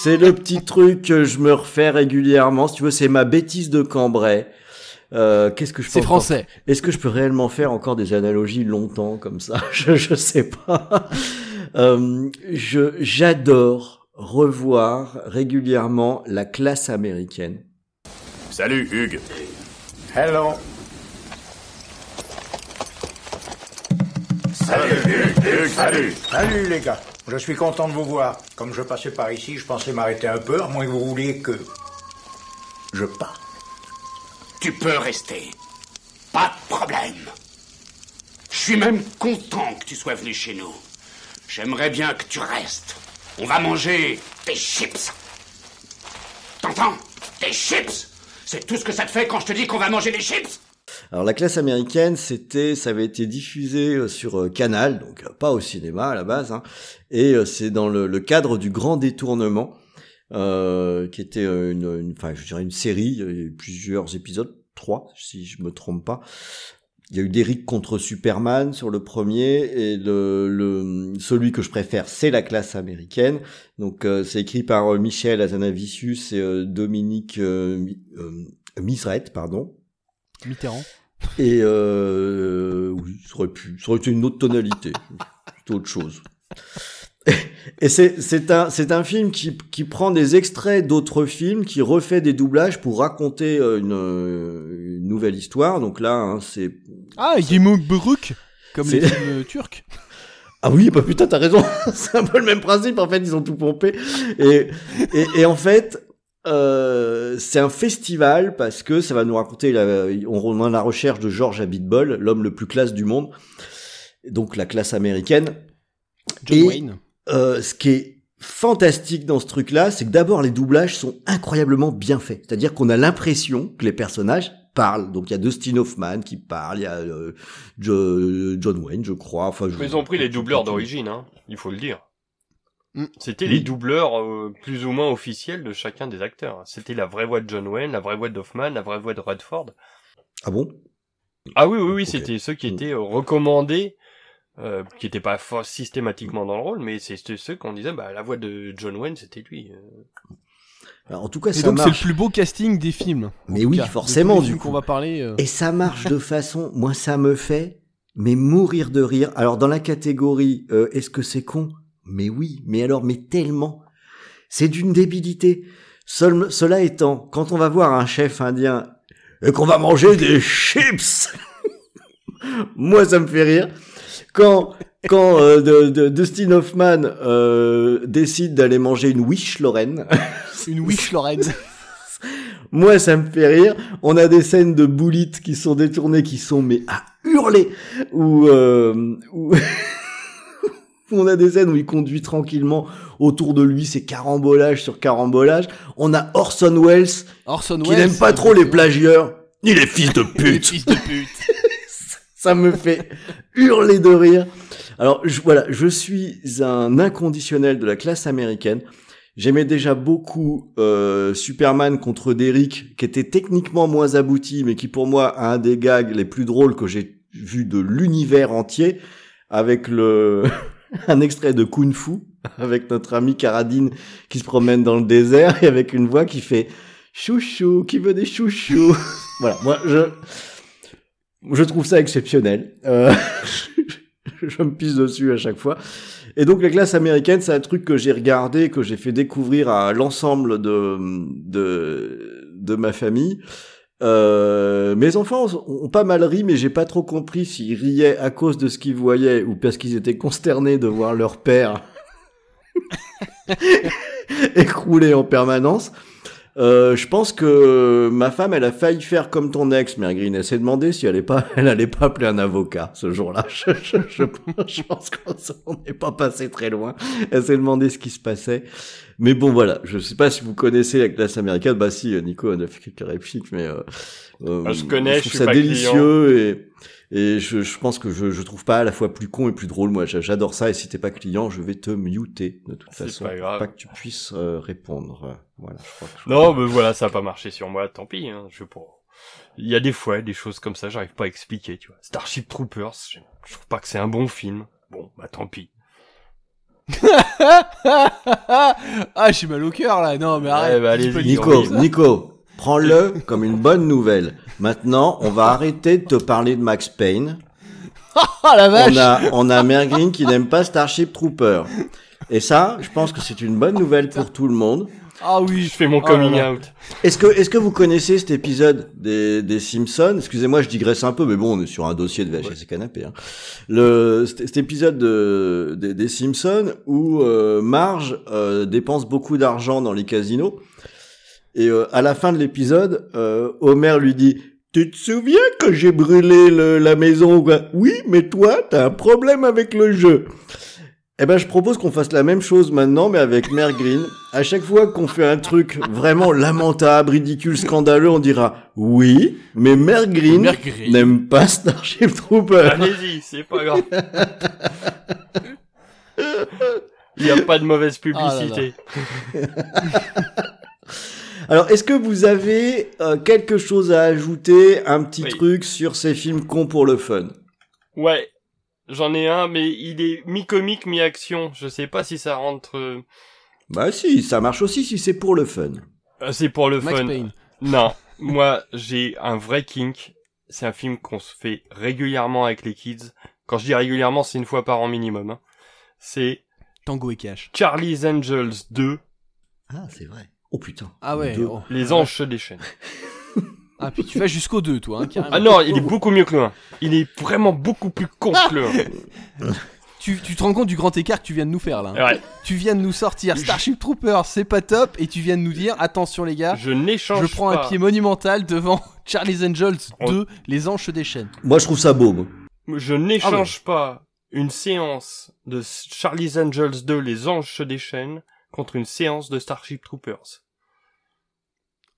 C'est le petit truc que je me refais régulièrement. Si tu veux, c'est ma bêtise de Cambrai. Euh, Qu'est-ce que je peux C'est encore- français. Est-ce que je peux réellement faire encore des analogies longtemps comme ça? Je, je sais pas. Euh, je j'adore revoir régulièrement la classe américaine. Salut, Hugues. Hello. Salut, Hugues, Hugues, salut. Salut les gars. Je suis content de vous voir. Comme je passais par ici, je pensais m'arrêter un peu, à moins que vous vouliez que je parte. Tu peux rester. Pas de problème. Je suis même content que tu sois venu chez nous. J'aimerais bien que tu restes. On va manger des chips. T'entends? Des chips? C'est tout ce que ça te fait quand je te dis qu'on va manger des chips? Alors la classe américaine, c'était, ça avait été diffusé euh, sur euh, Canal, donc euh, pas au cinéma à la base, hein, et c'est dans le, cadre du Grand Détournement, euh, qui était une, une- enfin je dirais une série, plusieurs épisodes, trois si je me trompe pas. Il y a eu d'Eric contre Superman sur le premier et le, le celui que je préfère c'est la classe américaine. Donc euh, c'est écrit par Michel Azanavicius et Dominique Mi- Misret, pardon. Mitterrand. Et euh, oui, ça aurait pu, ça aurait été une autre tonalité, c'est autre chose. Et c'est un c'est un film qui qui prend des extraits d'autres films, qui refait des doublages pour raconter euh, une, euh, une nouvelle histoire. Donc là, hein, c'est Ah, Yemuk Buruk Comme les films turcs ah oui, bah putain, t'as raison. c'est un peu le même principe. En fait, ils ont tout pompé. Et et, et en fait, euh, c'est un festival parce que ça va nous raconter. La, on est à la recherche de George Abitbol, l'homme le plus classe du monde. Donc la classe américaine. John Et, Wayne. euh, ce qui est fantastique dans ce truc-là, c'est que d'abord les doublages sont incroyablement bien faits. C'est-à-dire qu'on a l'impression que les personnages parlent. Donc il y a Dustin Hoffman qui parle, il y a euh, Jo- John Wayne, je crois. Enfin, je- ils ont pris les doubleurs d'origine, hein, il faut le dire. Mm. C'était Oui. les doubleurs euh, plus ou moins officiels de chacun des acteurs. C'était la vraie voix de John Wayne, la vraie voix d'Hoffman, la vraie voix de Redford. Ah bon? Ah oui, oui, oui, c'était ceux qui étaient euh, recommandés, euh, qui n'étaient pas systématiquement dans le rôle, mais c'était ceux qu'on disait, bah la voix de John Wayne, c'était lui. euh. Alors, en tout cas, Et ça donc c'est le plus beau casting des films. Mais oui, cas, forcément, du coup. qu'on va parler. euh. Et ça marche de façon, moi ça me fait, mais mourir de rire. Alors dans la catégorie, euh, est-ce que c'est con? Mais oui, mais alors, mais tellement. C'est d'une débilité. Seul- cela étant, quand on va voir un chef indien et qu'on va manger des chips, moi ça me fait rire. Quand quand euh, de, de- Dustin Hoffman euh, décide d'aller manger une wish Lorraine. Une wish Lorraine. Moi, ça me fait rire. On a des scènes de boulites qui sont détournées, qui sont mais à hurler. Ou euh, où- on a des scènes où il conduit tranquillement autour de lui, c'est carambolage sur carambolage. On a Orson Welles Orson qui Welles, n'aime pas trop les plagieurs, ni les fils de Les pute. fils de pute. Ça me fait hurler de rire. Alors je, voilà, je suis un inconditionnel de la classe américaine. J'aimais déjà beaucoup euh, Superman contre Derrick, qui était techniquement moins abouti, mais qui pour moi a un des gags les plus drôles que j'ai vu de l'univers entier, avec le un extrait de Kung Fu, avec notre ami Karadine qui se promène dans le désert et avec une voix qui fait chouchou, qui veut des chouchous. voilà, moi je je trouve ça exceptionnel. Euh, je me pisse dessus à chaque fois. Et donc la classe américaine, c'est un truc que j'ai regardé, que j'ai fait découvrir à l'ensemble de, de de ma famille. Euh, mes enfants ont pas mal ri, mais j'ai pas trop compris s'ils riaient à cause de ce qu'ils voyaient ou parce qu'ils étaient consternés de voir leur père écrouler en permanence. Euh, je pense que ma femme, elle a failli faire comme ton ex, Green. Elle s'est demandé si elle allait pas, elle allait pas appeler un avocat ce jour-là. Je, je, je, je pense qu'on n'est pas passé très loin. Elle s'est demandé ce qui se passait. Mais bon, voilà. Je sais pas si vous connaissez la classe américaine. Bah si, Nico en a fait quelques répliques, mais euh, euh, Ah, je connais, trouve je suis ça pas délicieux et et je, je pense que je, je trouve pas à la fois plus con et plus drôle. Moi, j'a- j'adore ça. Et si t'es pas client, je vais te muter de toute façon, pas grave. pas que tu puisses euh, répondre. Voilà. Je crois que je- Non, mais voilà, ça a pas marché sur moi, tant pis, hein, je. Il y a des fois, des choses comme ça, j'arrive pas à expliquer, tu vois. Starship Troopers, je, je trouve pas que c'est un bon film. Bon, bah tant pis. ah, j'ai mal au cœur là. Non, mais arrête. bah, pas du Nico. Nico, prends-le comme une bonne nouvelle. Maintenant, on va arrêter de te parler de Max Payne. Ah la vache. On a, on a qui n'aime pas Starship Trooper. Et ça, je pense que c'est une bonne nouvelle pour tout le monde. Ah oui. Je fais mon Oh coming out. Est-ce que, est-ce que vous connaissez cet épisode des, des Simpsons? Excusez-moi, je digresse un peu, mais bon, on est sur un dossier de VHS et canapé. Hein. Le, cet, cet épisode de, des, des Simpsons où euh, Marge euh, dépense beaucoup d'argent dans les casinos. Et euh, à la fin de l'épisode, euh, Homer lui dit Tu te souviens que j'ai brûlé le- la maison ou quoi? Oui, mais toi, t'as un problème avec le jeu. Eh ben, je propose qu'on fasse la même chose maintenant, mais avec Mère Green. À chaque fois qu'on fait un truc vraiment lamentable, ridicule, scandaleux, on dira oui, mais Mère Green Mère Green. n'aime pas Starship Trooper. Allez-y, c'est pas grave. Il y a pas de mauvaise publicité. Alors, est-ce que vous avez euh, quelque chose à ajouter, un petit Oui. truc sur ces films cons pour le fun? Ouais, j'en ai un, mais il est mi-comique, mi-action. Je sais pas si ça rentre... euh, Bah si, ça marche aussi si c'est pour le fun. euh, C'est pour le Max fun. Payne. Non, moi j'ai un vrai kink. C'est un film qu'on se fait régulièrement avec les kids. Quand je dis régulièrement, c'est une fois par an minimum. hein. C'est Tango et Cash. Charlie's Angels 2, Ah, c'est vrai. Oh putain. Ah ouais. Oh. Les Anges se déchaînent. Ah puis tu vas jusqu'au 2 toi, hein, carrément. Ah non, il est beaucoup mieux que le 1. Il est vraiment beaucoup plus con que le 1. Tu, tu te rends compte du grand écart que tu viens de nous faire là. Ouais. Tu viens de nous sortir Starship Troopers, c'est pas top, et tu viens de nous dire attention les gars, Je n'échange je prends pas. un pied monumental devant Charlie's Angels On- 2, Les Anges se déchaînent. Moi, je trouve ça beau. moi. Je n'échange pas une séance de Charlie's Angels 2, Les Anges se déchaînent, contre une séance de Starship Troopers.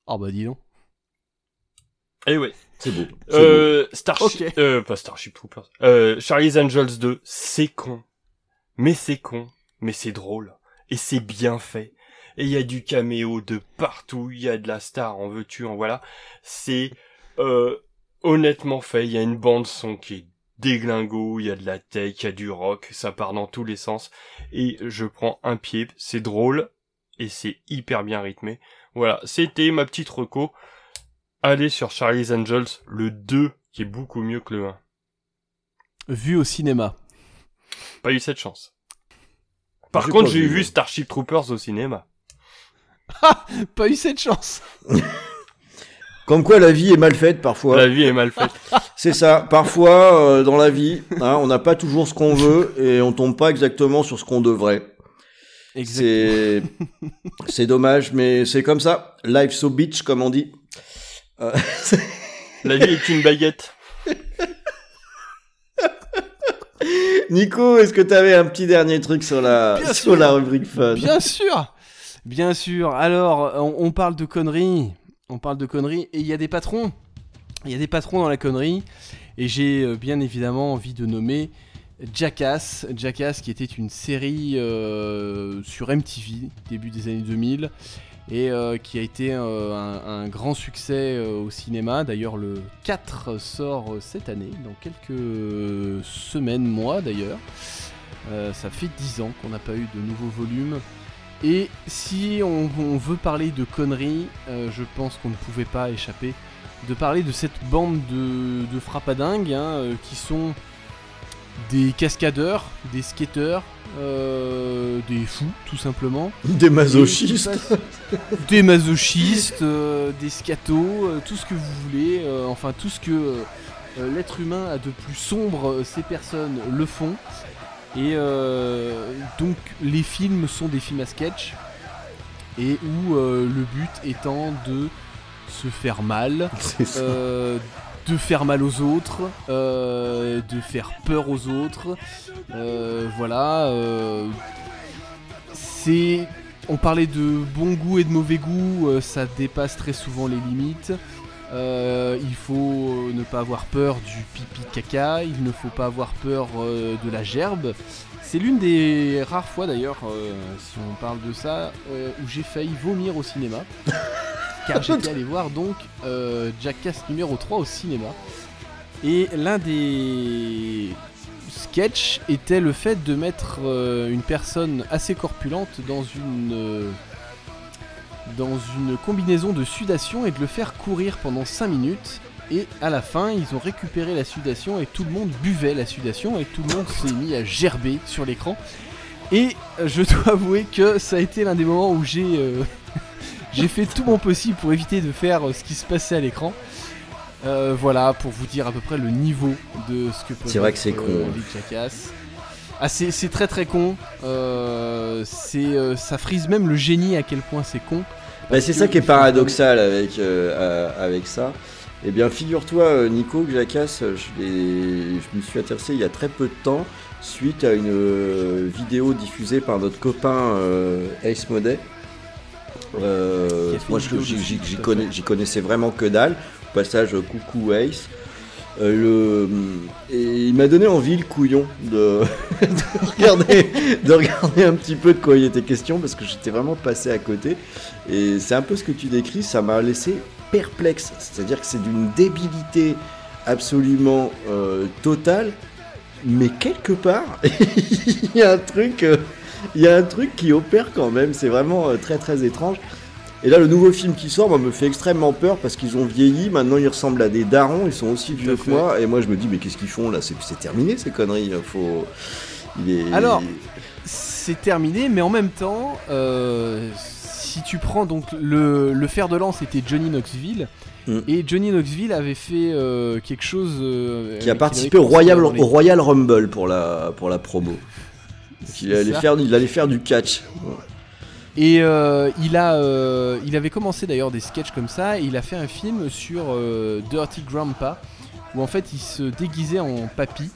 Oh bah dis donc. Eh ouais. C'est beau. Euh, Starship, euh, pas Starship Troopers. Euh, Charlie's Angels 2, c'est con. Mais c'est con. Mais c'est drôle. Et c'est bien fait. Et il y a du caméo de partout. Il y a de la star, en veux-tu, en voilà. C'est, euh, honnêtement fait. Il y a une bande son qui est déglingo. Il y a de la tech, il y a du rock. Ça part dans tous les sens. Et je prends un pied. C'est drôle. Et c'est hyper bien rythmé. Voilà. C'était ma petite reco. Allez sur Charlie's Angels, le 2, qui est beaucoup mieux que le 1. Vu au cinéma. Pas eu cette chance. Par J'ai contre, pas j'ai vu. Starship Troopers au cinéma. Pas eu cette chance. Comme quoi la vie est mal faite parfois. La vie est mal faite. C'est ça. Parfois, euh, dans la vie, hein, on n'a pas toujours ce qu'on veut et on tombe pas exactement sur ce qu'on devrait. C'est c'est dommage, mais c'est comme ça. Life so bitch, comme on dit. Euh, La vie est une baguette. Nico, est-ce que tu avais un petit dernier truc sur la Bien sur sûr. la rubrique fun? Bien sûr Bien sûr. Alors, on, on parle de conneries. On parle de conneries. Et il y a des patrons. Il y a des patrons dans la connerie. Et j'ai euh, bien évidemment envie de nommer Jackass. Jackass qui était une série euh, sur MTV, début des années 2000. Et euh, qui a été euh, un, grand succès euh, au cinéma. D'ailleurs, le 4 sort cette année, dans quelques semaines, mois d'ailleurs. Ça fait 10 ans qu'on n'a pas eu de nouveau volume. Et si on, veut parler de conneries, je pense qu'on ne pouvait pas échapper de parler de cette bande de, frappadingues hein, qui sont des cascadeurs, des skateurs, euh, des fous tout simplement. Des masochistes. Des masochistes, euh, des scatos, euh, tout ce que vous voulez, enfin tout ce que l'être humain a de plus sombre, ces personnes le font. Et donc les films sont des films à sketch et où le but étant de se faire mal, de faire mal aux autres, euh, de faire peur aux autres. Euh, voilà. euh, c'est. On parlait de bon goût et de mauvais goût, ça dépasse très souvent les limites. Il faut ne pas avoir peur du pipi caca, il ne faut pas avoir peur de la gerbe. C'est l'une des rares fois d'ailleurs, euh, si on parle de ça, euh, où j'ai failli vomir au cinéma. car j'étais allé voir donc euh, Jackass numéro 3 au cinéma. Et l'un des sketchs était le fait de mettre une personne assez corpulente dans une dans une combinaison de sudation et de le faire courir pendant 5 minutes. Et à la fin, ils ont récupéré la sudation et tout le monde buvait la sudation et tout le monde s'est mis à gerber sur l'écran. Et je dois avouer que ça a été l'un des moments où j'ai euh, j'ai fait tout mon possible pour éviter de faire euh, ce qui se passait à l'écran. Euh, voilà, pour vous dire à peu près le niveau de ce que peut C'est vrai être, que c'est con, les. Ah, c'est très très con. Euh, c'est ça frise même le génie à quel point c'est con. Bah, c'est ça qui est paradoxal avec, avec ça. Eh bien, figure-toi, euh, Nico, que Jackass, euh, je, je me suis intéressé il y a très peu de temps suite à une euh, vidéo diffusée par notre copain euh, Ace Modet. Euh, moi, j'y- connais- connaissais vraiment que dalle. Au passage, coucou Ace. Le, et il m'a donné envie le couillon de, de regarder, de regarder un petit peu de quoi il était question parce que j'étais vraiment passé à côté. Et c'est un peu ce que tu décris, ça m'a laissé perplexe. C'est-à-dire que c'est d'une débilité absolument euh, totale, mais quelque part, il y a un truc, euh, il y a un truc qui opère quand même. C'est vraiment euh, très très étrange. Et là, le nouveau film qui sort moi, me fait extrêmement peur parce qu'ils ont vieilli. Maintenant, ils ressemblent à des darons. Ils sont aussi vieux que moi. Et moi, je me dis, mais qu'est-ce qu'ils font là? C'est terminé ces conneries. Il faut. Il est. Alors, c'est terminé, mais en même temps, si tu prends donc le, le fer de lance, c'était Johnny Knoxville. Mm. Et Johnny Knoxville avait fait euh, quelque chose. euh, qui a participé au Royal, les- au Royal Rumble pour la, pour la promo. Il allait, faire, il allait faire du catch. Et euh, il, a, euh, il avait commencé d'ailleurs des sketchs comme ça, et il a fait un film sur euh, Dirty Grandpa, où en fait il se déguisait en papy,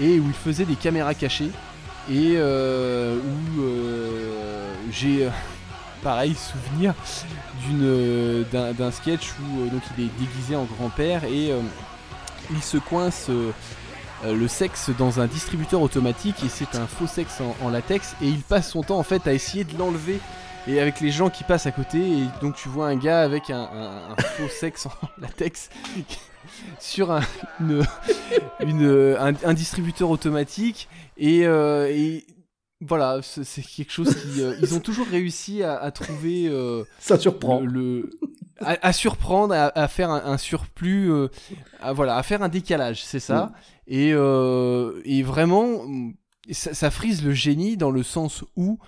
et où il faisait des caméras cachées, et où j'ai, pareil, souvenir d'une, euh, d'un, sketch où euh, il est déguisé en grand-père, et euh, il se coince... le sexe dans un distributeur automatique et c'est un faux sexe en, latex et il passe son temps en fait à essayer de l'enlever et avec les gens qui passent à côté et donc tu vois un gars avec un, faux sexe en latex sur un distributeur automatique et, euh, et voilà c'est quelque chose qui euh, ils ont toujours réussi à, à trouver euh, Ça surprend. le, le- à, à surprendre à, à faire un, un surplus euh, à, voilà à faire un décalage c'est ça Mm. et, et vraiment mm, ça, ça frise le génie dans le sens où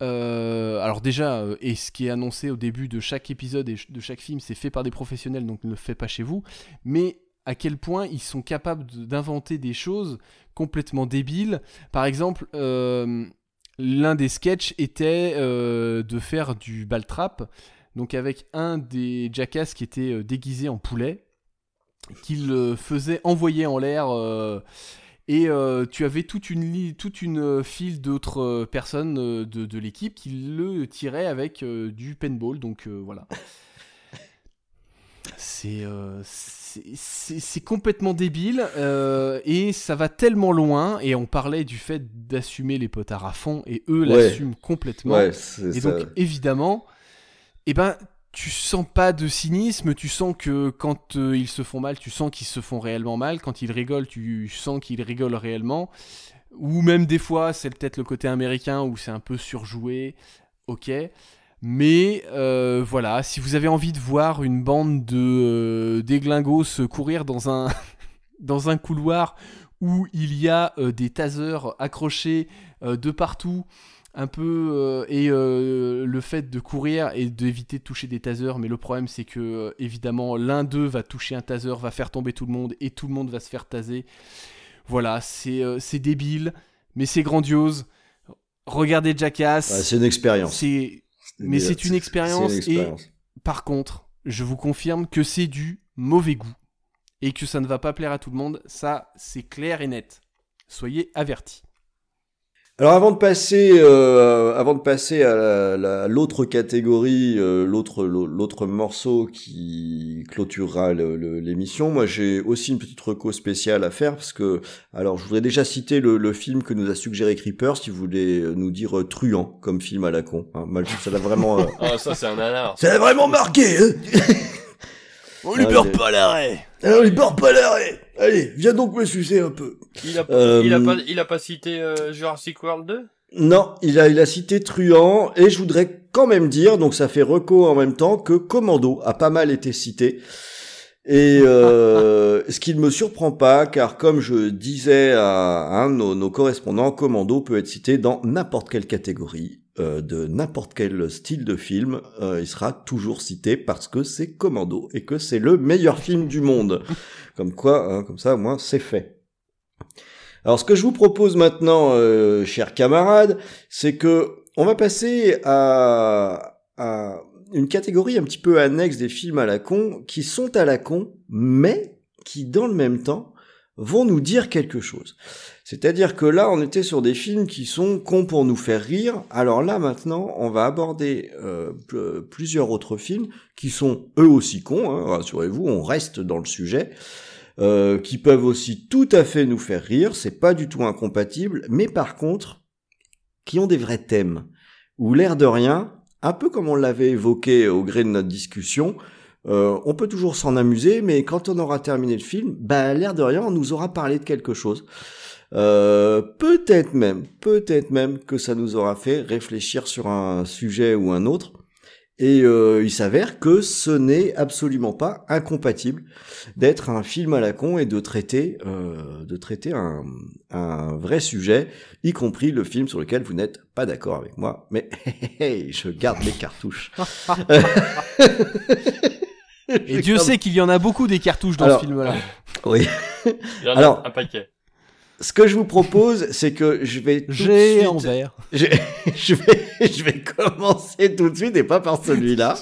alors déjà, et ce qui est annoncé au début de chaque épisode et de chaque film, c'est fait par des professionnels, donc ne le faites pas chez vous. Mais à quel point ils sont capables d'inventer des choses complètement débiles. Par exemple, euh, l'un des sketchs était euh, de faire du ball trap, donc avec un des jackass qui était euh, déguisé en poulet, qu'il faisait envoyer en l'air. et tu avais toute une, file d'autres personnes de, l'équipe qui le tiraient avec du paintball. Donc voilà. C'est euh, c'est- complètement débile euh, et ça va tellement loin. Et on parlait du fait d'assumer les potards à fond et eux Ouais. l'assument complètement. Ouais, et ça. donc évidemment, eh ben tu sens pas de cynisme, tu sens que quand euh, ils se font mal, tu sens qu'ils se font réellement mal, quand ils rigolent, tu sens qu'ils rigolent réellement, ou même des fois c'est peut-être le côté américain où c'est un peu surjoué, ok, mais euh, voilà, si vous avez envie de voir une bande de euh, déglingos courir dans un, dans un couloir où il y a euh, des tasers accrochés de partout, un peu euh, et euh, le fait de courir et d'éviter de toucher des tasers mais le problème c'est que euh, évidemment l'un d'eux va toucher un taser va faire tomber tout le monde et tout le monde va se faire taser. Voilà c'est c'est débile mais c'est grandiose. Regardez Jackass. Ouais, c'est une expérience. c'est mais C'est- une expérience et par contre je vous confirme que c'est du mauvais goût et que ça ne va pas plaire à tout le monde. Ça c'est clair et net. Soyez avertis Alors avant de passer, euh, avant de passer à la- la- l'autre catégorie, euh, l'autre l'autre morceau qui clôturera l'émission, moi j'ai aussi une petite reco spéciale à faire parce que alors je voudrais déjà citer le, le film que nous a suggéré Creeper si vous voulez nous dire euh, truand comme film à la con. Hein, mal, ça l'a vraiment, euh, Ah, ça, c'est un nanar. ça l'a vraiment marqué. Hein On lui beurre pas l'arrêt Alors il beurre pas l'arrêt. Allez, viens donc me sucer un peu. Il a, Euh, il a pas, il a pas cité euh, Jurassic World 2 Non, il a, il a cité Truand, et je voudrais quand même dire, donc ça fait reco en même temps, que Commando a pas mal été cité. Et euh, ce qui ne me surprend pas, car comme je disais à un de nos, nos correspondants, Commando peut être cité dans n'importe quelle catégorie, euh, de n'importe quel style de film, euh, il sera toujours cité parce que c'est Commando et que c'est le meilleur film du monde. Comme quoi, hein, comme ça, au moins, c'est fait. Alors, ce que je vous propose maintenant, euh, chers camarades, c'est que on va passer à, à une catégorie un petit peu annexe des films à la con, qui sont à la con, mais qui, dans le même temps, vont nous dire quelque chose. C'est-à-dire que là, on était sur des films qui sont cons pour nous faire rire. Alors là, maintenant, on va aborder euh, pl- plusieurs autres films qui sont eux aussi cons. Hein, Rassurez-vous, on reste dans le sujet. euh, qui peuvent aussi tout à fait nous faire rire. C'est pas du tout incompatible, mais par contre, qui ont des vrais thèmes. Où l'air de rien, un peu comme on l'avait évoqué au gré de notre discussion, euh, on peut toujours s'en amuser, mais quand on aura terminé le film, bah, l'air de rien, on nous aura parlé de quelque chose. Euh, peut-être même, peut-être même que ça nous aura fait réfléchir sur un sujet ou un autre. Et euh, il s'avère que ce n'est absolument pas incompatible d'être un film à la con et de traiter, euh, de traiter un, un vrai sujet, y compris le film sur lequel vous n'êtes pas d'accord avec moi. Mais je garde mes cartouches. Et Dieu sait qu'il y en a beaucoup des cartouches dans Alors, ce film-là. Oui. Il y en a Alors, un paquet. Ce que je vous propose, c'est que je vais tout de J'ai suite- en vert. Je, je vais, je vais commencer tout de suite et pas par celui-là.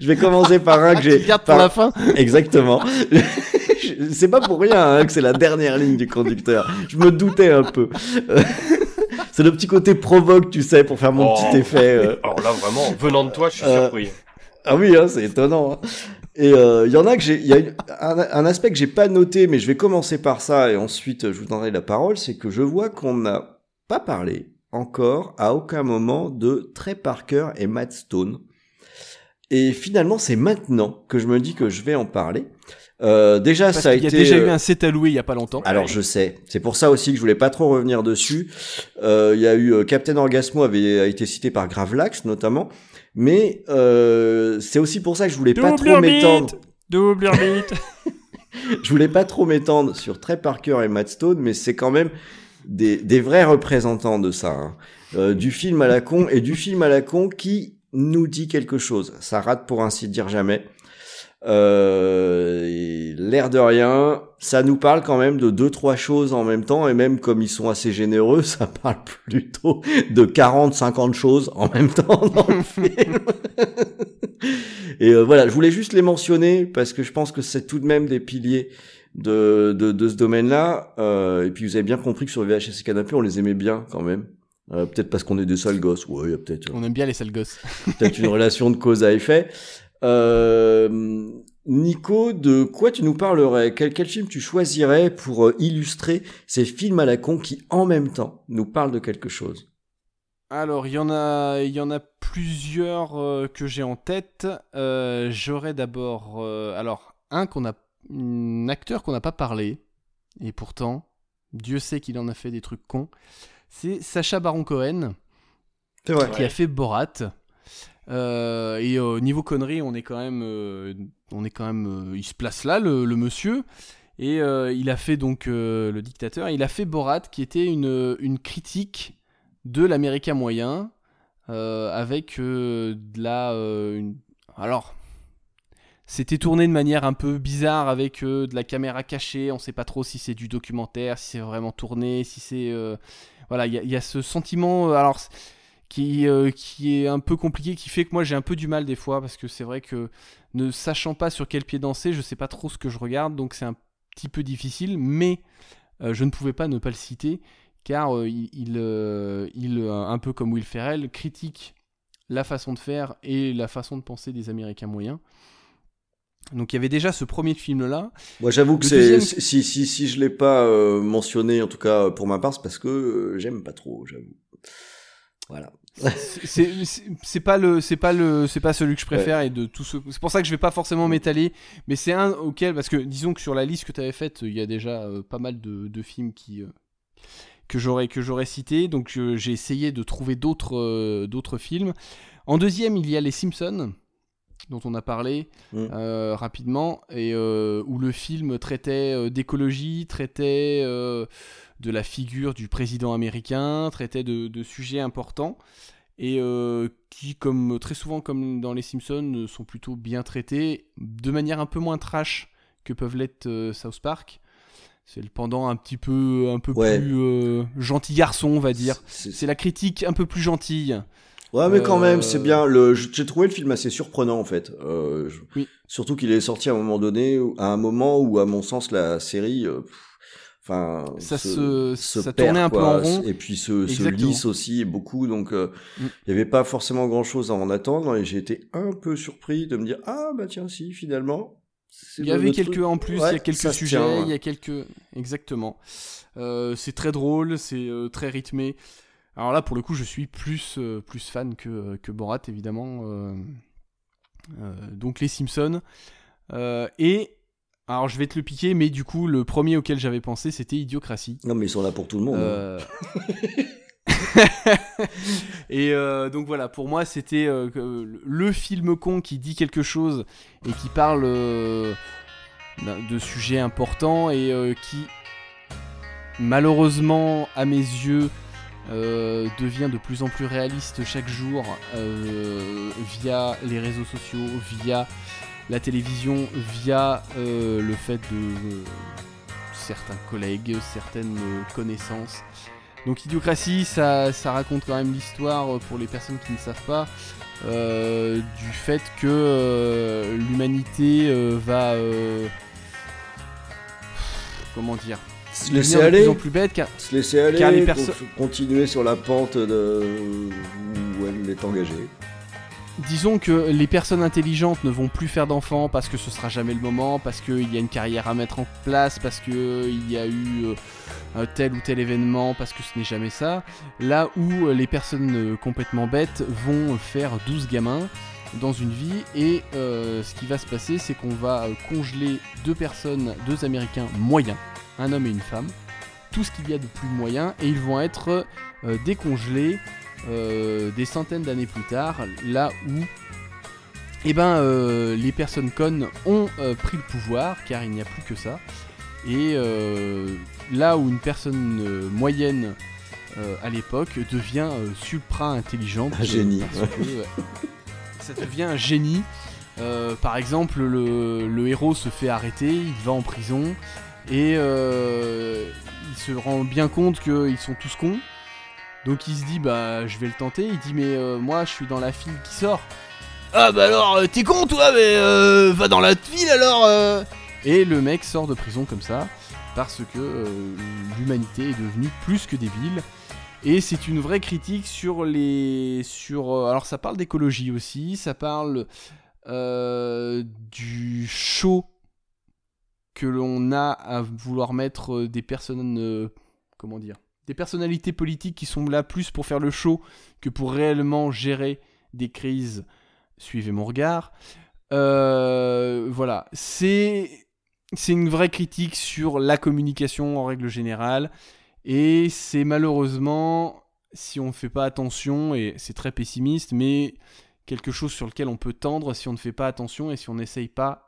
Je vais commencer par un que j'ai. Tu gardes pour par- la fin Exactement. C'est pas pour rien hein, que c'est la dernière ligne du conducteur. Je me doutais un peu. Euh, c'est le petit côté provoque, tu sais, pour faire mon Oh. petit effet. euh. Alors là, vraiment, venant de toi, je suis Euh, surpris. Ah oui, hein, c'est étonnant. hein. Et euh, il y en a que j'ai, il y a une- un, un aspect que j'ai pas noté, mais je vais commencer par ça et ensuite euh, je vous donnerai la parole, c'est que je vois qu'on n'a pas parlé encore à aucun moment de Trey Parker et Matt Stone. Et finalement, c'est maintenant que je me dis que je vais en parler. Euh, déjà, Parce ça a qu'il y a été. déjà eu euh, un set à louer il y a pas longtemps. alors je sais, c'est pour ça aussi que je voulais pas trop revenir dessus. Euh, Il y a eu euh, Captain Orgasmo avait a été cité par Gravelax notamment, mais euh, c'est aussi pour ça que je voulais pas trop m'étendre. Double orbite Je voulais pas trop m'étendre sur Trey Parker et Matt Stone, mais c'est quand même des, des vrais représentants de ça. hein. euh, du film à la con et du film à la con qui nous dit quelque chose. Ça rate pour ainsi dire jamais. Euh, l'air de rien, ça nous parle quand même de deux trois choses en même temps et même comme ils sont assez généreux, ça parle plutôt de 40 50 choses en même temps dans le film. et euh, voilà, je voulais juste les mentionner parce que je pense que c'est tout de même des piliers de, de, de ce domaine-là. Euh, et puis vous avez bien compris que sur VHS et Canapé, on les aimait bien quand même. Euh, peut-être parce qu'on est des sales gosses. Ouais, peut-être. On aime bien les sales gosses. peut-être une relation de cause à effet. Euh, Nico, de quoi tu nous parlerais? Quel, quel film tu choisirais pour euh, illustrer ces films à la con qui, en même temps, nous parlent de quelque chose? Alors, il y en a, il y en a plusieurs euh, que j'ai en tête. Euh, J'aurais d'abord, euh, alors, un qu'on a, un acteur qu'on n'a pas parlé, et pourtant, Dieu sait qu'il en a fait des trucs cons. C'est Sacha Baron Cohen, vrai. qui a fait Borat. Euh, et au niveau conneries, on est quand même, euh, on est quand même, euh, il se place là, le, monsieur. Et euh, il a fait donc euh, le dictateur. Il a fait Borat, qui était une, critique de l'américain moyen, euh, avec euh, de la, euh, alors. C'était tourné de manière un peu bizarre avec euh, de la caméra cachée. On sait pas trop si c'est du documentaire, si c'est vraiment tourné, si c'est euh, voilà. Il y, y a ce sentiment. euh, alors qui, euh, qui est un peu compliqué, qui fait que moi j'ai un peu du mal des fois, parce que c'est vrai que ne sachant pas sur quel pied danser, je sais pas trop ce que je regarde, donc c'est un petit peu difficile, mais euh, je ne pouvais pas ne pas le citer, car euh, il, il, un peu comme Will Ferrell, critique la façon de faire et la façon de penser des Américains moyens. Donc il y avait déjà ce premier film-là. Moi, j'avoue que deuxième- si si si je l'ai pas mentionné, en tout cas pour ma part, c'est parce que j'aime pas trop, j'avoue. Voilà. c'est pas le c'est pas le c'est pas celui que je préfère et de tout ce c'est pour ça que je vais pas forcément m'étaler mais c'est un auquel parce que disons que sur la liste que tu avais faite il y a déjà euh, pas mal de, de films qui euh, que j'aurais que j'aurais cité donc je- j'ai essayé de trouver d'autres euh, d'autres films. En deuxième il y a les Simpsons dont on a parlé euh, rapidement et euh, où le film traitait euh, d'écologie, traitait euh, de la figure du président américain, traitait de, de sujets importants et euh, qui, comme très souvent comme dans les Simpsons, euh, sont plutôt bien traités de manière un peu moins trash que peuvent l'être euh, South Park. C'est le pendant un petit peu, un peu Ouais. plus euh, gentil garçon, on va dire. C'est la critique un peu plus gentille. Ouais, mais quand même, c'est bien. Le, j'ai trouvé le film assez surprenant en fait. Surtout qu'il est sorti à un moment donné, à un moment où, à mon sens, la série, pff, enfin, Ça se- ça perd, tournait un peu en rond. et puis se, se lisse aussi beaucoup. Donc, euh, il Mm. n'y avait pas forcément grand chose à en attendre. Et j'ai été un peu surpris de me dire, ah bah tiens, si finalement. Il y avait quelques truc- en plus, il y a quelques se sujets, tient, il y a quelques exactement. Euh, c'est très drôle, c'est euh, très rythmé. Alors là, pour le coup, je suis plus euh, plus fan que que Borat évidemment. euh, euh, donc les Simpsons Euh, et alors je vais te le piquer, mais du coup le premier auquel j'avais pensé c'était Idiocratie. Non, mais ils sont là pour tout le monde. Euh, et euh, donc voilà, pour moi, c'était euh, le film con qui dit quelque chose et qui parle de sujets importants et qui, malheureusement, à mes yeux, euh, devient de plus en plus réaliste chaque jour euh, via les réseaux sociaux, via la télévision, via euh, le fait de euh, certains collègues, certaines euh, connaissances. Donc Idiocratie, ça, ça raconte quand même l'histoire, pour les personnes qui ne savent pas, euh, du fait que euh, l'humanité euh, va... comment dire se laisser de aller, plus en plus bête car, se laisser aller, car les personnes... continuer sur la pente de où elle est engagée. Disons que les personnes intelligentes ne vont plus faire d'enfants parce que ce sera jamais le moment, parce qu'il y a une carrière à mettre en place, parce qu'il y a eu euh, tel ou tel événement, parce que ce n'est jamais ça. Là où euh, les personnes euh, complètement bêtes vont faire 12 gamins dans une vie et ce qui va se passer c'est qu'on va congeler deux personnes, deux américains moyens, un homme et une femme, tout ce qu'il y a de plus moyen et ils vont être décongelés euh, des centaines d'années plus tard, là où eh ben, euh, les personnes connes ont euh, pris le pouvoir, car il n'y a plus que ça. Et là où une personne moyenne à l'époque, devient supra-intelligente. Un génie, parce que, ça devient un génie. Par exemple, le, le héros se fait arrêter, il va en prison, et il se rend bien compte qu'ils sont tous cons. Donc il se dit, bah je vais le tenter. Il dit, mais euh, moi je suis dans la file qui sort. Ah bah alors, euh, t'es con toi, mais euh, va dans la file alors euh. Et le mec sort de prison comme ça, parce que l'humanité est devenue plus que débile. Et c'est une vraie critique sur les... Sur, alors ça parle d'écologie aussi, ça parle du show que l'on a à vouloir mettre des personnes... comment dire Des personnalités politiques qui sont là plus pour faire le show que pour réellement gérer des crises. Suivez mon regard. Euh, voilà, c'est une vraie critique sur la communication en règle générale. Et c'est malheureusement, si on ne fait pas attention, et c'est très pessimiste, mais quelque chose sur lequel on peut tendre si on ne fait pas attention et si on n'essaye pas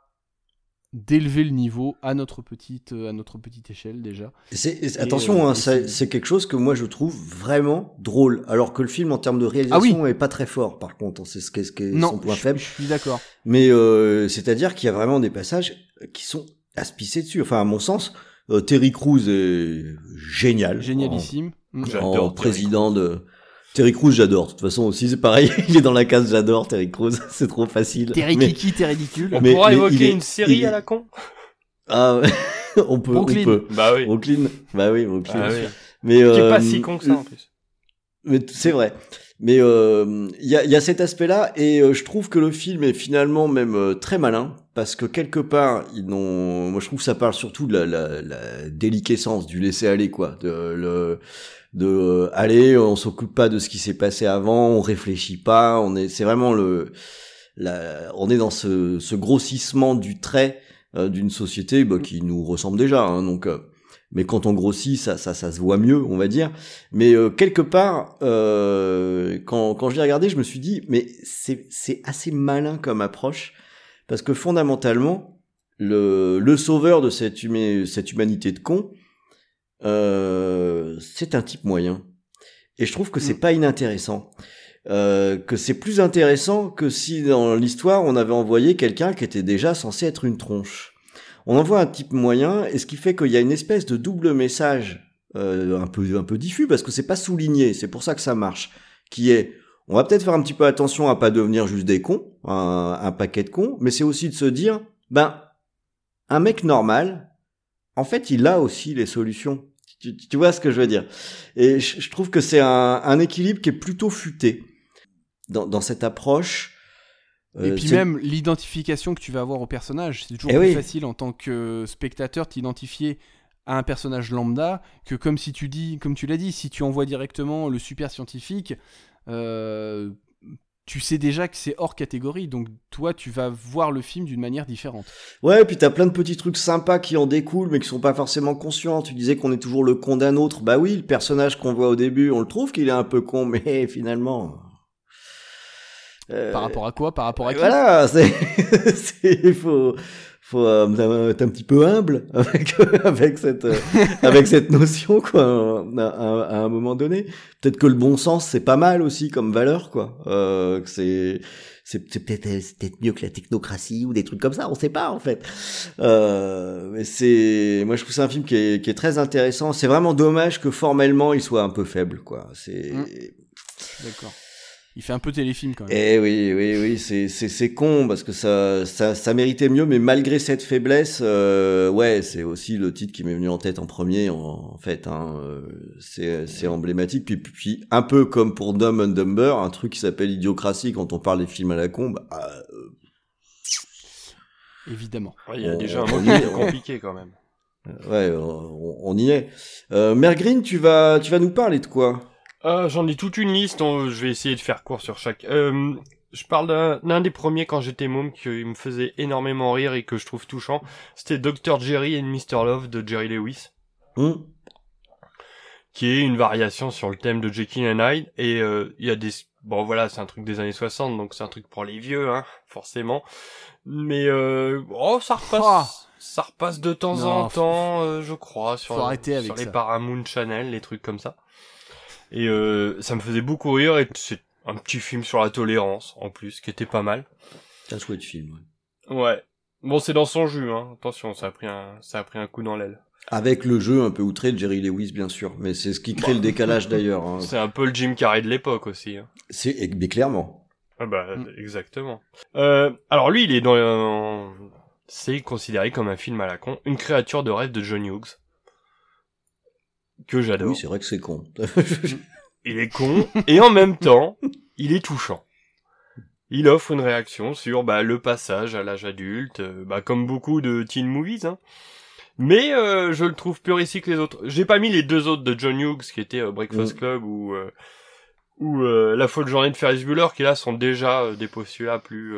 d'élever le niveau à notre petite, à notre petite échelle déjà. Et, attention, euh, hein, c'est quelque chose que moi je trouve vraiment drôle, alors que le film en termes de réalisation est pas très fort. Par contre, c'est ce qui est, son point je- faible. je suis d'accord. Mais euh, c'est-à-dire qu'il y a vraiment des passages qui sont à se pisser dessus. Enfin, à mon sens, euh, Terry Crews est génial. Génialissime. En, Mm. en président de. Terry Crews, j'adore. De toute façon aussi, c'est pareil. Il est dans la case, j'adore Terry Crews. c'est trop facile. T'es Mais- Kiki, t'es ridicule. On mais- pourra mais évoquer est- une série est- à la con Ah, ouais. on peut, Brooklyn. on peut. Bah oui. Brooklyn. Bah oui, Brooklyn. Bah oui. Mais Qui est euh, pas si con que ça, en plus. Mais c'est vrai. Mais euh, il y, a, il y a cet aspect-là et euh, je trouve que le film est finalement même euh, très malin parce que quelque part ils n'ont. Moi je trouve que ça parle surtout de la, la, la déliquescence du laisser aller quoi, de le de euh, aller, on s'occupe pas de ce qui s'est passé avant, on réfléchit pas, on est. C'est vraiment le. La, on est dans ce, ce grossissement du trait euh, d'une société bah, qui nous ressemble déjà. Hein, donc, euh, mais quand on grossit, ça, ça, ça se voit mieux, on va dire. Mais euh, quelque part, euh, quand, quand je l'ai regardé, je me suis dit, mais c'est, c'est assez malin comme approche, parce que fondamentalement, le, le sauveur de cette, cette humanité de cons, euh, c'est un type moyen. Et je trouve que c'est pas inintéressant. Euh, que c'est plus intéressant que si dans l'histoire on avait envoyé quelqu'un qui était déjà censé être une tronche. On envoie un type moyen, et ce qui fait qu'il y a une espèce de double message euh, un peu un peu diffus parce que c'est pas souligné, c'est pour ça que ça marche. Qui est, on va peut-être faire un petit peu attention à pas devenir juste des cons, un, un paquet de cons, mais c'est aussi de se dire, ben un mec normal, en fait, il a aussi les solutions. Tu, tu vois ce que je veux dire Et je, je trouve que c'est un, un équilibre qui est plutôt futé dans, dans cette approche. Et Euh, puis c'est- même l'identification que tu vas avoir au personnage, c'est toujours Eh plus oui. facile en tant que spectateur t'identifier à un personnage lambda que comme si tu dis, comme tu l'as dit, si tu envoies directement le super scientifique, euh, tu sais déjà que c'est hors catégorie, donc toi tu vas voir le film d'une manière différente. Ouais, puis t'as plein de petits trucs sympas qui en découlent, mais qui sont pas forcément conscients. Tu disais qu'on est toujours le con d'un autre. Bah oui, le personnage qu'on voit au début, on le trouve qu'il est un peu con, mais finalement. euh, Par rapport à quoi? Par rapport à qui? Voilà, c'est, c'est- il faut, faut euh, être un petit peu humble avec avec cette euh, avec cette notion quoi. À, à- un moment donné, peut-être que le bon sens c'est pas mal aussi comme valeur quoi. Euh, c'est c'est peut-être c'est peut-être mieux que la technocratie ou des trucs comme ça, on sait pas en fait. Euh, mais c'est moi je trouve c'est un film qui est qui est très intéressant. C'est vraiment dommage que formellement il soit un peu faible quoi. C'est D'accord. Il fait un peu téléfilm quand même. eh oui, oui, oui, c'est c'est c'est con parce que ça ça ça méritait mieux, mais malgré cette faiblesse, euh, ouais, c'est aussi le titre qui m'est venu en tête en premier, en, en fait. Hein, euh, c'est c'est emblématique. Puis, un peu comme pour Dumb and Dumber, un truc qui s'appelle Idiocratie quand on parle des films à la con. Bah, euh, Évidemment. Ouais, Il y a on- déjà un mot compliqué quand même. Ouais, on, on y est. Euh, vas tu vas nous parler de quoi? Euh, J'en ai toute une liste, on- je vais essayer de faire court sur chaque. Euh, je parle d'un des premiers quand j'étais môme qui me faisait énormément rire et que je trouve touchant. C'était Dr. Jerry and Mr. Love de Jerry Lewis. Hmm. Qui est une variation sur le thème de Jekyll and Hyde. Et euh, il y a des... Bon voilà, c'est un truc des années 60, donc c'est un truc pour les vieux, hein, forcément. Mais euh, oh, ça repasse... Ça repasse de temps Non, en temps, euh, je crois, sur, arrêter avec sur les ça. Paramount Channel, les trucs comme ça. Et euh, ça me faisait beaucoup rire et c'est un petit film sur la tolérance en plus qui était pas mal. C'est un chouette film. Ouais. Ouais. Bon, c'est dans son jus, hein. Attention, ça a pris un, ça a pris un coup dans l'aile. Avec le jeu un peu outré de Jerry Lewis, bien sûr. Mais c'est ce qui crée le décalage d'ailleurs. hein. C'est un peu le Jim Carrey de l'époque aussi. Hein. C'est, mais clairement. Ah bah, exactement. Euh, alors lui, il est dans, euh, c'est considéré comme un film à la con, une créature de rêve de John Hughes que j'adore. Oui, c'est vrai que c'est con. il est con et en même temps, il est touchant. Il offre une réaction sur bah, le passage à l'âge adulte, euh, bah, comme beaucoup de teen movies. Hein. Mais euh, je le trouve plus réussi que les autres. J'ai pas mis les deux autres de John Hughes qui étaient euh, Breakfast Mm. Club ou euh, ou La folle journée de Ferris Bueller qui là sont déjà des postulats plus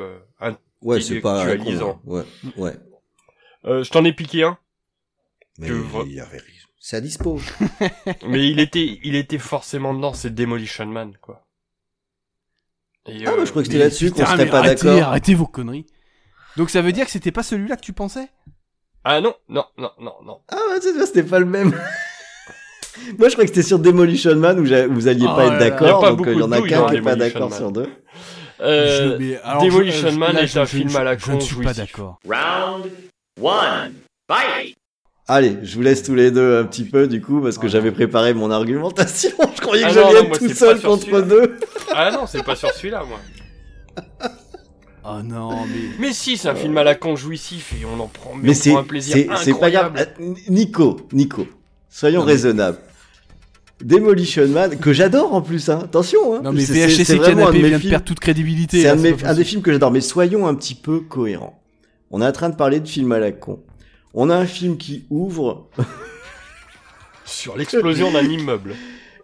Ouais, c'est pas Ouais, ouais. Je t'en ai piqué un. Mais il y avait- c'est à dispo. Mais il était, il était forcément dedans, c'est Demolition Man, quoi. Et, Ah, euh, bah, je crois que c'était Mais là-dessus qu'on serait pas arrêtez, d'accord. Arrêtez vos conneries. Donc ça veut dire que c'était pas celui-là que tu pensais? Ah non, non, non, non, non. Ah, ça, c'était pas le même. Moi, je crois que c'était sur Demolition Man où vous alliez pas là être d'accord. Donc, il y en de a qu'un qui est pas Demolition d'accord Man. sur deux. Euh, Je- alors, je- Demolition je- Man là, est je- un je- film à la je con ne suis pas d'accord. Round one. Fight! Allez, je vous laisse tous les deux un petit peu, du coup, parce que j'avais préparé mon argumentation. Je croyais que Ah j'allais être moi, tout seul contre deux. Ah non, c'est pas sur celui-là, moi. Oh non, mais. Mais si, c'est un film à la con jouissif et on en prend, mais Mais on c'est, prend un plaisir c'est, c'est pas grave. incroyable. Euh, Nico, Nico, soyons Non, mais- raisonnables. Demolition Man, que j'adore en plus, hein. attention. Hein. Non mais un Canapé vient de films- perdre toute crédibilité. C'est un, un des films que j'adore, mais soyons un petit peu cohérents. On est en train de parler de films à la con. On a un film qui ouvre Sur l'explosion d'un immeuble.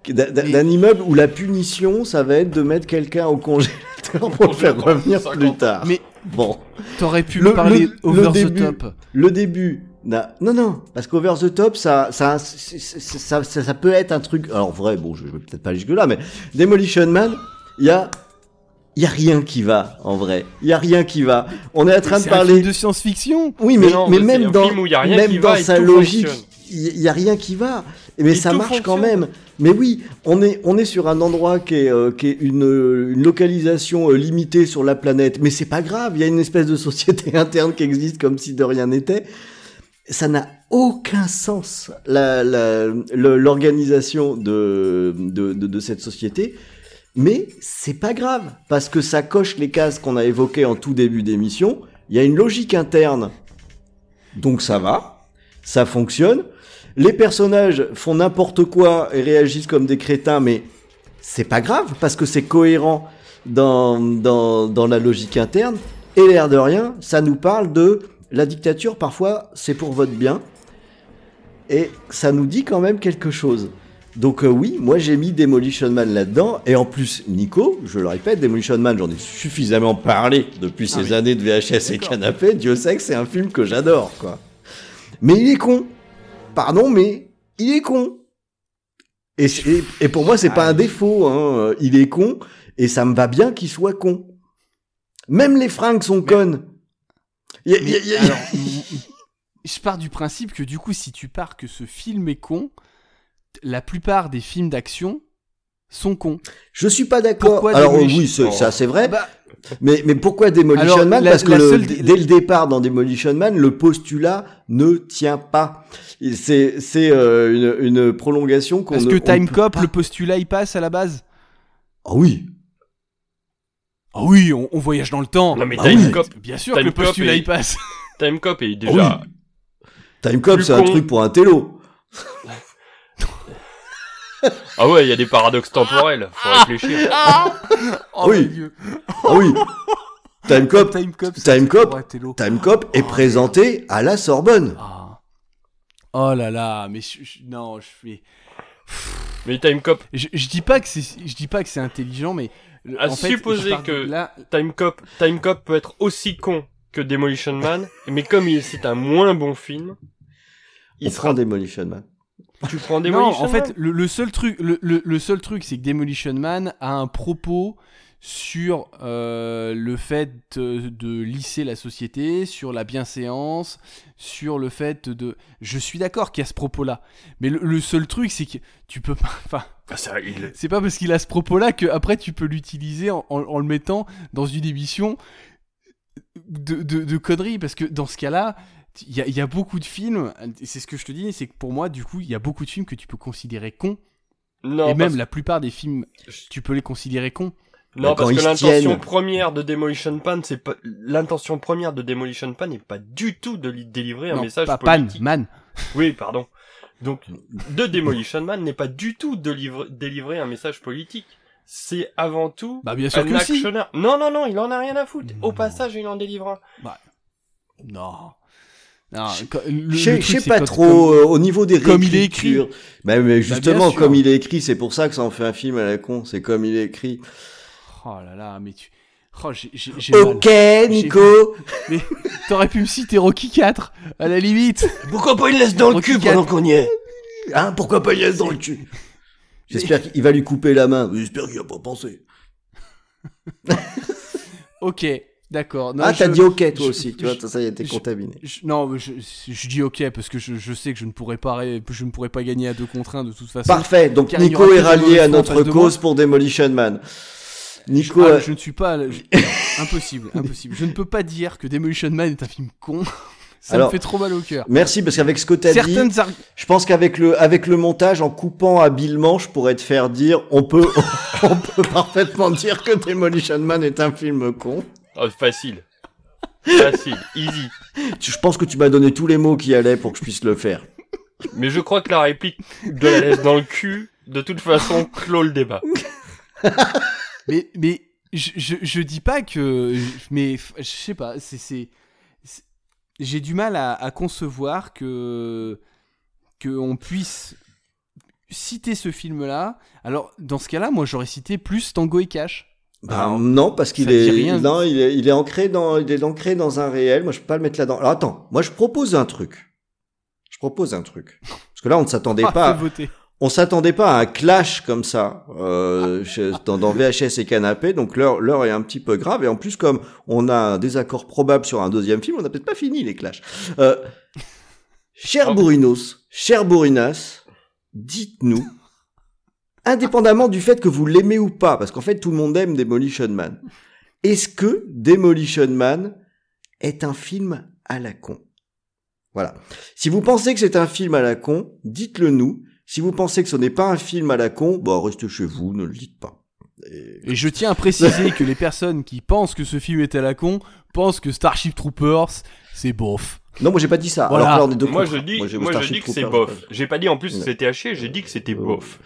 d'un immeuble où la punition, ça va être de mettre quelqu'un au congélateur pour le faire revenir plus tard. Mais bon, T'aurais pu me parler over the début, top. Le début, non, non, parce qu'over the top, ça, ça, ça, ça, ça peut être un truc. Alors vrai, bon, je vais peut-être pas aller jusque là, mais Demolition Man, il y a, il y a rien qui va en vrai. Il y a rien qui va. On est en train de C'est un parler film de science-fiction. Oui, mais, Mais non, même dans, film où il y a rien même qui dans va et sa logique, il y a rien qui va. Mais Et ça marche quand même. Mais oui, on est, on est sur un endroit qui est, euh, qui est une, euh, une localisation euh, limitée sur la planète. Mais c'est pas grave. Il y a une espèce de société interne qui existe comme si de rien n'était. Ça n'a aucun sens la- la- l'organisation de, de, de, de cette société. Mais c'est pas grave parce que ça coche les cases qu'on a évoquées en tout début d'émission. Il y a une logique interne, donc ça va, ça fonctionne. Les personnages font n'importe quoi et réagissent comme des crétins, mais c'est pas grave parce que c'est cohérent dans, la logique interne. Et l'air de rien, ça nous parle de la dictature, parfois c'est pour votre bien. Et ça nous dit quand même quelque chose. Donc euh, oui, moi j'ai mis Demolition Man là-dedans. Et en plus, Nico, je le répète, Demolition Man, j'en ai suffisamment parlé depuis Ah ces oui. années de VHS et canapé. Dieu sait que c'est un film que j'adore, quoi. Mais il est con. Pardon, mais il est con. Et, et, et pour moi, c'est pas un défaut. Hein. Il est con et ça me va bien qu'il soit con. Même les fringues sont connes. Y a- Mais y a- y a- alors, m- m- je pars du principe que du coup, si tu pars que ce film est con, la plupart des films d'action sont cons. Je suis pas d'accord. Alors Demolition- oui, c'est- Oh. ça c'est vrai. Bah, Mais, mais pourquoi Demolition Alors, Man la- Parce que la le- seule- dès le départ dans Demolition Man, le postulat ne tient pas. C'est c'est euh, une, une prolongation qu'on ne- que Time Cop, pas- le postulat, il passe à la base? Ah oui. Ah oui, on, on voyage dans le temps. Non mais Bah Time oui. Cop, Bien sûr que le postulat, Cop est- il passe. Time Cop est déjà. Ah Time Cop, c'est un con. truc pour un télo. Ah ouais, il y a des paradoxes temporels, faut réfléchir. Oh oui. Dieu. Ah oui. Time Cop, Time Cop, Time Cop. Time Cop est présenté à la Sorbonne. Ah. Oh là là, mais je- je- non, je fais. Mais Time Cop, Je, je dis pas que c'est, je dis pas que c'est intelligent, mais à en supposer que là, Time Cop, Time Cop peut être aussi con que Demolition Man, mais comme il c'est un moins bon film, il On sera. prend Demolition Man. Tu prends non, Demolition en fait, Man le, le seul truc, le, le- le seul truc, c'est que Demolition Man a un propos sur euh, le fait de, de lisser la société, sur la bienséance, sur le fait de. Je suis d'accord qu'il y a ce propos-là, mais le, le seul truc, c'est que tu peux pas. Enfin, Ah, ça, il... C'est pas parce qu'il a ce propos-là que après tu peux l'utiliser en, en- en le mettant dans une émission de, de, de conneries. Parce que dans ce cas-là, il y a, il y a beaucoup de films, c'est ce que je te dis, c'est que pour moi, du coup, il y a beaucoup de films que tu peux considérer cons. Non, et même la plupart des films, tu peux les considérer cons. Non, Quand parce que l'intention première de Demolition Pan, c'est pas l'intention première de Demolition Pan n'est pas du tout de li- délivrer un Non, message pas Pan, politique. Man. Oui, pardon. Donc, de Demolition Man n'est pas du tout de livre- délivrer un message politique. C'est avant tout Bah, bien sûr un que si. actionneur. Non, non, non, il en a rien à foutre. Au passage, il en délivre un. Bah, non. Je sais- pas trop comme- euh, au niveau des comme il est écrit. Bah, mais Bah, justement, comme il est écrit, c'est pour ça que ça en fait un film à la con. C'est comme il est écrit. Oh là là, mais tu. Oh, Ok, mal. Nico. Mais t'aurais pu me citer Rocky 4, à la limite. Pourquoi pas il laisse dans le cul pendant qu'on y est? Hein Pourquoi pas il laisse dans le cul? J'espère qu'il va lui couper la main. J'espère qu'il a pas pensé. Ok, d'accord. Ah, t'as je- dit ok toi je- aussi. Tu vois, je- ça y est, t'es contaminé. non, mais je, dis ok parce que je, sais que je ne pourrais pas, je ne pourrais pas gagner à deux contre un de toute façon. Parfait. Donc Car Nico est rallié à notre cause pour Demolition Man. Nico, Ah, euh, je ne suis pas. impossible, impossible. Je ne peux pas dire que Demolition Man est un film con. Ça Alors, me fait trop mal au cœur. Merci parce qu'avec ce que t'as dit, ar- je pense qu'avec le avec le montage en coupant habilement, je pourrais te faire dire, on peut on peut parfaitement dire que Demolition Man est un film con. Oh, facile. Facile. Easy. Je pense que tu m'as donné tous les mots qui allaient pour que je puisse le faire. Mais je crois que la réplique de la laisse dans le cul, de toute façon, clôt le débat. Mais, mais je, je, je dis pas que. Mais je sais pas, c'est. c'est- c'est- J'ai du mal à, à concevoir que. qu'on puisse citer ce film-là. Alors, dans ce cas-là, moi, j'aurais cité plus Tango et Cash. Ben, non, parce qu'il est, rien. non, il est, il est ancré dans, il est ancré dans un réel. Moi, je peux pas le mettre là-dedans. Alors attends, moi, je propose un truc. Je propose un truc. Parce que là, on ne s'attendait Ah, pas. voter. On s'attendait pas à un clash comme ça euh, chez- dans, dans VHS et Canapé, donc l'heure l'heure est un petit peu grave. Et en plus, comme on a un désaccord probable sur un deuxième film, on n'a peut-être pas fini les clashs. Euh, cher Bourrinos, cher Bourrinas, dites-nous, indépendamment du fait que vous l'aimez ou pas, parce qu'en fait tout le monde aime Demolition Man, est-ce que Demolition Man est un film à la con? Voilà. Si vous pensez que c'est un film à la con, dites-le nous. Si vous pensez que ce n'est pas un film à la con, bah restez chez vous, ne le dites pas. Et je tiens à préciser que les personnes qui pensent que ce film est à la con pensent que Starship Troopers, c'est bof. Non, moi j'ai pas dit ça. Voilà. Alors que là, on est deux Moi, je dis, j'ai moi, je dis que c'est bof. J'ai pas dit en plus que c'était chier, j'ai dit que c'était bof.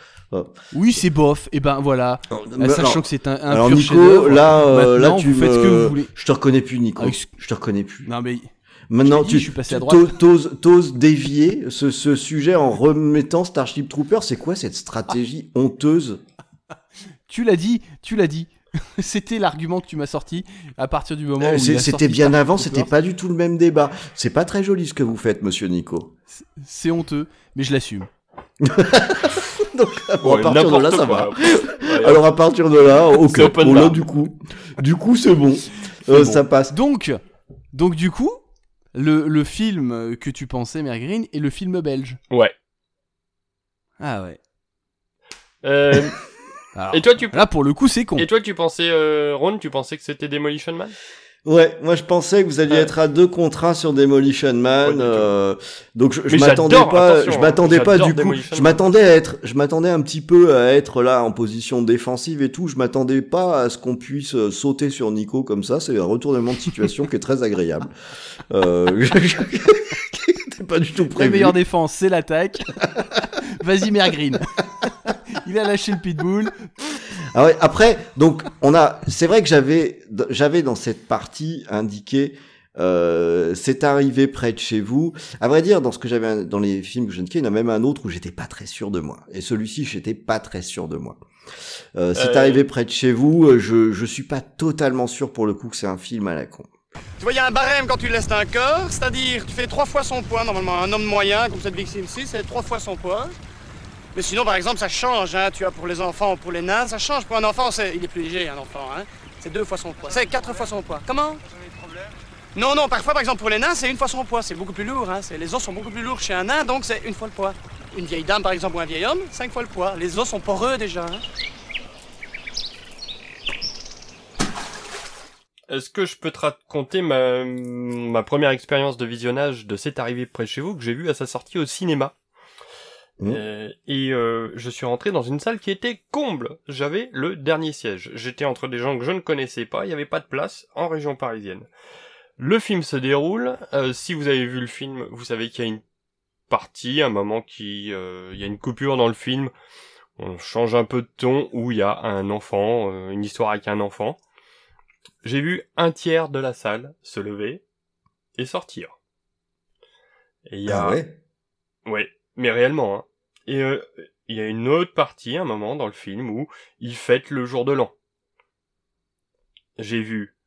Oui, c'est bof. Et ben voilà. Mais Sachant alors- que c'est un, un Alors pur Nico, là, euh, là tu vous faites me... ce que vous voulez. Je te reconnais plus, Nico. Avec- Je te reconnais plus. Non mais Maintenant, dit, tu t'oses- dévier ce, ce sujet en remettant Starship Troopers. C'est quoi cette stratégie honteuse tu l'as dit, tu l'as dit. C'était l'argument que tu m'as sorti à partir du moment Euh, où C'était bien Starship avant, c'était pas du tout le même débat. C'est pas très joli ce que vous faites, monsieur Nico. C'est honteux, mais je l'assume. Donc, bon, Ouais, à partir de là, ça quoi. va. Ouais. Alors, à partir de là, ok. Bon, là, du coup, du coup, c'est bon. Euh, bon. Ça passe. Donc, donc du coup, le, le film que tu pensais, Mère Green, est le film belge. Ouais. Ah ouais. Euh, Alors, et toi, tu, Là, pour le coup, c'est con. et toi, tu pensais, euh, Ron, tu pensais que c'était Demolition Man? Ouais, moi je pensais que vous alliez Ouais. être à deux contre un sur Demolition Man. Euh, donc je, je Mais m'attendais pas, je hein, m'attendais pas du coup, Demolition je m'attendais à être, je m'attendais un petit peu à être là en position défensive et tout. Je m'attendais pas à ce qu'on puisse euh, sauter sur Nico comme ça. C'est un retournement de situation qui est très agréable. Euh, T'es pas du tout La prévu. meilleure défense, c'est l'attaque. Vas-y, Mère Green. Il a lâché le pitbull. Ah ouais, après, donc on a, c'est vrai que j'avais, j'avais dans cette partie indiqué, euh, c'est arrivé près de chez vous. À vrai dire, dans ce que j'avais dans les films que je indiquais, il y en a même un autre où j'étais pas très sûr de moi. Et celui-ci, j'étais pas très sûr de moi. Euh, c'est Euh. arrivé près de chez vous. euh, Je je suis pas totalement sûr pour le coup que c'est un film à la con. Tu vois, il y a un barème quand tu laisses un corps, c'est-à-dire tu fais trois fois son poids. Normalement, un homme moyen, comme cette victime-ci, c'est trois fois son poids. Mais sinon, par exemple, ça change. Hein, tu as pour les enfants ou pour les nains, ça change. Pour un enfant, c'est... il est plus léger, un enfant. Hein. C'est deux fois son poids. C'est quatre fois son poids. Comment? Non, non, parfois, par exemple, pour les nains, c'est une fois son poids. C'est beaucoup plus lourd. Hein. Les os sont beaucoup plus lourds chez un nain, donc c'est une fois le poids. Une vieille dame, par exemple, ou un vieil homme, cinq fois le poids. Les os sont poreux déjà. hein. Est-ce que je peux te raconter ma, première expérience de visionnage de C'est arrivé près chez vous que j'ai vu à sa sortie au cinéma? Mmh. Euh, et euh, je suis rentré dans une salle qui était comble. J'avais le dernier siège. J'étais entre des gens que je ne connaissais pas. Il n'y avait pas de place en région parisienne. Le film se déroule. Euh, si vous avez vu le film, vous savez qu'il y a une partie, un moment qui, euh, il y a une coupure dans le film. On change un peu de ton où il y a un enfant, euh, une histoire avec un enfant. J'ai vu un tiers de la salle se lever et sortir. Et il y a Ah ouais? Ouais, mais réellement, hein. Et euh, il y a une autre partie, un moment dans le film où ils fêtent le jour de l'an. J'ai vu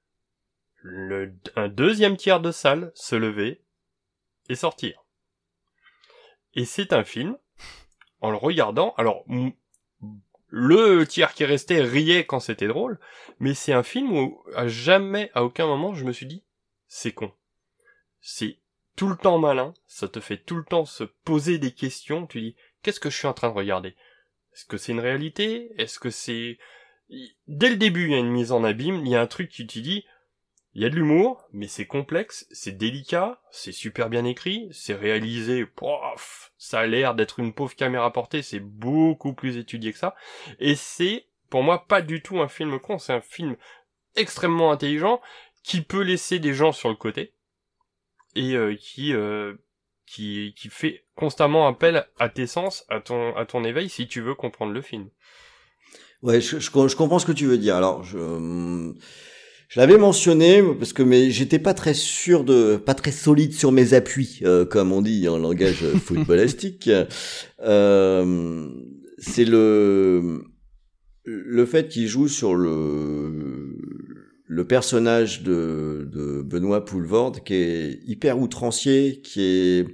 un deuxième tiers de salle se lever et sortir. Et c'est un film, en le regardant, alors le tiers qui restait riait quand c'était drôle, mais c'est un film où à jamais, à aucun moment, je me suis dit, c'est con. C'est tout le temps malin, ça te fait tout le temps se poser des questions, tu dis, qu'est-ce que je suis en train de regarder? Est-ce que c'est une réalité? Est-ce que c'est... Dès le début, il y a une mise en abîme, il y a un truc qui te dit, il y a de l'humour, mais c'est complexe, c'est délicat, c'est super bien écrit, c'est réalisé, pof, ça a l'air d'être une pauvre caméra portée, c'est beaucoup plus étudié que ça, et c'est, pour moi, pas du tout un film con, c'est un film extrêmement intelligent, qui peut laisser des gens sur le côté, et euh, qui, euh, qui, qui fait constamment appel à tes sens, à ton, à ton éveil, si tu veux comprendre le film. Ouais, je, je, je comprends ce que tu veux dire. Alors, je, hum, je l'avais mentionné parce que mais j'étais pas très sûr de, pas très solide sur mes appuis, euh, comme on dit en langage footballistique. Euh, c'est le le fait qu'il joue sur le le personnage de, de Benoît Poulvorde qui est hyper outrancier, qui est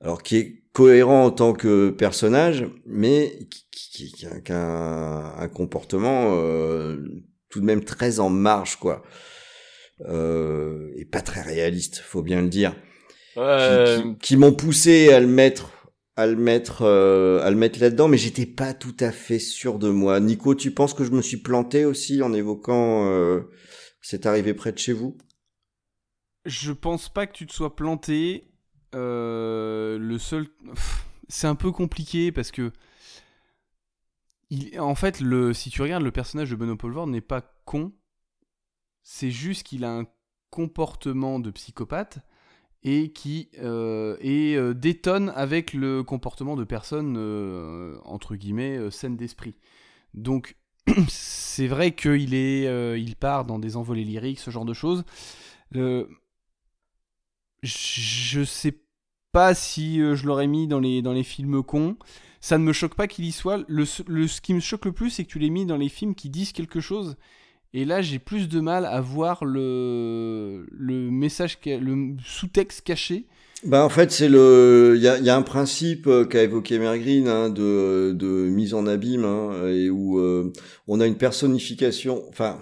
alors qui est cohérent en tant que personnage, mais qui, qui, qui a, un, un, comportement euh, tout de même très en marge, quoi, euh, et pas très réaliste, faut bien le dire, Euh, qui, qui- qui m'ont poussé à le mettre, à le mettre, euh, à le mettre là-dedans, mais j'étais pas tout à fait sûr de moi. Nico, tu penses que je me suis planté aussi en évoquant euh, c'est arrivé près de chez vous? Je pense pas que tu te sois planté. Euh, le seul, c'est un peu compliqué parce que, en fait, si tu regardes le personnage de Benoît Poulvord n'est pas con. C'est juste qu'il a un comportement de psychopathe et qui euh, et, euh, détonne avec le comportement de personnes euh, entre guillemets saines d'esprit. Donc c'est vrai qu'il est, il part dans des envolées lyriques, ce genre de choses. Je sais pas si je l'aurais mis dans les, dans les films cons. Ça ne me choque pas qu'il y soit. Le- ce qui me choque le plus, c'est que tu l'aies mis dans les films qui disent quelque chose. Et là, j'ai plus de mal à voir le, le message, le sous-texte caché. Bah en fait c'est le il y a, y a un principe euh, qu'a évoqué Mergreen hein, de, de mise en abîme hein, et où euh, on a une personnification enfin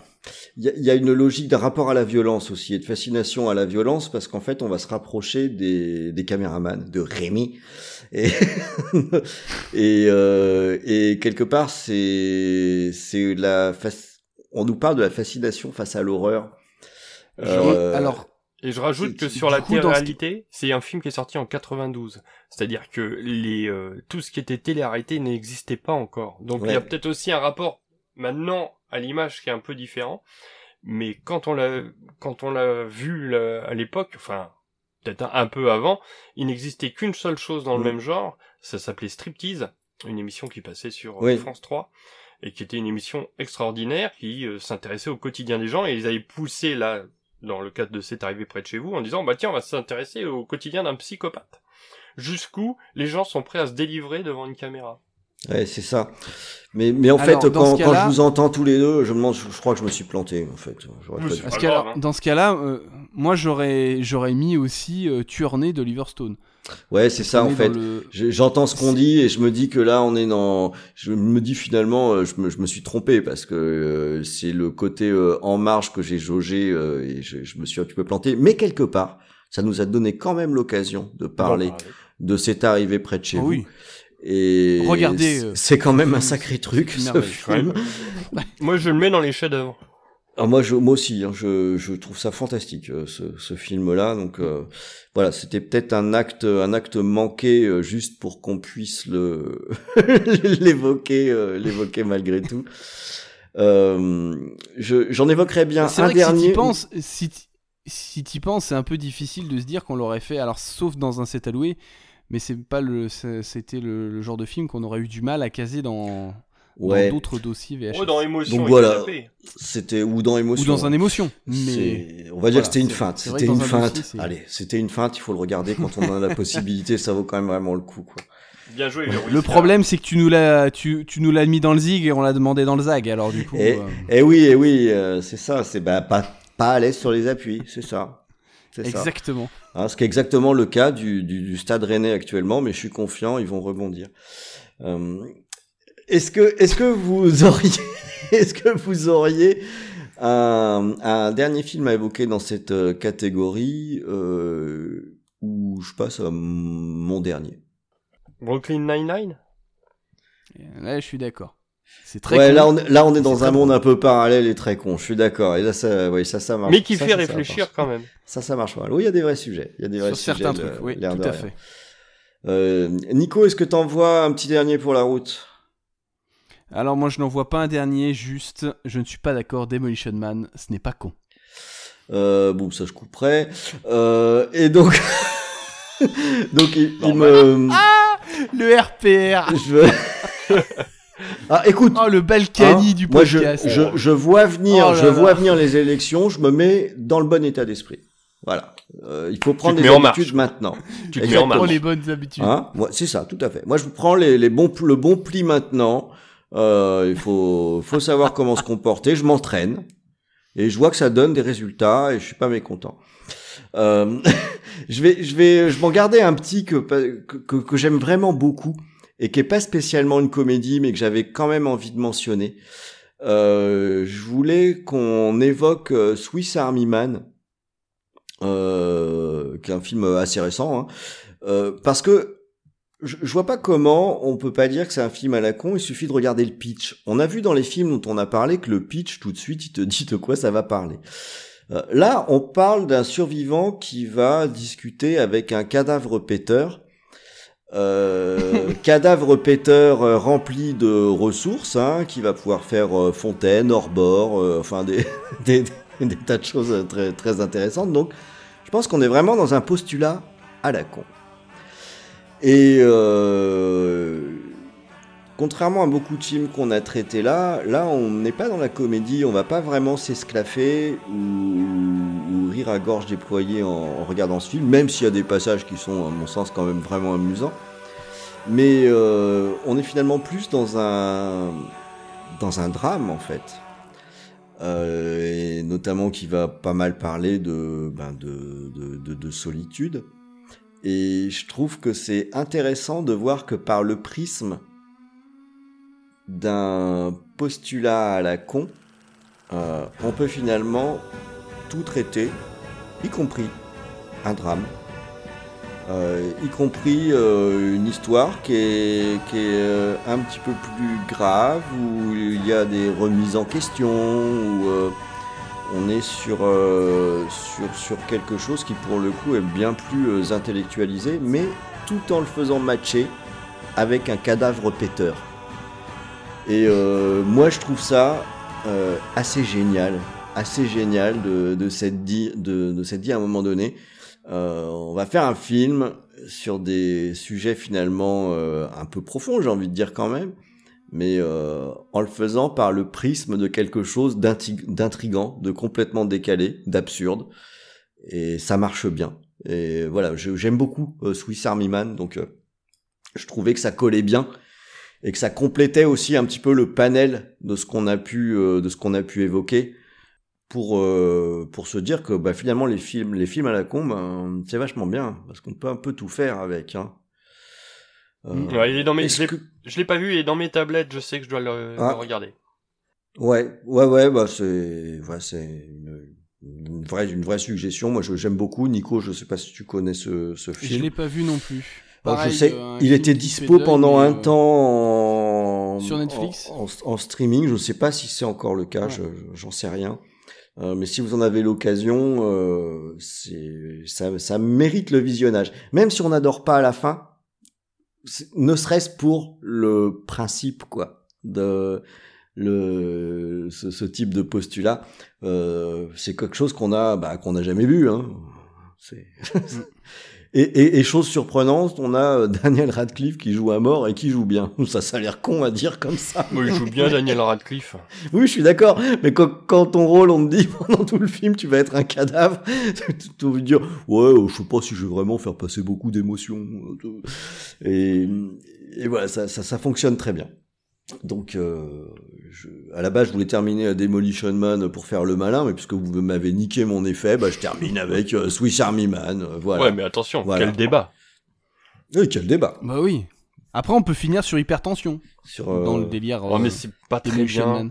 il y a, y a une logique d'un rapport à la violence aussi et de fascination à la violence parce qu'en fait on va se rapprocher des, des caméramans de Rémi et et, euh, et quelque part c'est c'est la fac- on nous parle de la fascination face à l'horreur Euh, alors Et je rajoute que sur la ce- télé-réalité, c'est un film qui est sorti en 92. C'est-à-dire que les euh, tout ce qui était télé-réalité n'existait pas encore. Donc il y a peut-être aussi un rapport maintenant à l'image qui est un peu différent. Mais quand on l'a quand on l'a vu là, à l'époque, enfin peut-être un, un peu avant, il n'existait qu'une seule chose dans le Mm. même genre. Ça s'appelait Striptease, une émission qui passait sur euh, Oui. France 3 et qui était une émission extraordinaire qui euh, s'intéressait au quotidien des gens et ils avaient poussé là dans le cadre de C'est arrivé près de chez vous en disant bah tiens on va s'intéresser au quotidien d'un psychopathe. Jusqu'où les gens sont prêts à se délivrer devant une caméra. Ouais, c'est ça. Mais, mais en Alors, fait, quand, quand je vous entends tous les deux, je me demande, je, je crois que je me suis planté, en fait. Parce grave, alors, hein. dans ce cas-là, euh, moi j'aurais j'aurais mis aussi euh, Tueur né d'Oliver Stone. Ouais, c'est ça, en fait. le- J'entends ce qu'on dit et je me dis que là, on est dans. Je me dis finalement, euh, je me, je me suis trompé parce que euh, c'est le côté euh, en marge que j'ai jaugé euh, et je, je me suis un petit peu planté. Mais quelque part, ça nous a donné quand même l'occasion de parler de cet arrivé près de chez Oh vous. oui. Et Regardez, euh, c'est quand même un sacré truc ce film. Moi, je le mets dans les chefs-d'œuvre. Moi, je, moi aussi, hein, je, je trouve ça fantastique euh, ce, ce film-là. Donc euh, voilà, c'était peut-être un acte, un acte manqué euh, juste pour qu'on puisse le l'évoquer, l'évoquer malgré tout. Je, j'en évoquerai bien un vrai que si dernier. t'y penses, si si t'y penses, c'est un peu difficile de se dire qu'on l'aurait fait, alors sauf dans un set alloué, mais c'est pas le, c'était le, le genre de film qu'on aurait eu du mal à caser dans dans Ouais. d'autres dossiers VHS. Oh, dans Émotion Donc voilà, c'était ou dans émotion. Ou dans un émotion, mais- on va dire que c'était une feinte. C'était une dans un feinte. dossier, Allez, c'était une feinte. Il faut le regarder quand on en a la possibilité. Ça vaut quand même vraiment le coup, quoi. Bien joué, Le problème, c'est que tu nous l'as, tu, tu nous l'as mis dans le zig et on l'a demandé dans le zag. Alors du coup, Et, euh, et oui, et oui, euh, c'est ça. C'est bah, pas pas à l'aise sur les appuis, c'est ça. C'est ça. Exactement. Hein, ce qui est exactement le cas du, du, du Stade Rennais actuellement, mais je suis confiant, ils vont rebondir. Euh, est-ce que est-ce que vous auriez est-ce que vous auriez un, un dernier film à évoquer dans cette euh, catégorie euh, où je passe à mon dernier? Brooklyn Nine-Nine? Là, je suis d'accord. C'est très. Ouais, con. là on, est- là on est dans un monde un peu parallèle et très con. Je suis d'accord. Et là ça, oui, ça, ça marche. Mais qui Ça, fait ça, réfléchir quand même. Ça, ça marche mal. Oui, il y a des vrais sujets. Il y a des vrais Sur sujets. certains de- trucs, oui, tout à rien. fait. Euh, Nico, est-ce que t'en vois un petit dernier pour la route? Alors moi, je n'en vois pas un dernier. Juste, je ne suis pas d'accord. Demolition Man, ce n'est pas con. euh, Bon, ça je couperai. Euh, et donc, donc il, il me. Ah, le RPR. Je veux. Ah, écoute. Oh, le Balkany hein, du moi, je, podcast. je, je vois venir, Oh là je vois là. venir les élections. Je me mets dans le bon état d'esprit. Voilà. Euh, il faut prendre te des mets en marche. habitudes maintenant. Tu te mets en marche. Les bonnes habitudes. Hein Moi, c'est ça, tout à fait. Moi, je prends les, les bons, le bon pli maintenant. Euh, il faut, faut savoir comment se comporter. Je m'entraîne et je vois que ça donne des résultats et je suis pas mécontent. Euh, je vais, je vais, je m'en garder un petit que que, que, que j'aime vraiment beaucoup et qui est pas spécialement une comédie, mais que j'avais quand même envie de mentionner. Euh, je voulais qu'on évoque euh, Swiss Army Man, euh, qui est un film assez récent, hein, euh, parce que je, je vois pas comment on peut pas dire que c'est un film à la con. Il suffit de regarder le pitch. On a vu dans les films dont on a parlé que le pitch tout de suite il te dit de quoi ça va parler. Euh, là, on parle d'un survivant qui va discuter avec un cadavre péteur. Euh, cadavre péteur euh, rempli de ressources, hein, qui va pouvoir faire euh, fontaine, hors-bord, euh, enfin des, des, des tas de choses très, très intéressantes. Donc, je pense qu'on est vraiment dans un postulat à la con. Et euh, contrairement à beaucoup de films qu'on a traités là, là on n'est pas dans la comédie, on va pas vraiment s'esclaffer ou, rire à gorge déployée en, regardant ce film, même s'il y a des passages qui sont à mon sens quand même vraiment amusants. Mais euh, on est finalement plus dans un dans un drame en fait. Euh, et notamment qui va pas mal parler de, ben de, de, de solitude. Et je trouve que c'est intéressant de voir que par le prisme d'un postulat à la con, euh, on peut finalement tout traiter, y compris un drame, euh, y compris euh, une histoire qui est, qui est un petit peu plus grave, où il y a des remises en question, euh, on est sur, euh, sur, sur quelque chose qui pour le coup est bien plus euh, intellectualisé, mais tout en le faisant matcher avec un cadavre péteur. Et euh, moi je trouve ça assez génial, assez génial de, de s'être dit, de, s'être dit à un moment donné, on va faire un film sur des sujets finalement un peu profonds, j'ai envie de dire quand même, mais euh, en le faisant par le prisme de quelque chose d'intrigant, de complètement décalé, d'absurde, et ça marche bien. Et voilà, j'aime beaucoup euh, Swiss Army Man, donc euh, je trouvais que ça collait bien et que ça complétait aussi un petit peu le panel de ce qu'on a pu euh, de ce qu'on a pu évoquer pour pour se dire que bah, finalement les films les films à la con ben, c'est vachement bien parce qu'on peut un peu tout faire avec hein. Euh, Ouais, il est dans mes... est-ce Je l'ai que- je l'ai pas vu, il est dans mes tablettes, je sais que je dois le, Ah. le regarder. Ouais, ouais, ouais, bah c'est, ouais, c'est une, une vraie, une vraie suggestion. Moi, je- j'aime beaucoup. Nico, je sais pas si tu connais ce, ce Je film. l'ai pas vu non plus. Alors, Pareil, je sais, euh, il était dispo pendant un euh, temps en, Sur Netflix en, en- en streaming. Je ne sais pas si c'est encore le cas, je- j'en sais rien. Euh, mais si vous en avez l'occasion, euh, c'est ça, ça mérite le visionnage. Même si on n'adore pas à la fin, ne serait-ce pour le principe quoi de le ce, ce type de postulat, euh, c'est quelque chose qu'on a bah, qu'on n'a jamais vu. Hein. C'est et, et, et chose surprenante, on a euh, Daniel Radcliffe qui joue à mort et qui joue bien. Ça, ça a l'air con à dire comme ça. Moi, il joue bien Daniel Radcliffe. Oui, je suis d'accord. Mais quand, quand ton rôle, on te dit pendant tout le film, tu vas être un cadavre, tu as envie de dire, ouais, euh, je sais pas si je vais vraiment faire passer beaucoup d'émotions. Et, et voilà, ça, ça, ça fonctionne très bien. Donc, euh, je, à la base, je voulais terminer à Demolition Man pour faire le malin, mais puisque vous m'avez niqué mon effet, bah, je termine avec euh, Swiss Army Man. euh, voilà. Ouais, mais attention, Voilà. quel débat. Oui, quel débat. Bah oui. Après, on peut finir sur hypertension. Sur, Dans euh, le délire. Euh, mais c'est pas très Demolition bien. Man.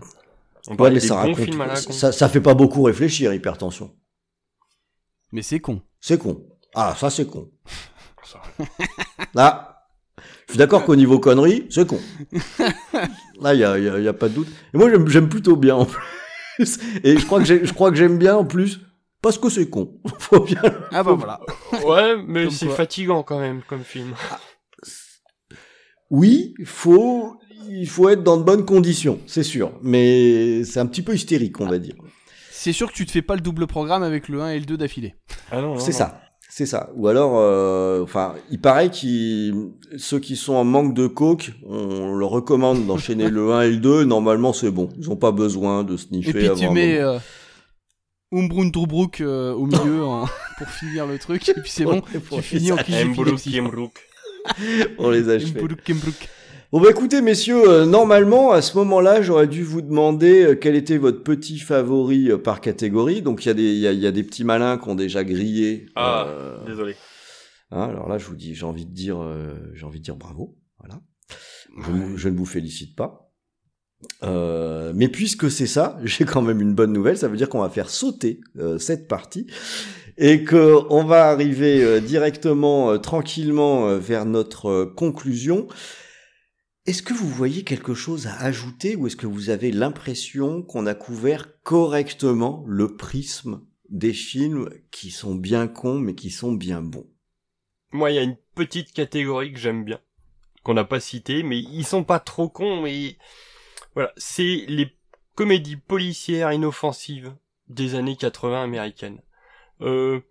On Ouais, mais des ça bons raconte, ça, ça fait pas beaucoup réfléchir, hypertension. Mais c'est con. C'est con. Ah, ça c'est con. Là, je suis d'accord qu'au niveau conneries, c'est con. Là, il y a, y a- y a pas de doute. Et moi, j'aime- j'aime plutôt bien en plus. Et je crois que j'ai- je crois que j'aime bien en plus parce que c'est con. Faut bien. Ah bah voilà. Ouais, mais Comme c'est quoi. fatigant quand même comme film. Oui, faut, il faut être dans de bonnes conditions, c'est sûr. Mais c'est un petit peu hystérique, on va dire. C'est sûr que tu te fais pas le double programme avec le 1 et le 2 d'affilée. Ah non, non, C'est non. ça. C'est ça. Ou alors, euh, enfin, il paraît que ceux qui sont en manque de coke, on leur recommande d'enchaîner le 1 et le 2. Normalement, c'est bon. Ils ont pas besoin de sniffer Et puis avant tu mets euh, Umbrun Drubrook euh, au milieu pour finir le truc. Et puis c'est bon, tu finis en pour les achever. Bon bah écoutez messieurs, euh, normalement à ce moment-là j'aurais dû vous demander euh, quel était votre petit favori euh, par catégorie. Donc il y a des il y a, il y a des petits malins qui ont déjà grillé. Ah, euh, désolé. hein, alors là je vous dis j'ai envie de dire euh, j'ai envie de dire bravo. Voilà. Je, ne- je ne vous félicite pas. Euh, mais puisque c'est ça, j'ai quand même une bonne nouvelle. Ça veut dire qu'on va faire sauter euh, cette partie et que on va arriver euh, directement, euh, tranquillement euh, vers notre euh, conclusion. Est-ce que vous voyez quelque chose à ajouter ou est-ce que vous avez l'impression qu'on a couvert correctement le prisme des films qui sont bien cons mais qui sont bien bons? Moi, il y a une petite catégorie que j'aime bien, qu'on n'a pas citée, mais ils sont pas trop cons, mais voilà, c'est les comédies policières inoffensives des années 80 américaines. Euh,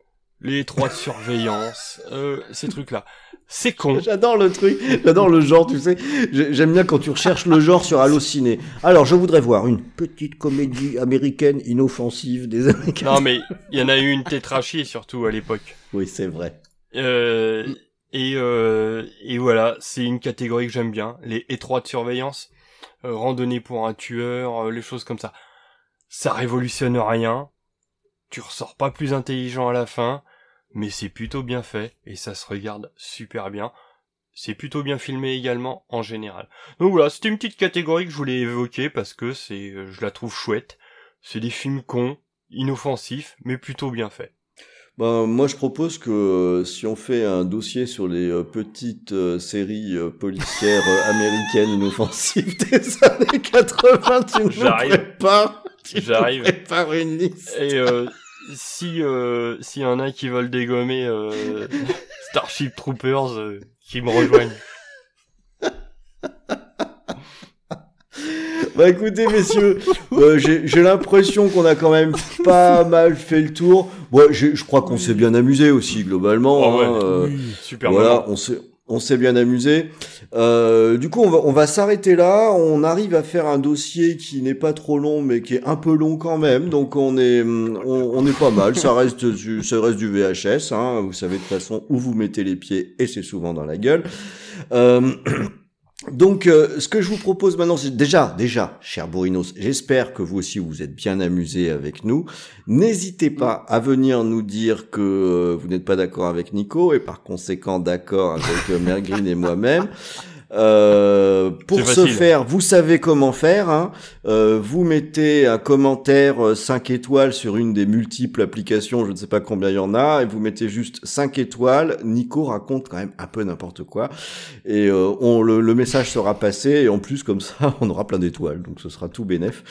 les trois de surveillance, euh, ces trucs-là. C'est con. J'adore le truc, j'adore le genre, tu sais. J'ai- J'aime bien quand tu recherches le genre sur Allociné. Alors, je voudrais voir une petite comédie américaine inoffensive des années 80. Non, mais il y en a eu une tétrachée surtout à l'époque. Oui, c'est vrai. Euh, et, euh, et voilà, c'est une catégorie que j'aime bien. Les étroits de surveillance, euh, randonnée pour un tueur, euh, les choses comme ça. Ça révolutionne rien. Tu ressors pas plus intelligent à la fin, mais c'est plutôt bien fait et ça se regarde super bien. C'est plutôt bien filmé également en général. Donc voilà, c'était une petite catégorie que je voulais évoquer parce que c'est, euh, je la trouve chouette. C'est des films cons, inoffensifs, mais plutôt bien faits. Ben, moi, je propose que euh, si on fait un dossier sur les euh, petites euh, séries policières américaines inoffensives des années 80, tu nous J'arrive. prépares, tu nous J'arrive. prépares une liste. Et si euh, s'il y en a qui veulent dégommer euh, Starship Troopers, euh, qui me rejoignent. Bah écoutez messieurs, euh, j'ai l'impression qu'on a quand même pas mal fait le tour. Bon, j'ai- je crois qu'on s'est bien amusé aussi globalement. Oh ouais, hein, euh, super Voilà, on s'est on s'est bien amusé. Euh, du coup, on va, s'arrêter là. On arrive à faire un dossier qui n'est pas trop long, mais qui est un peu long quand même. Donc on est, on, est pas mal. Ça reste, du, ça reste du VHS. Hein. Vous savez de façon où vous mettez les pieds, et c'est souvent dans la gueule. Euh, donc, euh, ce que je vous propose maintenant, c'est déjà, déjà, cher Bourinos, j'espère que vous aussi vous êtes bien amusés avec nous. N'hésitez pas à venir nous dire que euh, vous n'êtes pas d'accord avec Nico et par conséquent d'accord avec euh, Mère Green et moi-même. Euh, pour ce faire, vous savez comment faire. Hein. Euh, vous mettez un commentaire 5 étoiles sur une des multiples applications, je ne sais pas combien il y en a, et vous mettez juste 5 étoiles. Nico raconte quand même un peu n'importe quoi. Et euh, on, le, le message sera passé, et en plus, comme ça, on aura plein d'étoiles. Donc ce sera tout bénef.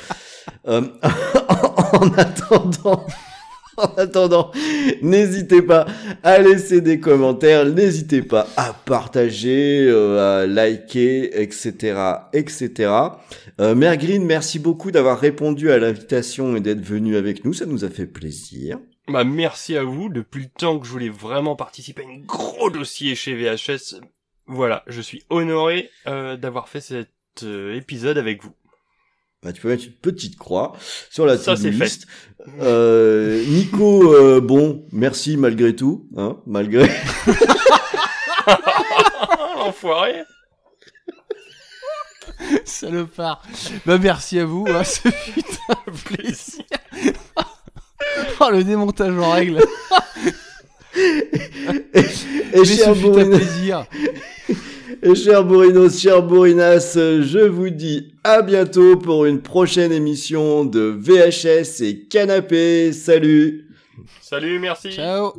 Euh, en attendant... En attendant, n'hésitez pas à laisser des commentaires, n'hésitez pas à partager, euh, à liker, etc., etc. Euh, Mère Green, merci beaucoup d'avoir répondu à l'invitation et d'être venu avec nous, ça nous a fait plaisir. Bah merci à vous. Depuis le temps que je voulais vraiment participer à un gros dossier chez VHS, voilà, je suis honoré euh, d'avoir fait cet euh, épisode avec vous. Bah, tu peux mettre une petite croix sur la Ça, c'est fait. list. Euh, Nico, euh, bon, merci malgré tout, hein, malgré. Enfoiré. Salopard. Bah merci à vous, hein, ce fut un plaisir. oh le démontage en règle. Et Mais cher ce fut un Bourrinas- plaisir. Et cher Bourinos, cher Bourinas, euh, je vous dis à bientôt pour une prochaine émission de VHS et Canapé. Salut Salut, merci. Ciao.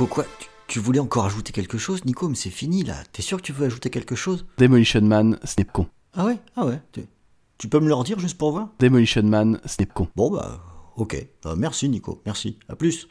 Nico, quoi tu, tu voulais encore ajouter quelque chose, Nico Mais c'est fini là. T'es sûr que tu veux ajouter quelque chose? Demolition Man, n'est con. Ah ouais? Ah ouais. Tu, tu peux me le redire juste pour voir? Demolition Man, n'est con. Bon bah, ok. Euh, merci Nico, merci. À plus.